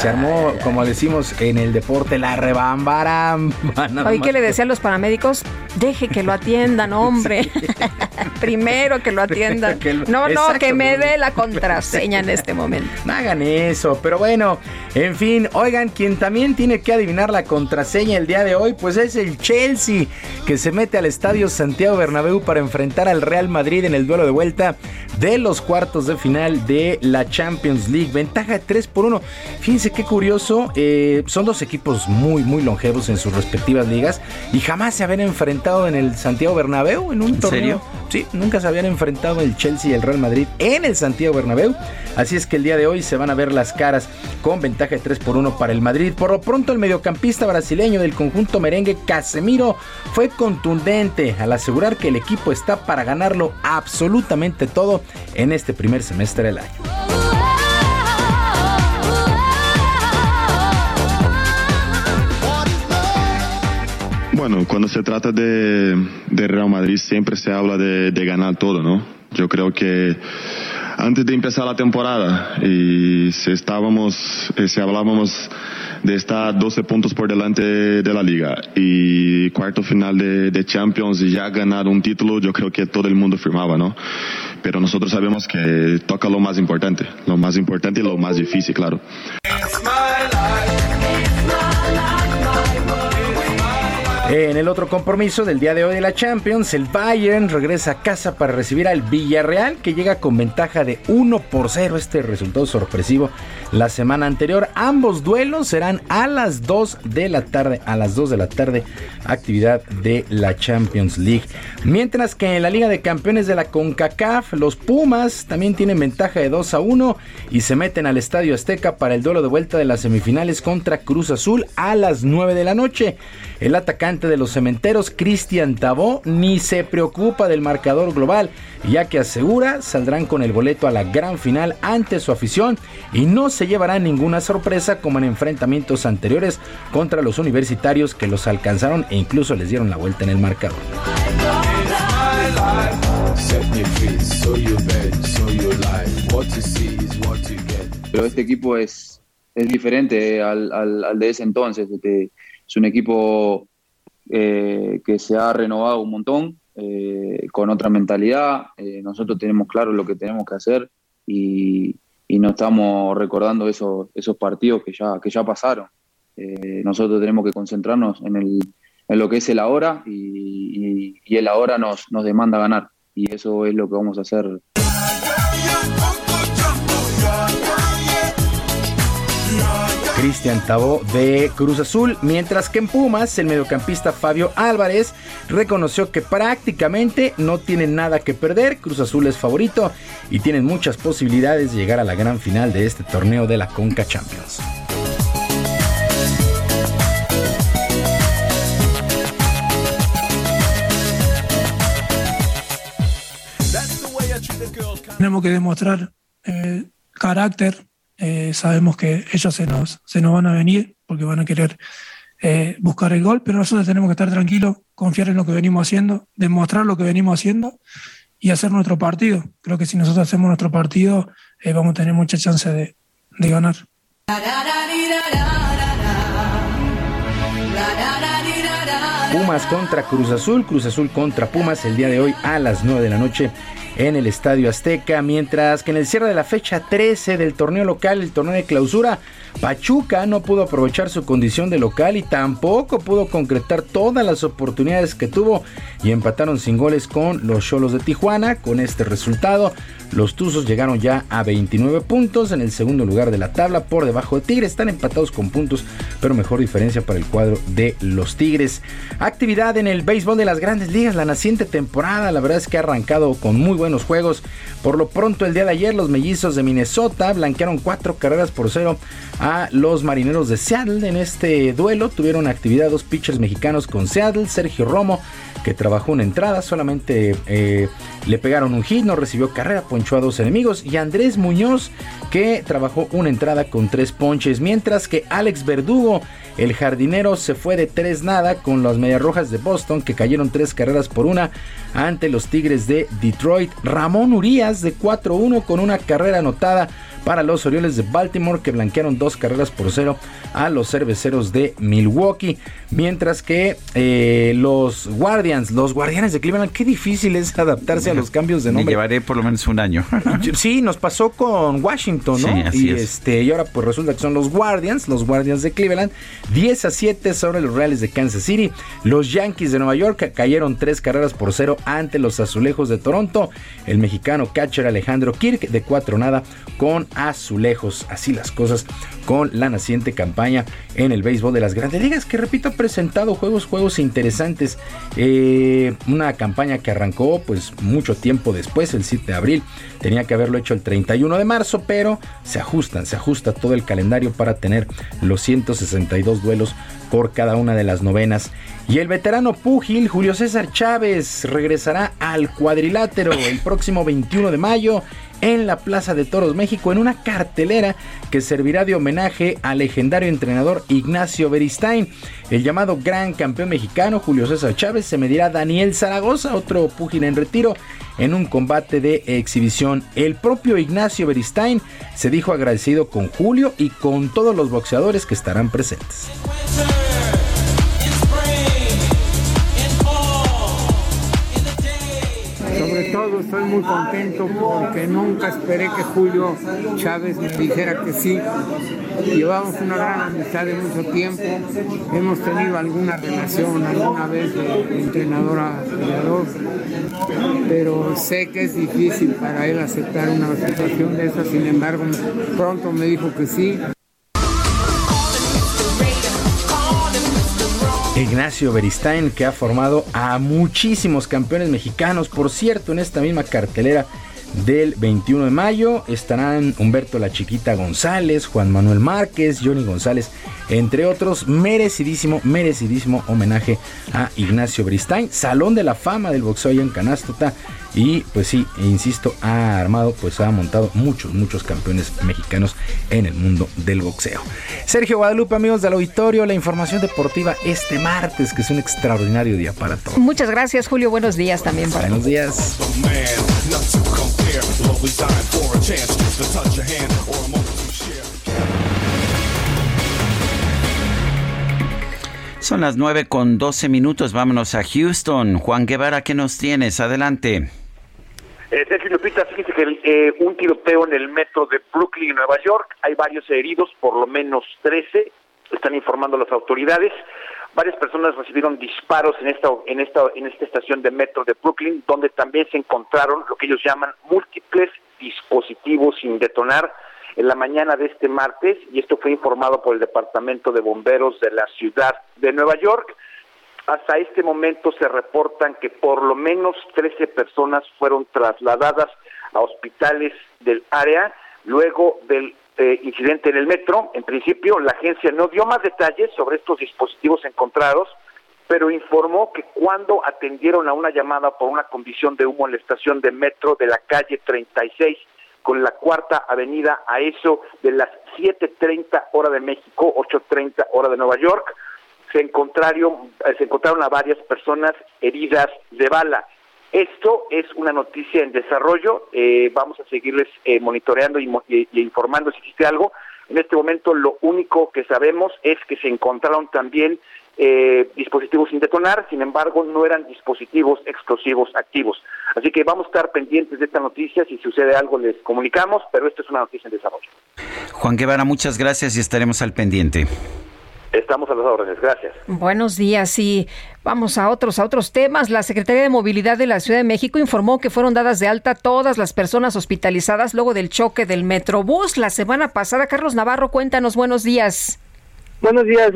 Se armó, como decimos en el deporte, la rebambarama. Más que le decían los paramédicos, deje que lo atiendan, hombre. Primero que lo atiendan. Que lo- No, no, que me dé la contraseña en este momento. No hagan eso, pero bueno, en fin, oigan, quien también tiene que adivinar la contraseña el día de hoy, pues es el Chelsea, que se mete al estadio Santiago Bernabéu para enfrentar al Real Madrid en el duelo de vuelta de los cuartos de final de la Champions League. Ventaja de 3 por 1. Fíjense qué curioso, eh, son dos equipos muy, muy longevos en sus respectivas ligas y jamás se habían enfrentado en el Santiago Bernabéu en un ¿En torneo. serio? Sí, nunca se habían enfrentado el Chelsea y el Real Madrid en el Santiago Bernabéu. Así es que el día de hoy se van a las caras con ventaja de 3 por 1 para el Madrid. Por lo pronto, el mediocampista brasileño del conjunto merengue Casemiro fue contundente al asegurar que el equipo está para ganarlo absolutamente todo en este primer semestre del año. Bueno, cuando se trata de, de Real Madrid siempre se habla de ganar todo, ¿no? Yo creo que antes de empezar la temporada y si estábamos, eh, si hablábamos de estar 12 puntos por delante de la liga y cuarto final de, de Champions y ya ganar un título, yo creo que todo el mundo firmaba, ¿no? Pero nosotros sabemos que toca lo más importante, lo más importante y lo más difícil, claro. En el otro compromiso del día de hoy de la Champions, el Bayern regresa a casa para recibir al Villarreal que llega con ventaja de 1 por 0. Este resultado sorpresivo la semana anterior. Ambos duelos serán a las 2 de la tarde, a las 2 de la tarde, actividad de la Champions League. Mientras que en la Liga de Campeones de la CONCACAF, los Pumas también tienen ventaja de 2 a 1 y se meten al Estadio Azteca para el duelo de vuelta de las semifinales contra Cruz Azul a las 9 de la noche. El atacante de los cementeros, Cristian Tabó, ni se preocupa del marcador global, ya que asegura saldrán con el boleto a la gran final ante su afición y no se llevará ninguna sorpresa como en enfrentamientos anteriores contra los universitarios que los alcanzaron e incluso les dieron la vuelta en el marcador. Pero este equipo es, es diferente al, al, al de ese entonces. Este, es un equipo eh, que se ha renovado un montón, eh, con otra mentalidad. Eh, nosotros tenemos claro lo que tenemos que hacer y, no estamos recordando esos, esos partidos que ya, que ya pasaron. nosotros tenemos que concentrarnos en, lo que es el ahora y, y, y el ahora nos, nos demanda ganar. Y eso es lo que vamos a hacer Cristian Tabó de Cruz Azul, mientras que en Pumas el mediocampista Fabio Álvarez reconoció que prácticamente no tienen nada que perder, Cruz Azul es favorito y tienen muchas posibilidades de llegar a la gran final de este torneo de la Conca Champions. Tenemos que demostrar eh, carácter, eh, sabemos que ellos se nos, se nos van a venir porque van a querer eh, buscar el gol, pero nosotros tenemos que estar tranquilos, confiar en lo que venimos haciendo, demostrar lo que venimos haciendo y hacer nuestro partido. Creo que si nosotros hacemos nuestro partido eh, vamos a tener mucha chance de, de ganar. Pumas contra Cruz Azul, Cruz Azul contra Pumas el día de hoy a las 9 de la noche en el Estadio Azteca, mientras que en el cierre de la fecha 13 del torneo local, el torneo de clausura, Pachuca no pudo aprovechar su condición de local y tampoco pudo concretar todas las oportunidades que tuvo y empataron sin goles con los Cholos de Tijuana. Con este resultado, los Tuzos llegaron ya a 29 puntos en el segundo lugar de la tabla por debajo de Tigres. Están empatados con puntos, pero mejor diferencia para el cuadro de los Tigres. Actividad en el béisbol de las grandes ligas, la naciente temporada, la verdad es que ha arrancado con muy buenos juegos. Por lo pronto, el día de ayer, los mellizos de Minnesota blanquearon cuatro carreras por cero a los marineros de Seattle. En este duelo tuvieron actividad dos pitchers mexicanos con Seattle, Sergio Romo que trabajó una entrada, solamente eh, le pegaron un hit, no recibió carrera, ponchó a dos enemigos. Y Andrés Muñoz, que trabajó una entrada con tres ponches. Mientras que Alex Verdugo, el jardinero, se fue de tres nada con las Medias Rojas de Boston, que cayeron tres carreras por una ante los Tigres de Detroit. Ramón Urias de 4-1 con una carrera anotada para los Orioles de Baltimore que blanquearon dos carreras por cero a los cerveceros de Milwaukee. Mientras que eh, los Guardians, los Guardianes de Cleveland, qué difícil es adaptarse a los cambios de nombre. Me llevaré por lo menos un año. sí, nos pasó con Washington, ¿no? Sí, así y es. este y ahora pues resulta que son los Guardians, los Guardians de Cleveland, 10 a 7 sobre los Reales de Kansas City. Los Yankees de Nueva York cayeron tres carreras por cero ante los Azulejos de Toronto. El mexicano catcher Alejandro Kirk de cuatro nada con Azulejos. Así las cosas con la naciente campaña en el béisbol de las grandes ligas, que repito, ha presentado juegos, juegos interesantes. Eh, una campaña que arrancó pues mucho tiempo después, el 7 de abril. Tenía que haberlo hecho el 31 de marzo, pero se ajustan, se ajusta todo el calendario para tener los 162 duelos por cada una de las novenas. Y el veterano púgil Julio César Chávez regresará al cuadrilátero el próximo 21 de mayo en la Plaza de Toros México en una cartelera que servirá de homenaje al legendario entrenador Ignacio Beristain. El llamado gran campeón mexicano Julio César Chávez se medirá a Daniel Zaragoza, otro púgil en retiro, en un combate de exhibición. El propio Ignacio Beristain se dijo agradecido con Julio y con todos los boxeadores que estarán presentes. Estoy muy contento porque nunca esperé que Julio Chávez me dijera que sí. Llevamos una gran amistad de mucho tiempo. Hemos tenido alguna relación alguna vez de entrenador a jugador, pero sé que es difícil para él aceptar una situación de esa. Sin embargo, pronto me dijo que sí. Ignacio Beristain, que ha formado a muchísimos campeones mexicanos. Por cierto, en esta misma cartelera del 21 de mayo estarán Humberto La Chiquita González, Juan Manuel Márquez, Johnny González, entre otros. Merecidísimo, merecidísimo homenaje a Ignacio Beristain. Salón de la fama del boxeo allá en Canástota. Y pues sí, insisto, ha armado, pues ha montado muchos, muchos campeones mexicanos en el mundo del boxeo. Sergio Guadalupe, amigos del auditorio, la información deportiva este martes, que es un extraordinario día para todos. Muchas gracias, Julio. Buenos días también para Buenos días. Son las 9 con 12 minutos. Vámonos a Houston. Juan Guevara, ¿qué nos tienes? Adelante. Eh, Sergio Lupita, fíjense que eh, un tiroteo en el metro de Brooklyn, Nueva York. Hay varios heridos, por lo menos 13. Están informando las autoridades. Varias personas recibieron disparos en esta, en esta, en esta estación de metro de Brooklyn, donde también se encontraron lo que ellos llaman múltiples dispositivos sin detonar en la mañana de este martes, y esto fue informado por el Departamento de Bomberos de la ciudad de Nueva York. Hasta este momento se reportan que por lo menos 13 personas fueron trasladadas a hospitales del área luego del eh, incidente en el metro. En principio, la agencia no dio más detalles sobre estos dispositivos encontrados, pero informó que cuando atendieron a una llamada por una condición de humo en la estación de metro de la calle 36 con la cuarta avenida a eso de las 7.30 hora de México, 8.30 hora de Nueva York, se encontraron, eh, se encontraron a varias personas heridas de bala. Esto es una noticia en desarrollo, eh, vamos a seguirles eh, monitoreando y, informando si existe algo. En este momento lo único que sabemos es que se encontraron también eh, dispositivos sin detonar, sin embargo no eran dispositivos explosivos activos. Así que vamos a estar pendientes de esta noticia, si sucede algo les comunicamos, pero esto es una noticia en desarrollo. Juan Guevara, muchas gracias y estaremos al pendiente. Estamos a las órdenes, gracias. Buenos días y vamos a otros a otros temas. La Secretaría de Movilidad de la Ciudad de México informó que fueron dadas de alta todas las personas hospitalizadas luego del choque del Metrobús la semana pasada. Carlos Navarro, cuéntanos, buenos días. Buenos días,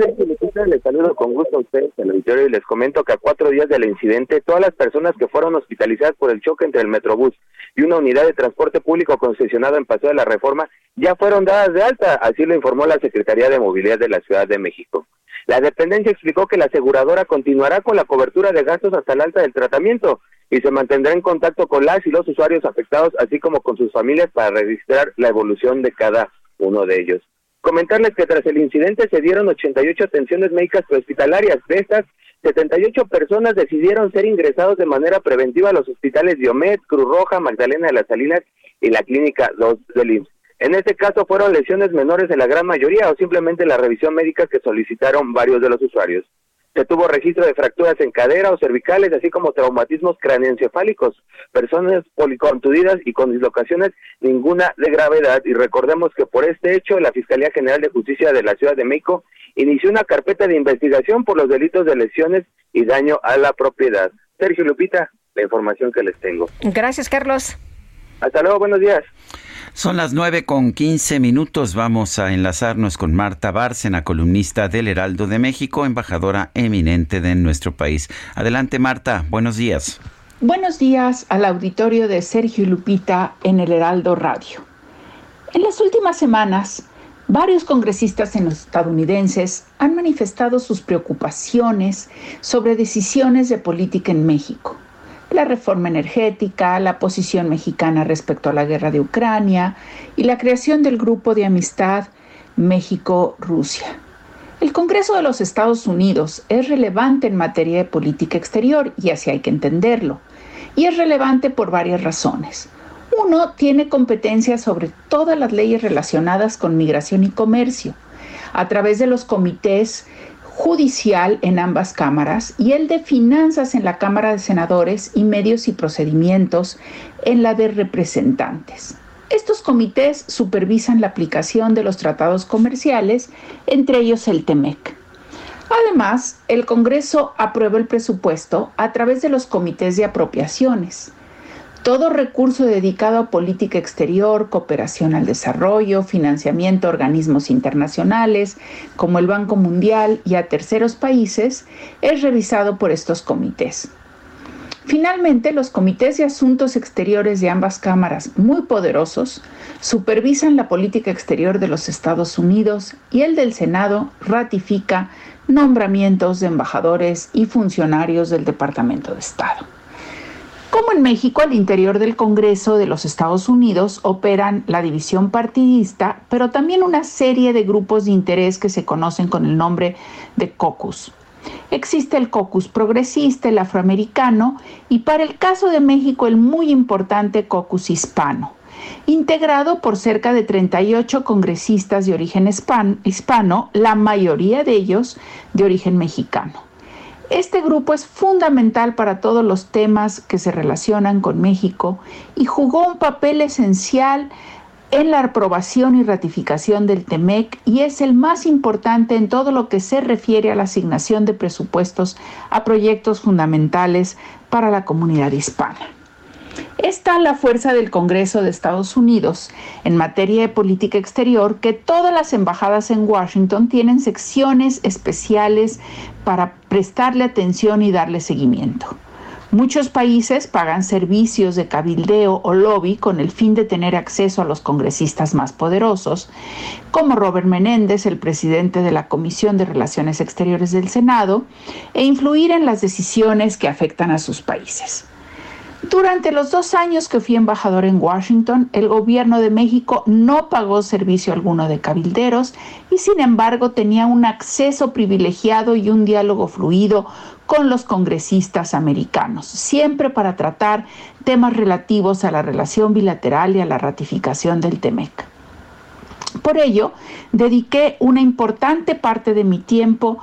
les saludo con gusto a ustedes, el auditorio, y les comento que a cuatro días del incidente, todas las personas que fueron hospitalizadas por el choque entre el Metrobús y una unidad de transporte público concesionado en Paseo de la Reforma ya fueron dadas de alta, así lo informó la Secretaría de Movilidad de la Ciudad de México. La dependencia explicó que la aseguradora continuará con la cobertura de gastos hasta el alta del tratamiento y se mantendrá en contacto con las y los usuarios afectados, así como con sus familias para registrar la evolución de cada uno de ellos. Comentarles que tras el incidente se dieron 88 atenciones médicas prehospitalarias. De estas, 78 personas decidieron ser ingresados de manera preventiva a los hospitales Diomed, Cruz Roja, Magdalena de las Salinas y la Clínica 2 del IMSS. En este caso fueron lesiones menores en la gran mayoría o simplemente la revisión médica que solicitaron varios de los usuarios. Se tuvo registro de fracturas en cadera o cervicales, así como traumatismos craneoencefálicos, personas policontudidas y con dislocaciones, ninguna de gravedad. Y recordemos que por este hecho, la Fiscalía General de Justicia de la Ciudad de México inició una carpeta de investigación por los delitos de lesiones y daño a la propiedad. Sergio Lupita, la información que les tengo. Gracias, Carlos. Hasta luego, buenos días. Son las nueve con quince minutos. Vamos a enlazarnos con Marta Bárcena, columnista del Heraldo de México, embajadora eminente de nuestro país. Adelante, Marta. Buenos días. Buenos días al auditorio de Sergio Lupita en el Heraldo Radio. En las últimas semanas, varios congresistas estadounidenses han manifestado sus preocupaciones sobre decisiones de política en México la reforma energética, la posición mexicana respecto a la guerra de Ucrania y la creación del grupo de amistad México-Rusia. El Congreso de los Estados Unidos es relevante en materia de política exterior y así hay que entenderlo. Y es relevante por varias razones. Uno, tiene competencia sobre todas las leyes relacionadas con migración y comercio. A través de los comités judicial en ambas cámaras y el de finanzas en la Cámara de Senadores y medios y procedimientos en la de representantes. Estos comités supervisan la aplicación de los tratados comerciales, entre ellos el TEMEC. Además, el Congreso aprueba el presupuesto a través de los comités de apropiaciones. Todo recurso dedicado a política exterior, cooperación al desarrollo, financiamiento a organismos internacionales como el Banco Mundial y a terceros países es revisado por estos comités. Finalmente, los comités de asuntos exteriores de ambas cámaras, muy poderosos, supervisan la política exterior de los Estados Unidos y el del Senado ratifica nombramientos de embajadores y funcionarios del Departamento de Estado. Como en México, al interior del Congreso de los Estados Unidos operan la división partidista, pero también una serie de grupos de interés que se conocen con el nombre de caucus. Existe el caucus progresista, el afroamericano y para el caso de México el muy importante caucus hispano, integrado por cerca de 38 congresistas de origen hispano, la mayoría de ellos de origen mexicano. Este grupo es fundamental para todos los temas que se relacionan con México y jugó un papel esencial en la aprobación y ratificación del TEMEC y es el más importante en todo lo que se refiere a la asignación de presupuestos a proyectos fundamentales para la comunidad hispana. Está la fuerza del Congreso de Estados Unidos en materia de política exterior que todas las embajadas en Washington tienen secciones especiales para prestarle atención y darle seguimiento. Muchos países pagan servicios de cabildeo o lobby con el fin de tener acceso a los congresistas más poderosos, como Robert Menéndez, el presidente de la Comisión de Relaciones Exteriores del Senado, e influir en las decisiones que afectan a sus países. Durante los dos años que fui embajador en Washington, el gobierno de México no pagó servicio alguno de cabilderos y sin embargo tenía un acceso privilegiado y un diálogo fluido con los congresistas americanos, siempre para tratar temas relativos a la relación bilateral y a la ratificación del TEMEC. Por ello, dediqué una importante parte de mi tiempo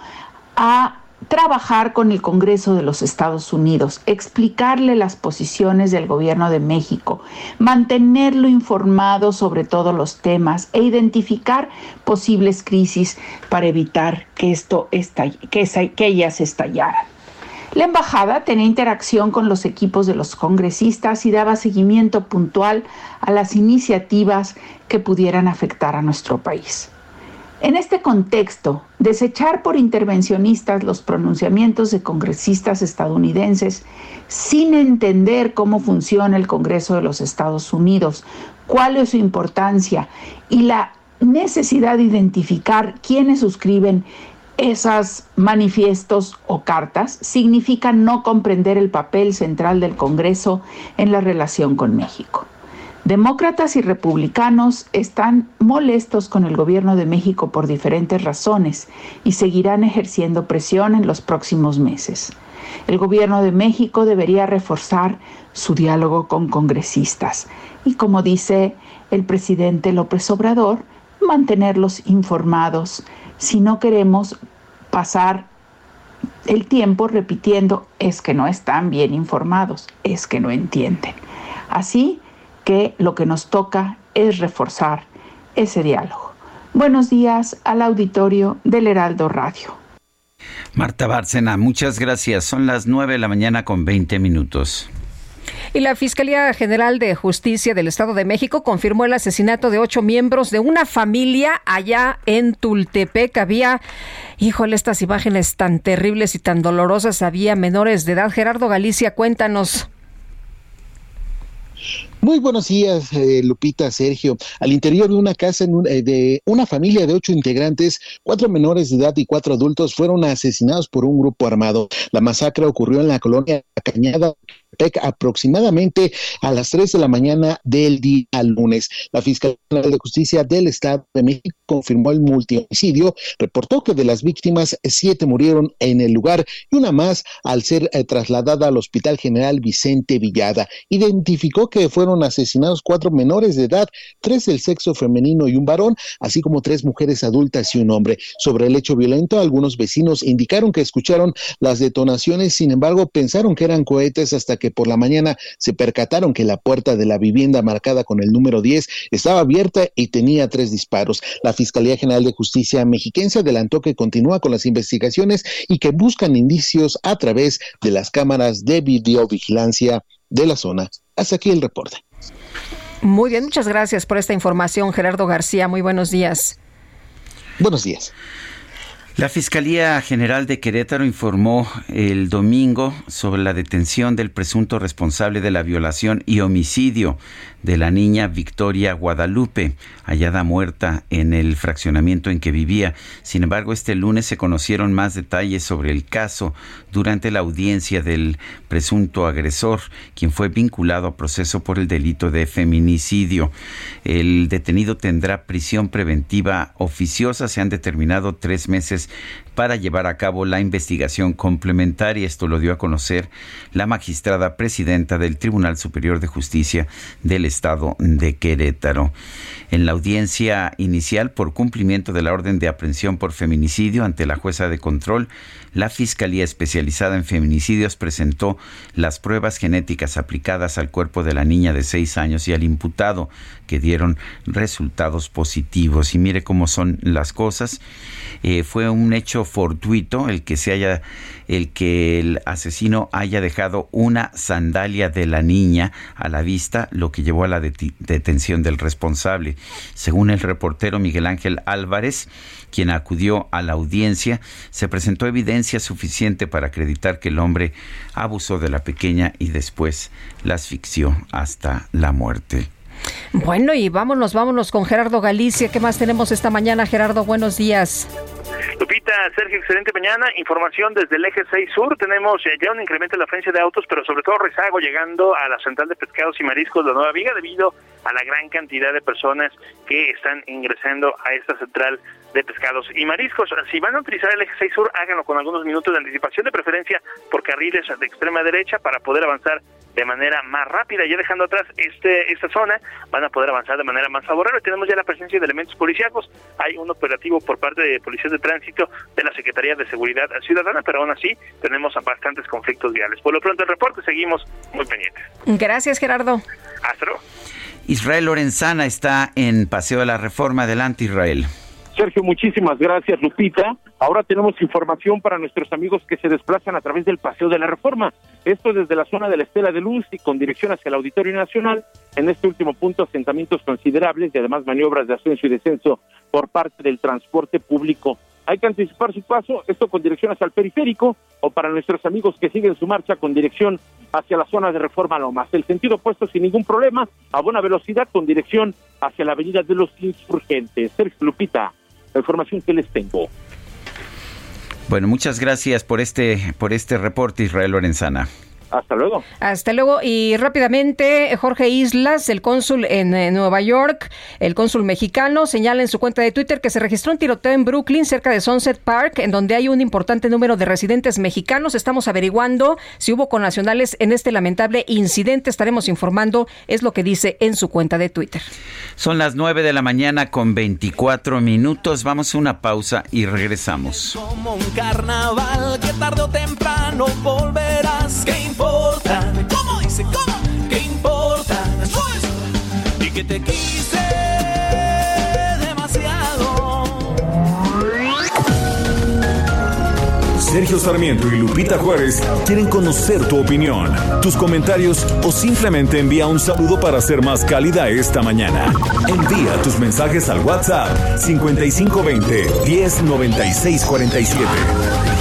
a trabajar con el Congreso de los Estados Unidos, explicarle las posiciones del gobierno de México, mantenerlo informado sobre todos los temas e identificar posibles crisis para evitar que, esto que, que ellas estallaran. La embajada tenía interacción con los equipos de los congresistas y daba seguimiento puntual a las iniciativas que pudieran afectar a nuestro país. En este contexto, desechar por intervencionistas los pronunciamientos de congresistas estadounidenses sin entender cómo funciona el Congreso de los Estados Unidos, cuál es su importancia y la necesidad de identificar quiénes suscriben esos manifiestos o cartas, significa no comprender el papel central del Congreso en la relación con México. Demócratas y republicanos están molestos con el gobierno de México por diferentes razones y seguirán ejerciendo presión en los próximos meses. El gobierno de México debería reforzar su diálogo con congresistas y, como dice el presidente López Obrador, mantenerlos informados si no queremos pasar el tiempo repitiendo es que no están bien informados, es que no entienden. Así, que lo que nos toca es reforzar ese diálogo. Buenos días al auditorio del Heraldo Radio. Marta Bárcena, muchas gracias. Son las 9 de la mañana con 20 minutos. Y la Fiscalía General de Justicia del Estado de México confirmó el asesinato de ocho miembros de una familia allá en Tultepec. Había, híjole, estas imágenes tan terribles y tan dolorosas. Había menores de edad. Gerardo Galicia, cuéntanos. Muy buenos días, eh, Lupita, Sergio. Al interior de una casa eh, de una familia de ocho integrantes, cuatro menores de edad y cuatro adultos fueron asesinados por un grupo armado. La masacre ocurrió en la colonia Cañada aproximadamente a las 3 de la mañana del día lunes. La Fiscalía de Justicia del Estado de México confirmó el multihomicidio, reportó que de las víctimas, siete murieron en el lugar y una más al ser eh, trasladada al Hospital General Vicente Villada. Identificó que fueron asesinados cuatro menores de edad, tres del sexo femenino y un varón, así como tres mujeres adultas y un hombre. Sobre el hecho violento, algunos vecinos indicaron que escucharon las detonaciones, sin embargo, pensaron que eran cohetes hasta que por la mañana se percataron que la puerta de la vivienda marcada con el número 10 estaba abierta y tenía tres disparos. La Fiscalía General de Justicia mexiquense adelantó que continúa con las investigaciones y que buscan indicios a través de las cámaras de videovigilancia de la zona. Hasta aquí el reporte. Muy bien, muchas gracias por esta información, Gerardo García. Muy buenos días. Buenos días. La Fiscalía General de Querétaro informó el domingo sobre la detención del presunto responsable de la violación y homicidio de la niña Victoria Guadalupe, hallada muerta en el fraccionamiento en que vivía. Sin embargo, este lunes se conocieron más detalles sobre el caso durante la audiencia del presunto agresor, quien fue vinculado a proceso por el delito de feminicidio. El detenido tendrá prisión preventiva oficiosa. Se han determinado tres meses para llevar a cabo la investigación complementaria. Esto lo dio a conocer la magistrada presidenta del Tribunal Superior de Justicia del Estado de Querétaro. En la audiencia inicial por cumplimiento de la orden de aprehensión por feminicidio ante la jueza de control, la Fiscalía Especializada en Feminicidios presentó las pruebas genéticas aplicadas al cuerpo de la niña de seis años y al imputado, que dieron resultados positivos. Y mire cómo son las cosas. Eh, fue un hecho fortuito el que se haya, el que el asesino haya dejado una sandalia de la niña a la vista, lo que llevó a la detención del responsable. Según el reportero Miguel Ángel Álvarez, quien acudió a la audiencia, se presentó evidencia suficiente para acreditar que el hombre abusó de la pequeña y después la asfixió hasta la muerte. Bueno, y vámonos, vámonos con Gerardo Galicia. ¿Qué más tenemos esta mañana, Gerardo? Buenos días. Lupita, Sergio, excelente mañana. Información desde el eje 6 sur. Tenemos eh, ya un incremento en la afluencia de autos, pero sobre todo rezago llegando a la central de pescados y mariscos de Nueva Viga debido a la gran cantidad de personas que están ingresando a esta central de pescados y mariscos. Si van a utilizar el eje 6 sur, háganlo con algunos minutos de anticipación, de preferencia por carriles de extrema derecha para poder avanzar de manera más rápida. Ya dejando atrás este esta zona, van a poder avanzar de manera más favorable. Tenemos ya la presencia de elementos policíacos. Hay un operativo por parte de policías de tránsito de la Secretaría de Seguridad Ciudadana, pero aún así tenemos bastantes conflictos viales. Por lo pronto el reporte seguimos muy pendientes. Gracias, Gerardo. Luego. Israel Lorenzana está en Paseo de la Reforma. Adelante, Israel. Sergio, muchísimas gracias, Lupita. Ahora tenemos información para nuestros amigos que se desplazan a través del Paseo de la Reforma. Esto desde la zona de la Estela de Luz y con dirección hacia el Auditorio Nacional. En este último punto, asentamientos considerables y además maniobras de ascenso y descenso por parte del transporte público. Hay que anticipar su paso, esto con dirección hacia el periférico o para nuestros amigos que siguen su marcha con dirección hacia la zona de Reforma Lomas. El sentido opuesto sin ningún problema, a buena velocidad con dirección hacia la Avenida de los Insurgentes. Sergio Lupita la información que les tengo. Bueno, muchas gracias por este, por este reporte, Israel Lorenzana. Hasta luego. Hasta luego. Y rápidamente, Jorge Islas, el cónsul en, Nueva York, el cónsul mexicano, señala en su cuenta de Twitter que se registró un tiroteo en Brooklyn, cerca de Sunset Park, en donde hay un importante número de residentes mexicanos. Estamos averiguando si hubo connacionales en este lamentable incidente. Estaremos informando, es lo que dice en su cuenta de Twitter. Son las 9 de la mañana con 24 minutos. Vamos a una pausa y regresamos. Como un carnaval que tarde o temprano volverás. ¿Cómo dice? ¿Cómo? ¿Qué importa? Y que te quise demasiado. Sergio Sarmiento y Lupita Juárez quieren conocer tu opinión, tus comentarios o simplemente envía un saludo para ser más cálida esta mañana. Envía tus mensajes al WhatsApp 5520 109647.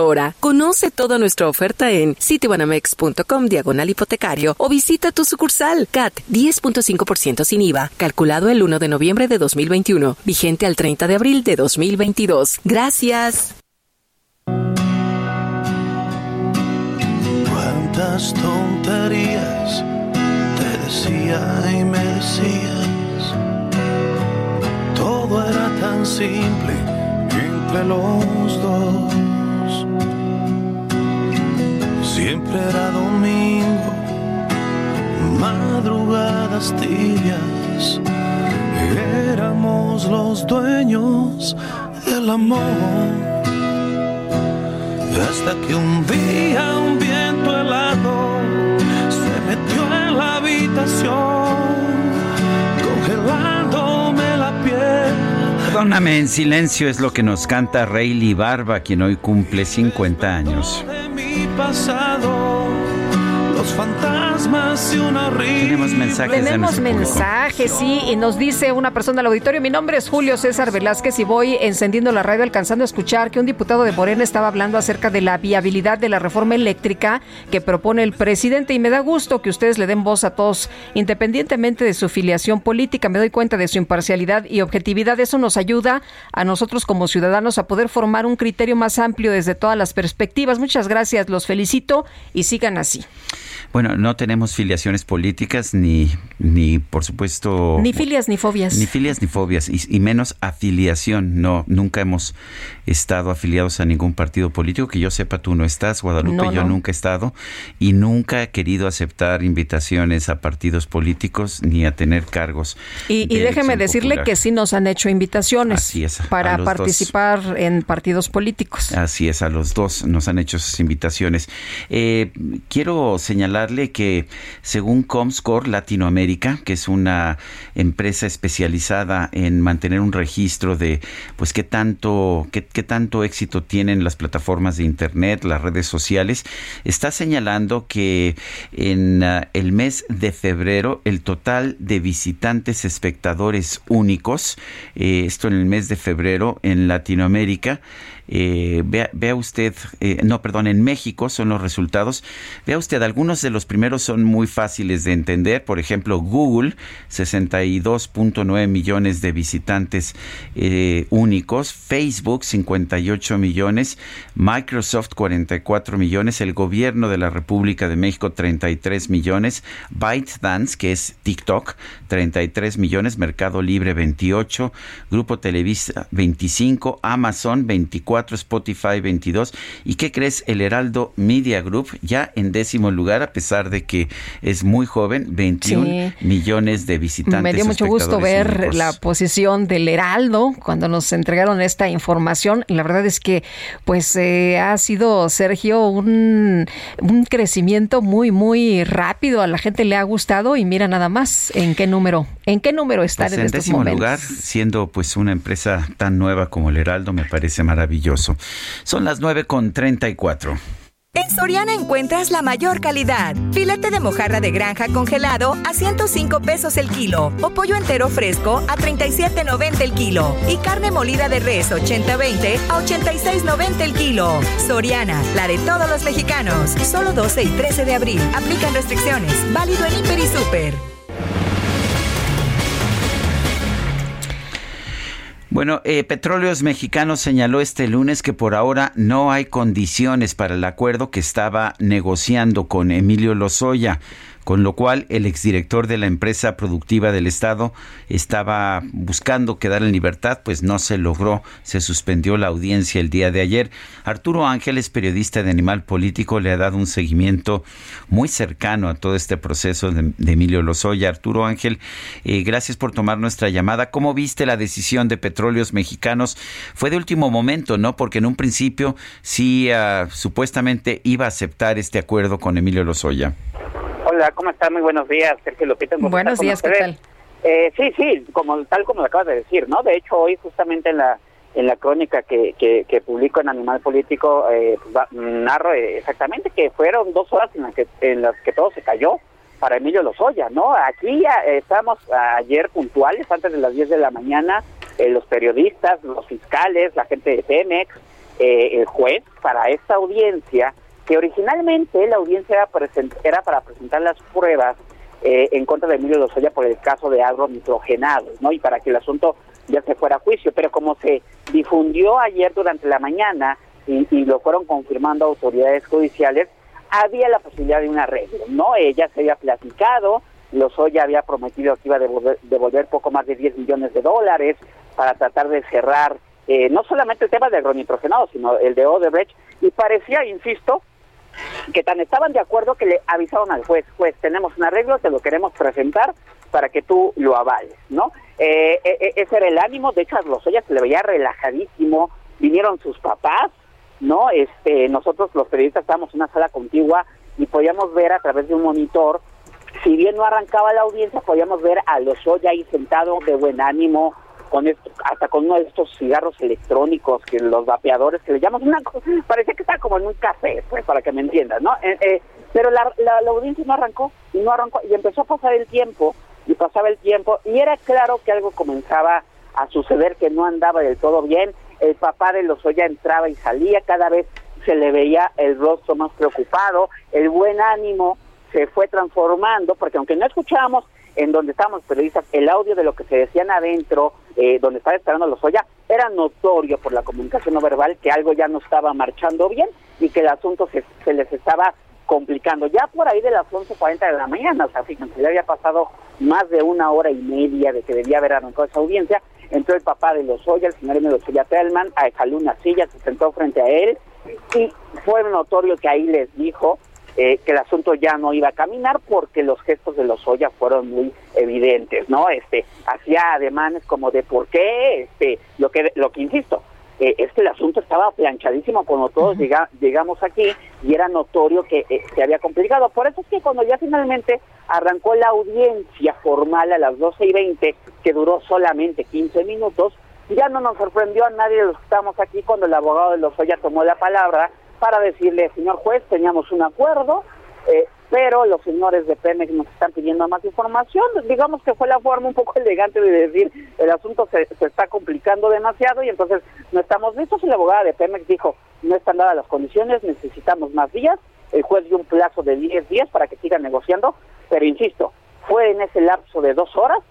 Conoce toda nuestra oferta en citibanamex.com diagonal hipotecario o visita tu sucursal CAT 10.5% sin IVA, calculado el 1 de noviembre de 2021, vigente al 30 de abril de 2022. Gracias. Cuántas tonterías. Todo era tan simple los dos. Siempre era domingo, madrugadas tibias. Éramos los dueños del amor. Hasta que un día un viento helado se metió en la habitación, Perdóname en silencio es lo que nos canta Rayleigh Barba, quien hoy cumple 50 años. Los fantasmas y una. Tenemos mensajes de Tenemos mensajes, sí, y nos dice una persona del auditorio, mi nombre es Julio César Velázquez y voy encendiendo la radio alcanzando a escuchar que un diputado de Morena estaba hablando acerca de la viabilidad de la reforma eléctrica que propone el presidente y me da gusto que ustedes le den voz a todos, independientemente de su filiación política. Me doy cuenta de su imparcialidad y objetividad. Eso nos ayuda a nosotros como ciudadanos a poder formar un criterio más amplio desde todas las perspectivas. Muchas gracias, los felicito y sigan así. Bueno, no tenemos filiaciones políticas ni, ni por supuesto... Ni filias ni fobias. Ni filias ni fobias, y, y menos afiliación. No, nunca hemos estado afiliados a ningún partido político. Que yo sepa, tú no estás, Guadalupe, No, yo nunca he estado. Y nunca he querido aceptar invitaciones a partidos políticos ni a tener cargos. Y, y déjeme decirle popular. que sí nos han hecho invitaciones Así es, para dos. participar en partidos políticos. Así es, a los dos nos han hecho esas invitaciones. Eh, quiero que según Comscore Latinoamérica, que es una empresa especializada en mantener un registro de pues qué tanto, qué, qué tanto éxito tienen las plataformas de internet, las redes sociales, está señalando que en ah, el mes de febrero el total de visitantes espectadores únicos, eh, esto en el mes de febrero en Latinoamérica, eh, vea, usted, eh, no, perdón, en México son los resultados. Vea usted, algunos de los primeros son muy fáciles de entender. Por ejemplo, Google, 62.9 millones de visitantes eh, únicos. Facebook, 58 millones. Microsoft, 44 millones. El gobierno de la República de México, 33 millones. ByteDance, que es TikTok, 33 millones. Mercado Libre, 28. Grupo Televisa, 25. Amazon, 24. Spotify, 22. ¿Y qué crees? El Heraldo Media Group, ya en décimo lugar, a pesar de que es muy joven, 21 Sí. millones de visitantes. Me dio mucho gusto ver únicos. la posición del Heraldo cuando nos entregaron esta información. La verdad es que, pues, eh, ha sido, Sergio, un, un crecimiento muy, muy rápido. A la gente le ha gustado y mira nada más en qué número, en qué número están Pues en en estos décimo momentos. lugar, siendo pues una empresa tan nueva como el Heraldo, me parece maravilloso. Son las 9 con 34. En Soriana encuentras la mayor calidad. Filete de mojarra de granja congelado a 105 pesos el kilo o pollo entero fresco a 37.90 el kilo y carne molida de res 80-20 a 86.90 el kilo. Soriana, la de todos los mexicanos. Solo 12 y 13 de abril. Aplican restricciones. Válido en Hiper y Super. Bueno, eh, Petróleos Mexicanos señaló este lunes que por ahora no hay condiciones para el acuerdo que estaba negociando con Emilio Lozoya. Con lo cual el exdirector de la empresa productiva del Estado estaba buscando quedar en libertad, pues no se logró, se suspendió la audiencia el día de ayer. Arturo Ángeles, periodista de Animal Político, le ha dado un seguimiento muy cercano a todo este proceso de, Emilio Lozoya. Arturo Ángel, eh, gracias por tomar nuestra llamada. ¿Cómo viste la decisión de Petróleos Mexicanos? Fue de último momento, ¿no? Porque en un principio sí ah, supuestamente iba a aceptar este acuerdo con Emilio Lozoya. Hola, ¿cómo está? Muy buenos días, Sergio Lupita. Buenos días, ¿qué tal? Eh, sí, sí, como tal como lo acabas de decir, ¿no? De hecho, hoy justamente en la en la crónica que, que, publico en Animal Político eh, pues, narro eh, exactamente que fueron dos horas en las que en las que todo se cayó para Emilio Lozoya, ¿no? Aquí ya estamos ayer puntuales, antes de las 10 de la mañana, los periodistas, los fiscales, la gente de Pemex, el juez, para esta audiencia, que originalmente la audiencia era, era para presentar las pruebas eh, en contra de Emilio Lozoya por el caso de agronitrogenados, ¿no? Y para que el asunto ya se fuera a juicio, pero como se difundió ayer durante la mañana y, lo fueron confirmando autoridades judiciales, había la posibilidad de un arreglo, ¿no? Ella se había platicado, Lozoya había prometido que iba a devolver, poco más de 10 millones de dólares para tratar de cerrar eh, no solamente el tema de agronitrogenados, sino el de Odebrecht, y parecía, insisto, que tan estaban de acuerdo que le avisaron al juez, juez, tenemos un arreglo, te lo queremos presentar para que tú lo avales, ¿no? Eh, eh, eh, ese era el ánimo, de hecho a Lozoya se le veía relajadísimo, vinieron sus papás, ¿no? Este, nosotros los periodistas estábamos en una sala contigua y podíamos ver a través de un monitor, si bien no arrancaba la audiencia, podíamos ver a Lozoya ahí sentado de buen ánimo, con esto, hasta con uno de estos cigarros electrónicos que los vapeadores que le llaman una cosa, parecía que estaba como en un café, pues para que me entiendas, ¿no? Eh, eh, pero la, la, audiencia no arrancó y no arrancó y empezó a pasar el tiempo y pasaba el tiempo y era claro que algo comenzaba a suceder que no andaba del todo bien. El papá de Lozoya entraba y salía, cada vez se le veía el rostro más preocupado, el buen ánimo se fue transformando, porque aunque no escuchábamos en donde estábamos periodistas, el audio de lo que se decían adentro, eh, donde estaba esperando los Lozoya, era notorio por la comunicación no verbal que algo ya no estaba marchando bien y que el asunto se, se les estaba complicando. Ya por ahí de las 11.40 de la mañana, o sea, fíjense, ya había pasado más de una hora y media de que debía haber arrancado esa audiencia, entró el papá de Lozoya, el señor Emilio Lozoya Telman, a una silla, se sentó frente a él y fue notorio que ahí les dijo eh, que el asunto ya no iba a caminar porque los gestos de los Lozoya fueron muy evidentes, ¿no? Este, hacía ademanes como de por qué, este, lo que, lo que insisto, eh, es que el asunto estaba planchadísimo cuando todos llegamos aquí y era notorio que eh, se había complicado. Por eso es que cuando ya finalmente arrancó la audiencia formal a las 12 y 20, que duró solamente 15 minutos, ya no nos sorprendió a nadie de los que estamos aquí cuando el abogado de los Lozoya tomó la palabra para decirle, señor juez, teníamos un acuerdo, eh, pero los señores de Pemex nos están pidiendo más información. Digamos que fue la forma un poco elegante de decir, el asunto se, se está complicando demasiado y entonces no estamos listos. Y la abogada de Pemex dijo, no están dadas las condiciones, necesitamos más días. El juez dio un plazo de 10 días para que sigan negociando, pero insisto, fue en ese lapso de dos horas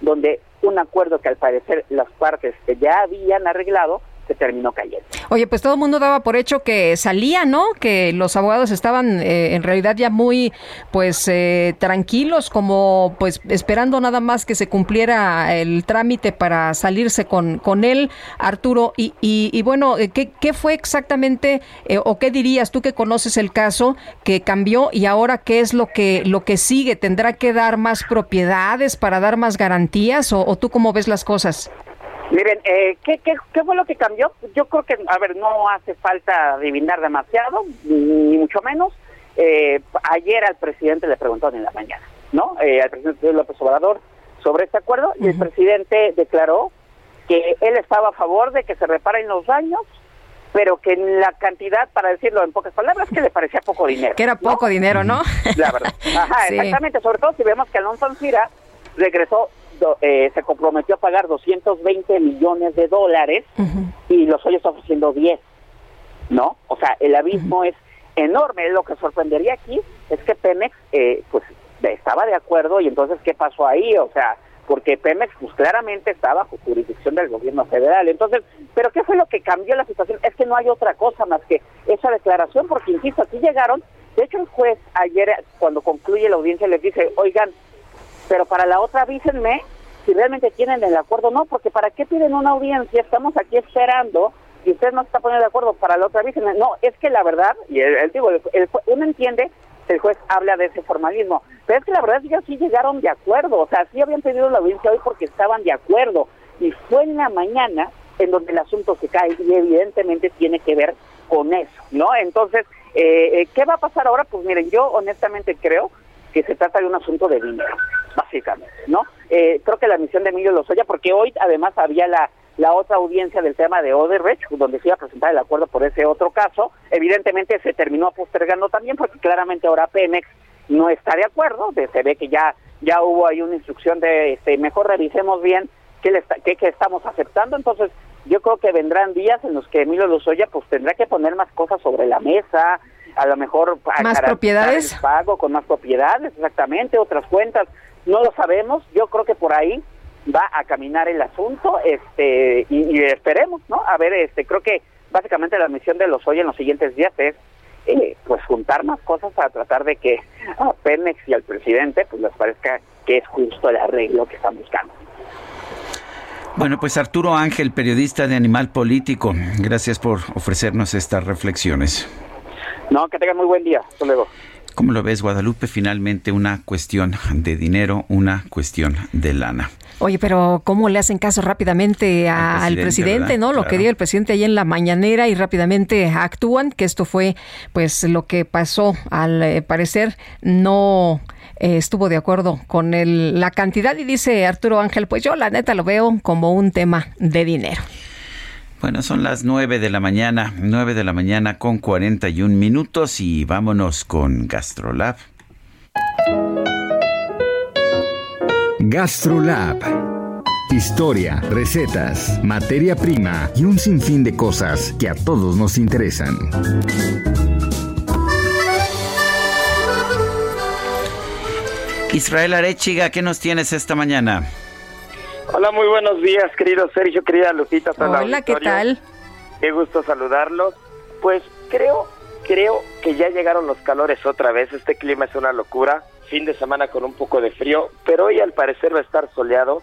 donde un acuerdo que al parecer las partes ya habían arreglado se terminó cayendo. Oye, pues todo el mundo daba por hecho que salía, ¿no? Que los abogados estaban eh, en realidad ya muy, pues, eh, tranquilos, como, pues, esperando nada más que se cumpliera el trámite para salirse con, con él, Arturo. Y, y, bueno, eh, ¿qué, ¿qué, fue exactamente, o qué dirías tú que conoces el caso, que cambió y ahora qué es lo que, lo que sigue? ¿Tendrá que dar más propiedades para dar más garantías o, o tú cómo ves las cosas? Miren, eh, ¿qué, qué, qué fue lo que cambió? Yo creo que, a ver, no hace falta adivinar demasiado, ni mucho menos. Eh, ayer al presidente le preguntaron en la mañana, ¿no? Eh, al presidente López Obrador sobre este acuerdo y el presidente declaró que él estaba a favor de que se reparen los daños, pero que la cantidad, para decirlo en pocas palabras, que le parecía poco dinero. Que era poco dinero, ¿no? La verdad. Ajá, exactamente, sobre todo si vemos que Alonso Ancira regresó eh, se comprometió a pagar 220 millones de dólares y los hoy está ofreciendo 10, ¿no? O sea, el abismo es enorme. Lo que sorprendería aquí es que Pemex, eh, pues, estaba de acuerdo y entonces, ¿qué pasó ahí? O sea, porque Pemex, pues, claramente estaba bajo jurisdicción del gobierno federal. Entonces, ¿pero qué fue lo que cambió la situación? Es que no hay otra cosa más que esa declaración, porque, insisto, aquí llegaron De hecho, el juez ayer, cuando concluye la audiencia, les dice, oigan, pero para la otra avísenme si realmente tienen el acuerdo o no, porque ¿para qué piden una audiencia? Estamos aquí esperando y usted no está poniendo de acuerdo para la otra avísenme. No, es que la verdad, y el, digo, el, uno entiende el juez habla de ese formalismo. Pero es que la verdad es que ellos sí llegaron de acuerdo, o sea, sí habían pedido la audiencia hoy porque estaban de acuerdo. Y fue en la mañana en donde el asunto se cae y evidentemente tiene que ver con eso, ¿no? Entonces, eh, eh, ¿qué va a pasar ahora? Pues miren, yo honestamente creo que se trata de un asunto de dinero, básicamente, ¿no? Eh, creo que la misión de Emilio Lozoya, porque hoy además había la la otra audiencia del tema de Odebrecht, donde se iba a presentar el acuerdo por ese otro caso. Evidentemente se terminó postergando también porque claramente ahora Pemex no está de acuerdo, se ve que ya ya hubo ahí una instrucción de este, mejor revisemos bien qué, le qué, estamos aceptando, entonces yo creo que vendrán días en los que Emilio Lozoya pues tendrá que poner más cosas sobre la mesa, a lo mejor más propiedades. pago con más propiedades, exactamente, otras cuentas, no lo sabemos, yo creo que por ahí va a caminar el asunto este y, esperemos no a ver este creo que básicamente la misión de los hoy en los siguientes días es eh, pues juntar más cosas para tratar de que a Pemex y al presidente pues les parezca que es justo el arreglo que están buscando. Bueno, pues Arturo Ángel, periodista de Animal Político, gracias por ofrecernos estas reflexiones. No, que tengan muy buen día. Hasta luego. ¿Cómo lo ves, Guadalupe? Finalmente una cuestión de dinero, una cuestión de lana. Oye, pero ¿cómo le hacen caso rápidamente al presidente, no? Lo que dio el presidente ahí en la mañanera y rápidamente actúan, que esto fue pues lo que pasó al eh, parecer no eh, estuvo de acuerdo con el, la cantidad y dice Arturo Ángel, pues yo la neta lo veo como un tema de dinero. Bueno, son las nueve de la mañana, nueve de la mañana con 41 minutos y vámonos con Gastrolab. GastroLab. Historia, recetas, materia prima y un sinfín de cosas que a todos nos interesan. Israel Arechiga, ¿qué nos tienes esta mañana? Hola, muy buenos días, querido Sergio, querida Lupita. Hola, ¿qué tal? Qué gusto saludarlos. Pues creo, creo que ya llegaron los calores otra vez. Este clima es una locura fin de semana con un poco de frío, pero hoy al parecer va a estar soleado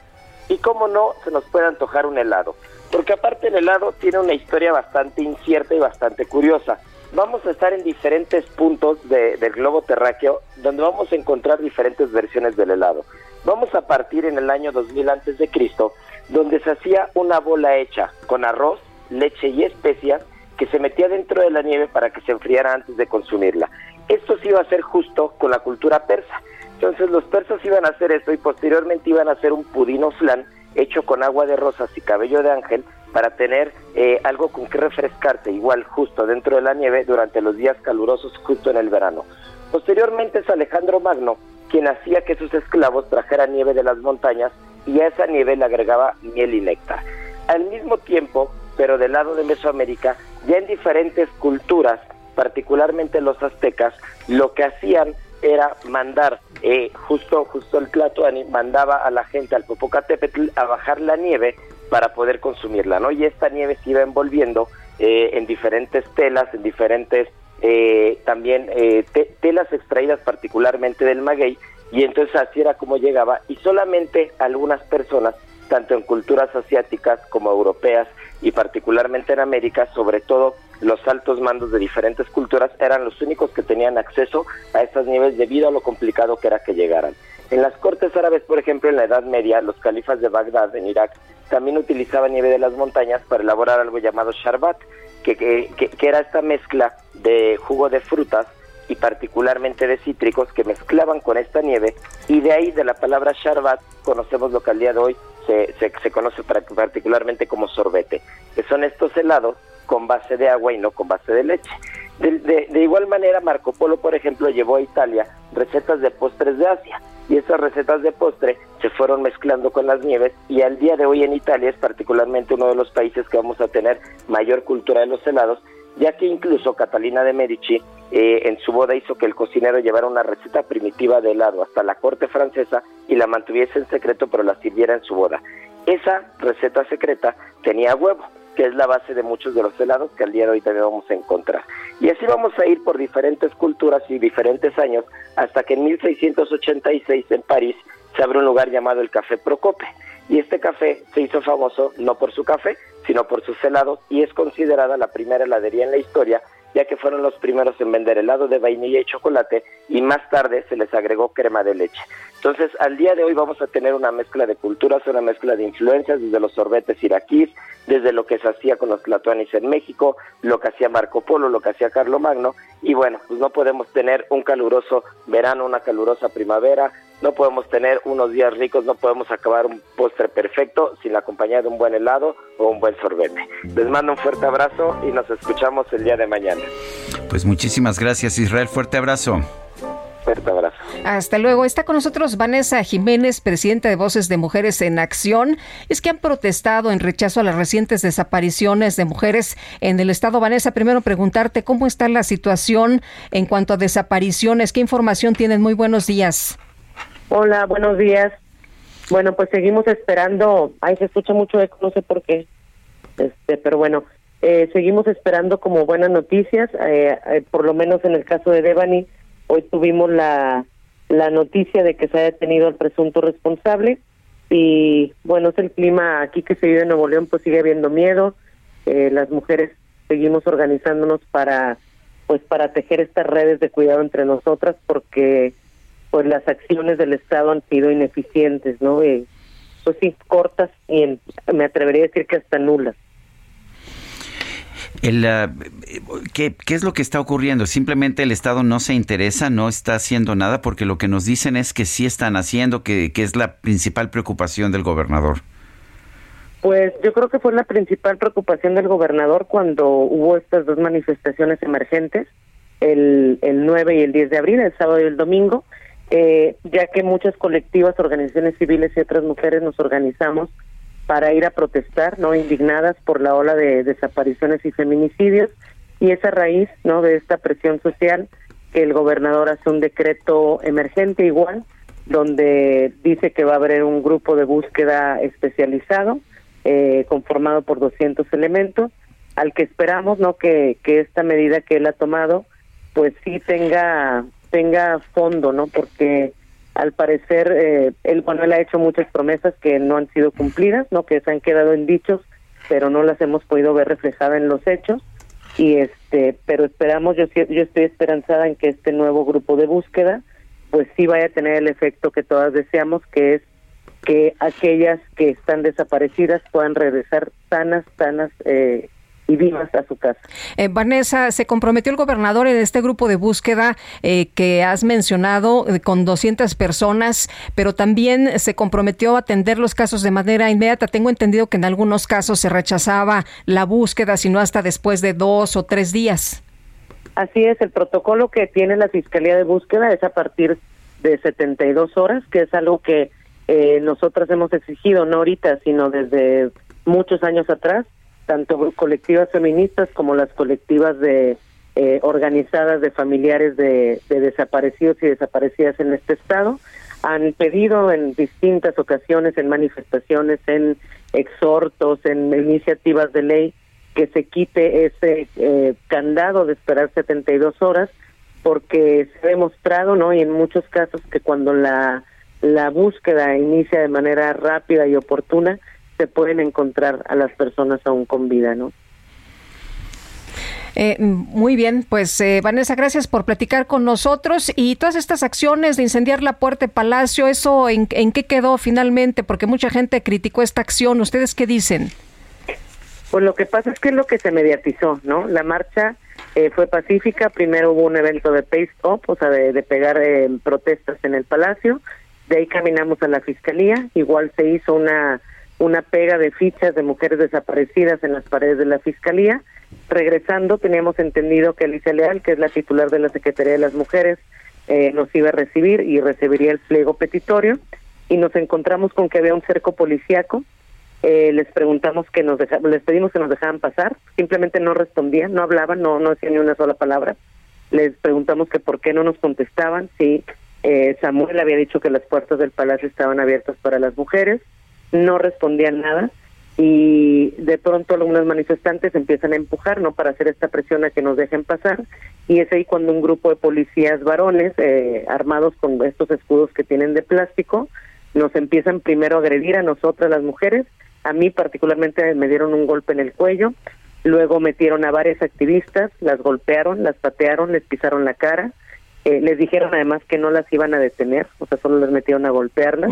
y como no, se nos puede antojar un helado, porque aparte el helado tiene una historia bastante incierta y bastante curiosa. Vamos a estar en diferentes puntos del globo terráqueo donde vamos a encontrar diferentes versiones del helado. Vamos a partir en el año 2000 antes de Cristo, donde se hacía una bola hecha con arroz, leche y especias que se metía dentro de la nieve para que se enfriara antes de consumirla. Esto sí iba a ser justo con la cultura persa. Entonces los persas iban a hacer esto y posteriormente iban a hacer un pudino flan hecho con agua de rosas y cabello de ángel para tener eh, algo con que refrescarte igual justo dentro de la nieve durante los días calurosos justo en el verano. Posteriormente es Alejandro Magno quien hacía que sus esclavos trajeran nieve de las montañas y a esa nieve le agregaba miel y néctar. Al mismo tiempo, pero del lado de Mesoamérica, ya en diferentes culturas particularmente los aztecas, lo que hacían era mandar eh, justo justo el Tlatoani mandaba a la gente al Popocatépetl a bajar la nieve para poder consumirla, ¿no? Y esta nieve se iba envolviendo eh, en diferentes telas, en diferentes eh, también telas extraídas particularmente del maguey y entonces así era como llegaba y solamente algunas personas tanto en culturas asiáticas como europeas y particularmente en América, sobre todo los altos mandos de diferentes culturas eran los únicos que tenían acceso a estas nieves debido a lo complicado que era que llegaran. En las cortes árabes, por ejemplo, en la Edad Media, los califas de Bagdad, en Irak, también utilizaban nieve de las montañas para elaborar algo llamado sharbat, que, que, que era esta mezcla de jugo de frutas y particularmente de cítricos que mezclaban con esta nieve y de ahí de la palabra sharbat conocemos lo que al día de hoy se, se, conoce particularmente como sorbete, que son estos helados con base de agua y no con base de leche. De, igual manera, Marco Polo, por ejemplo, llevó a Italia recetas de postres de Asia y esas recetas de postre se fueron mezclando con las nieves y al día de hoy en Italia es particularmente uno de los países que vamos a tener mayor cultura de los helados, ya que incluso Catalina de Medici eh, en su boda hizo que el cocinero llevara una receta primitiva de helado hasta la corte francesa y la mantuviese en secreto pero la sirviera en su boda. Esa receta secreta tenía huevo que es la base de muchos de los helados que al día de hoy también vamos a encontrar. Y así vamos a ir por diferentes culturas y diferentes años hasta que en 1686 en París se abre un lugar llamado el Café Procope. Y este café se hizo famoso no por su café, sino por sus helados y es considerada la primera heladería en la historia ya que fueron los primeros en vender helado de vainilla y chocolate y más tarde se les agregó crema de leche. Entonces, al día de hoy vamos a tener una mezcla de culturas, una mezcla de influencias, desde los sorbetes iraquíes, desde lo que se hacía con los tlatoanis en México, lo que hacía Marco Polo, lo que hacía Carlo Magno, y bueno, pues no podemos tener un caluroso verano, una calurosa primavera, no podemos tener unos días ricos, no podemos acabar un postre perfecto sin la compañía de un buen helado o un buen sorbete. Les mando un fuerte abrazo y nos escuchamos el día de mañana. Pues muchísimas gracias Israel, fuerte abrazo. Fuerte abrazo. Hasta luego. Está con nosotros Vanessa Jiménez, presidenta de Voces de Mujeres en Acción. Es que han protestado en rechazo a las recientes desapariciones de mujeres en el estado. Vanessa, primero preguntarte cómo está la situación en cuanto a desapariciones. ¿Qué información tienen? Muy buenos días. Hola, buenos días. Bueno, pues seguimos esperando. Ay, se escucha mucho eco, no sé por qué. Este, pero bueno, eh, seguimos esperando como buenas noticias. Eh, eh, por lo menos en el caso de Devani, hoy tuvimos la, la noticia de que se ha detenido al presunto responsable. Y bueno, es el clima aquí que se vive en Nuevo León, pues sigue habiendo miedo. las mujeres seguimos organizándonos para, pues para tejer estas redes de cuidado entre nosotras, porque pues las acciones del Estado han sido ineficientes, ¿no? pues sí, cortas y me atrevería a decir que hasta nulas. El, ¿qué, ¿Qué es lo que está ocurriendo? ¿Simplemente el Estado no se interesa, no está haciendo nada? Porque lo que nos dicen es que sí están haciendo, que, que es la principal preocupación del gobernador. Pues yo creo que fue la principal preocupación del gobernador cuando hubo estas dos manifestaciones emergentes, el, el 9 y el 10 de abril, el sábado y el domingo, eh, ya que muchas colectivas, organizaciones civiles y otras mujeres nos organizamos para ir a protestar, no indignadas por la ola de desapariciones y feminicidios. Y esa raíz, no de esta presión social que el gobernador hace un decreto emergente igual donde dice que va a haber un grupo de búsqueda especializado eh, conformado por 200 elementos al que esperamos no que que esta medida que él ha tomado pues sí tenga tenga fondo, ¿no? Porque al parecer eh, bueno, él ha hecho muchas promesas que no han sido cumplidas, ¿no? Que se han quedado en dichos, pero no las hemos podido ver reflejadas en los hechos. Y este, pero esperamos, yo, yo estoy esperanzada en que este nuevo grupo de búsqueda, pues sí vaya a tener el efecto que todas deseamos, que es que aquellas que están desaparecidas puedan regresar sanas, sanas eh, y vivas a su casa. Eh, Vanessa, se comprometió el gobernador en este grupo de búsqueda eh, que has mencionado eh, con 200 personas, pero también se comprometió a atender los casos de manera inmediata. Tengo entendido que en algunos casos se rechazaba la búsqueda, sino hasta después de dos o tres días. Así es, el protocolo que tiene la Fiscalía de Búsqueda es a partir de 72 horas, que es algo que eh, nosotros hemos exigido, no ahorita, sino desde muchos años atrás tanto colectivas feministas como las colectivas de eh, organizadas de familiares de, desaparecidos y desaparecidas en este estado han pedido en distintas ocasiones, en manifestaciones, en exhortos, en iniciativas de ley, que se quite ese eh, candado de esperar 72 horas, porque se ha demostrado, ¿no? Y en muchos casos que cuando la, la búsqueda inicia de manera rápida y oportuna, se pueden encontrar a las personas aún con vida, ¿no? Eh, muy bien, pues eh, Vanessa, gracias por platicar con nosotros y todas estas acciones de incendiar la puerta de Palacio, ¿eso en, en qué quedó finalmente? Porque mucha gente criticó esta acción. ¿Ustedes qué dicen? Pues lo que pasa es que es lo que se mediatizó, ¿no? La marcha eh, fue pacífica. Primero hubo un evento de pace up, o sea, de, de pegar protestas en el Palacio. De ahí caminamos a la Fiscalía. Igual se hizo una una pega de fichas de mujeres desaparecidas en las paredes de la Fiscalía. Regresando, teníamos entendido que Alicia Leal, que es la titular de la Secretaría de las Mujeres, eh, nos iba a recibir y recibiría el pliego petitorio. Y nos encontramos con que había un cerco policíaco. Eh, les preguntamos que nos deja, les pedimos que nos dejaran pasar. Simplemente no respondían, no hablaban, no, no decían ni una sola palabra. Les preguntamos que por qué no nos contestaban. Si eh, Samuel había dicho que las puertas del palacio estaban abiertas para las mujeres no respondían nada y de pronto algunos manifestantes empiezan a empujar, ¿no? Para hacer esta presión a que nos dejen pasar y es ahí cuando un grupo de policías varones eh, armados con estos escudos que tienen de plástico nos empiezan primero a agredir a nosotras las mujeres, a mí particularmente me dieron un golpe en el cuello, luego metieron a varias activistas, las golpearon, las patearon, les pisaron la cara, eh, les dijeron además que no las iban a detener, o sea, solo les metieron a golpearlas.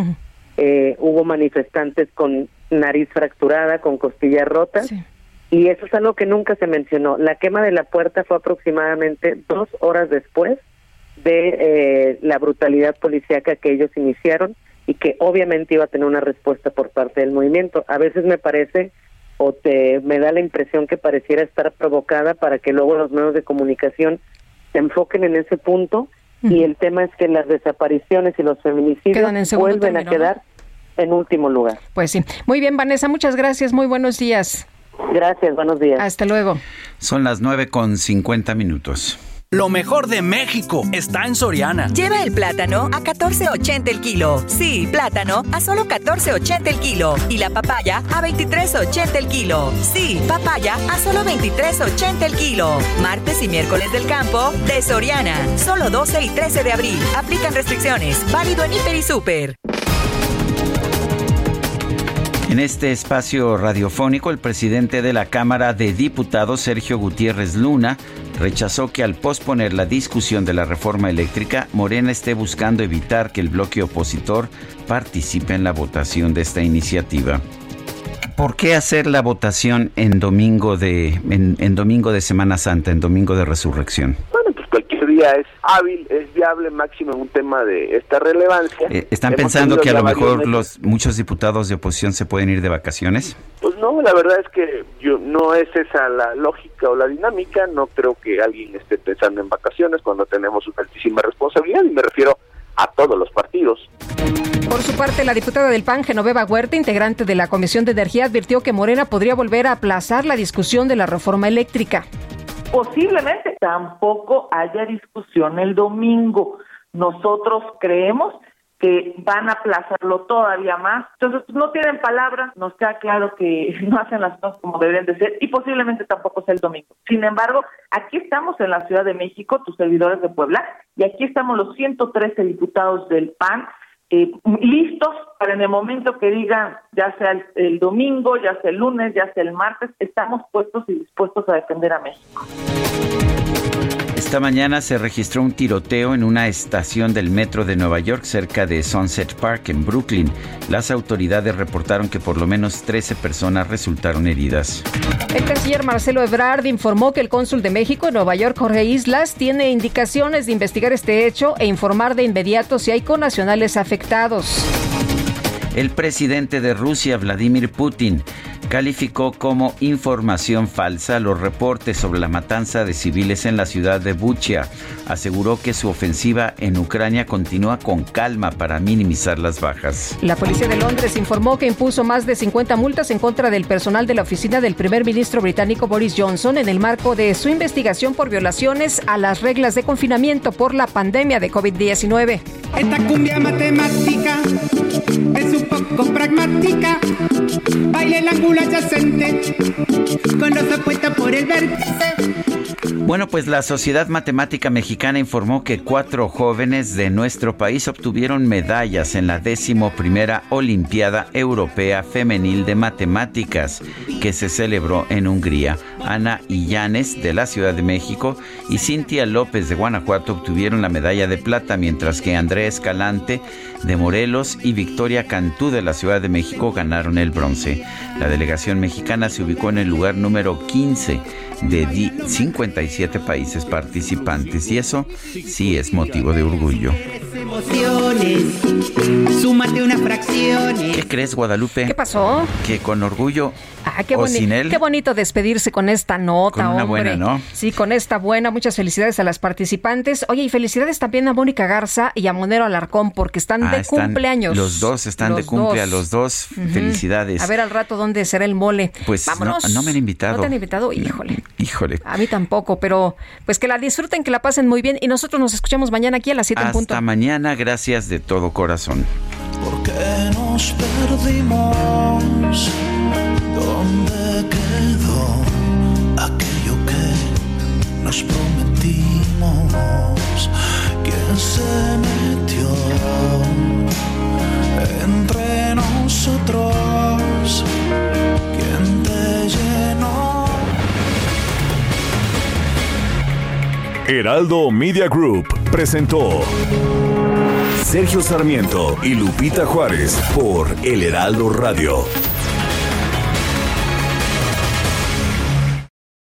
Eh, hubo manifestantes con nariz fracturada, con costillas rotas. Y eso es algo que nunca se mencionó. La quema de la puerta fue aproximadamente dos horas después de eh, la brutalidad policíaca que ellos iniciaron y que obviamente iba a tener una respuesta por parte del movimiento. A veces me parece o te me da la impresión que pareciera estar provocada para que luego los medios de comunicación se enfoquen en ese punto y el tema es que las desapariciones y los feminicidios vuelven a quedar en último lugar. Pues sí. Muy bien, Vanessa, muchas gracias. Muy buenos días. Gracias, buenos días. Hasta luego. Son las 9 con 50 minutos. Lo mejor de México está en Soriana. Lleva el plátano a 14.80 el kilo. Sí, plátano a solo 14.80 el kilo. Y la papaya a 23.80 el kilo. Sí, papaya a solo 23.80 el kilo. Martes y miércoles del campo de Soriana. Solo 12 y 13 de abril. Aplican restricciones. Válido en Hiper y Super. En este espacio radiofónico, el presidente de la Cámara de Diputados, Sergio Gutiérrez Luna, rechazó que al posponer la discusión de la reforma eléctrica, Morena esté buscando evitar que el bloque opositor participe en la votación de esta iniciativa. ¿Por qué hacer la votación en domingo de, en, domingo de Semana Santa, en domingo de resurrección? Día es hábil, es viable, máximo en un tema de esta relevancia. Eh, ¿Están pensando que a lo mejor los muchos diputados de oposición se pueden ir de vacaciones? Pues no, la verdad es que yo no es esa la lógica o la dinámica, no creo que alguien esté pensando en vacaciones cuando tenemos una altísima responsabilidad y me refiero a todos los partidos. Por su parte, la diputada del PAN, Genoveva Huerta, integrante de la Comisión de Energía, advirtió que Morena podría volver a aplazar la discusión de la reforma eléctrica posiblemente tampoco haya discusión el domingo. Nosotros creemos que van a aplazarlo todavía más. Entonces, no tienen palabras, nos queda claro que no hacen las cosas como deben de ser y posiblemente tampoco sea el domingo. Sin embargo, aquí estamos en la Ciudad de México, tus servidores de Puebla, y aquí estamos los 113 diputados del PAN eh, listos para en el momento que digan, ya sea el, domingo, ya sea el lunes, ya sea el martes, estamos puestos y dispuestos a defender a México. Esta mañana se registró un tiroteo en una estación del metro de Nueva York cerca de Sunset Park en Brooklyn. Las autoridades reportaron que por lo menos 13 personas resultaron heridas. El canciller Marcelo Ebrard informó que el cónsul de México en Nueva York, Jorge Islas, tiene indicaciones de investigar este hecho e informar de inmediato si hay conacionales afectados. El presidente de Rusia, Vladimir Putin, calificó como información falsa los reportes sobre la matanza de civiles en la ciudad de Bucha. Aseguró que su ofensiva en Ucrania continúa con calma para minimizar las bajas. La policía de Londres informó que impuso más de 50 multas en contra del personal de la oficina del primer ministro británico Boris Johnson en el marco de su investigación por violaciones a las reglas de confinamiento por la pandemia de COVID-19. Esta cumbia matemática es un poco pragmática. Baile la por el Bueno, pues la Sociedad Matemática Mexicana informó que cuatro jóvenes de nuestro país obtuvieron medallas en la décimo primera Olimpiada Europea Femenil de Matemáticas que se celebró en Hungría. Ana Illanes de la Ciudad de México y Cintia López de Guanajuato obtuvieron la medalla de plata, mientras que Andrés Escalante de Morelos y Victoria Cantú de la Ciudad de México ganaron el bronce. La delegación mexicana se ubicó en el lugar número 15 de 57 países participantes y eso sí es motivo de orgullo. Súmate. ¿Qué crees, Guadalupe? ¿Qué pasó? Que con orgullo Ah, qué, qué bonito despedirse con esta nota, con una buena, ¿no? Sí, con esta buena. Muchas felicidades a las participantes. Oye, y felicidades también a Mónica Garza y a Monero Alarcón porque están ah, de cumpleaños. Los dos están de cumpleaños, los dos. Felicidades. A ver al rato dónde será el mole. Pues Vámonos. No, me han invitado. ¿No te han invitado? Híjole. Híjole. A mí tampoco, pero pues que la disfruten, que la pasen muy bien y nosotros nos escuchamos mañana aquí a las 7 en punto. Hasta mañana, gracias de todo corazón. Porque nos perdimos prometimos. ¿Quién se metió entre nosotros? ¿Quién te llenó? Heraldo Media Group presentó Sergio Sarmiento y Lupita Juárez por El Heraldo Radio.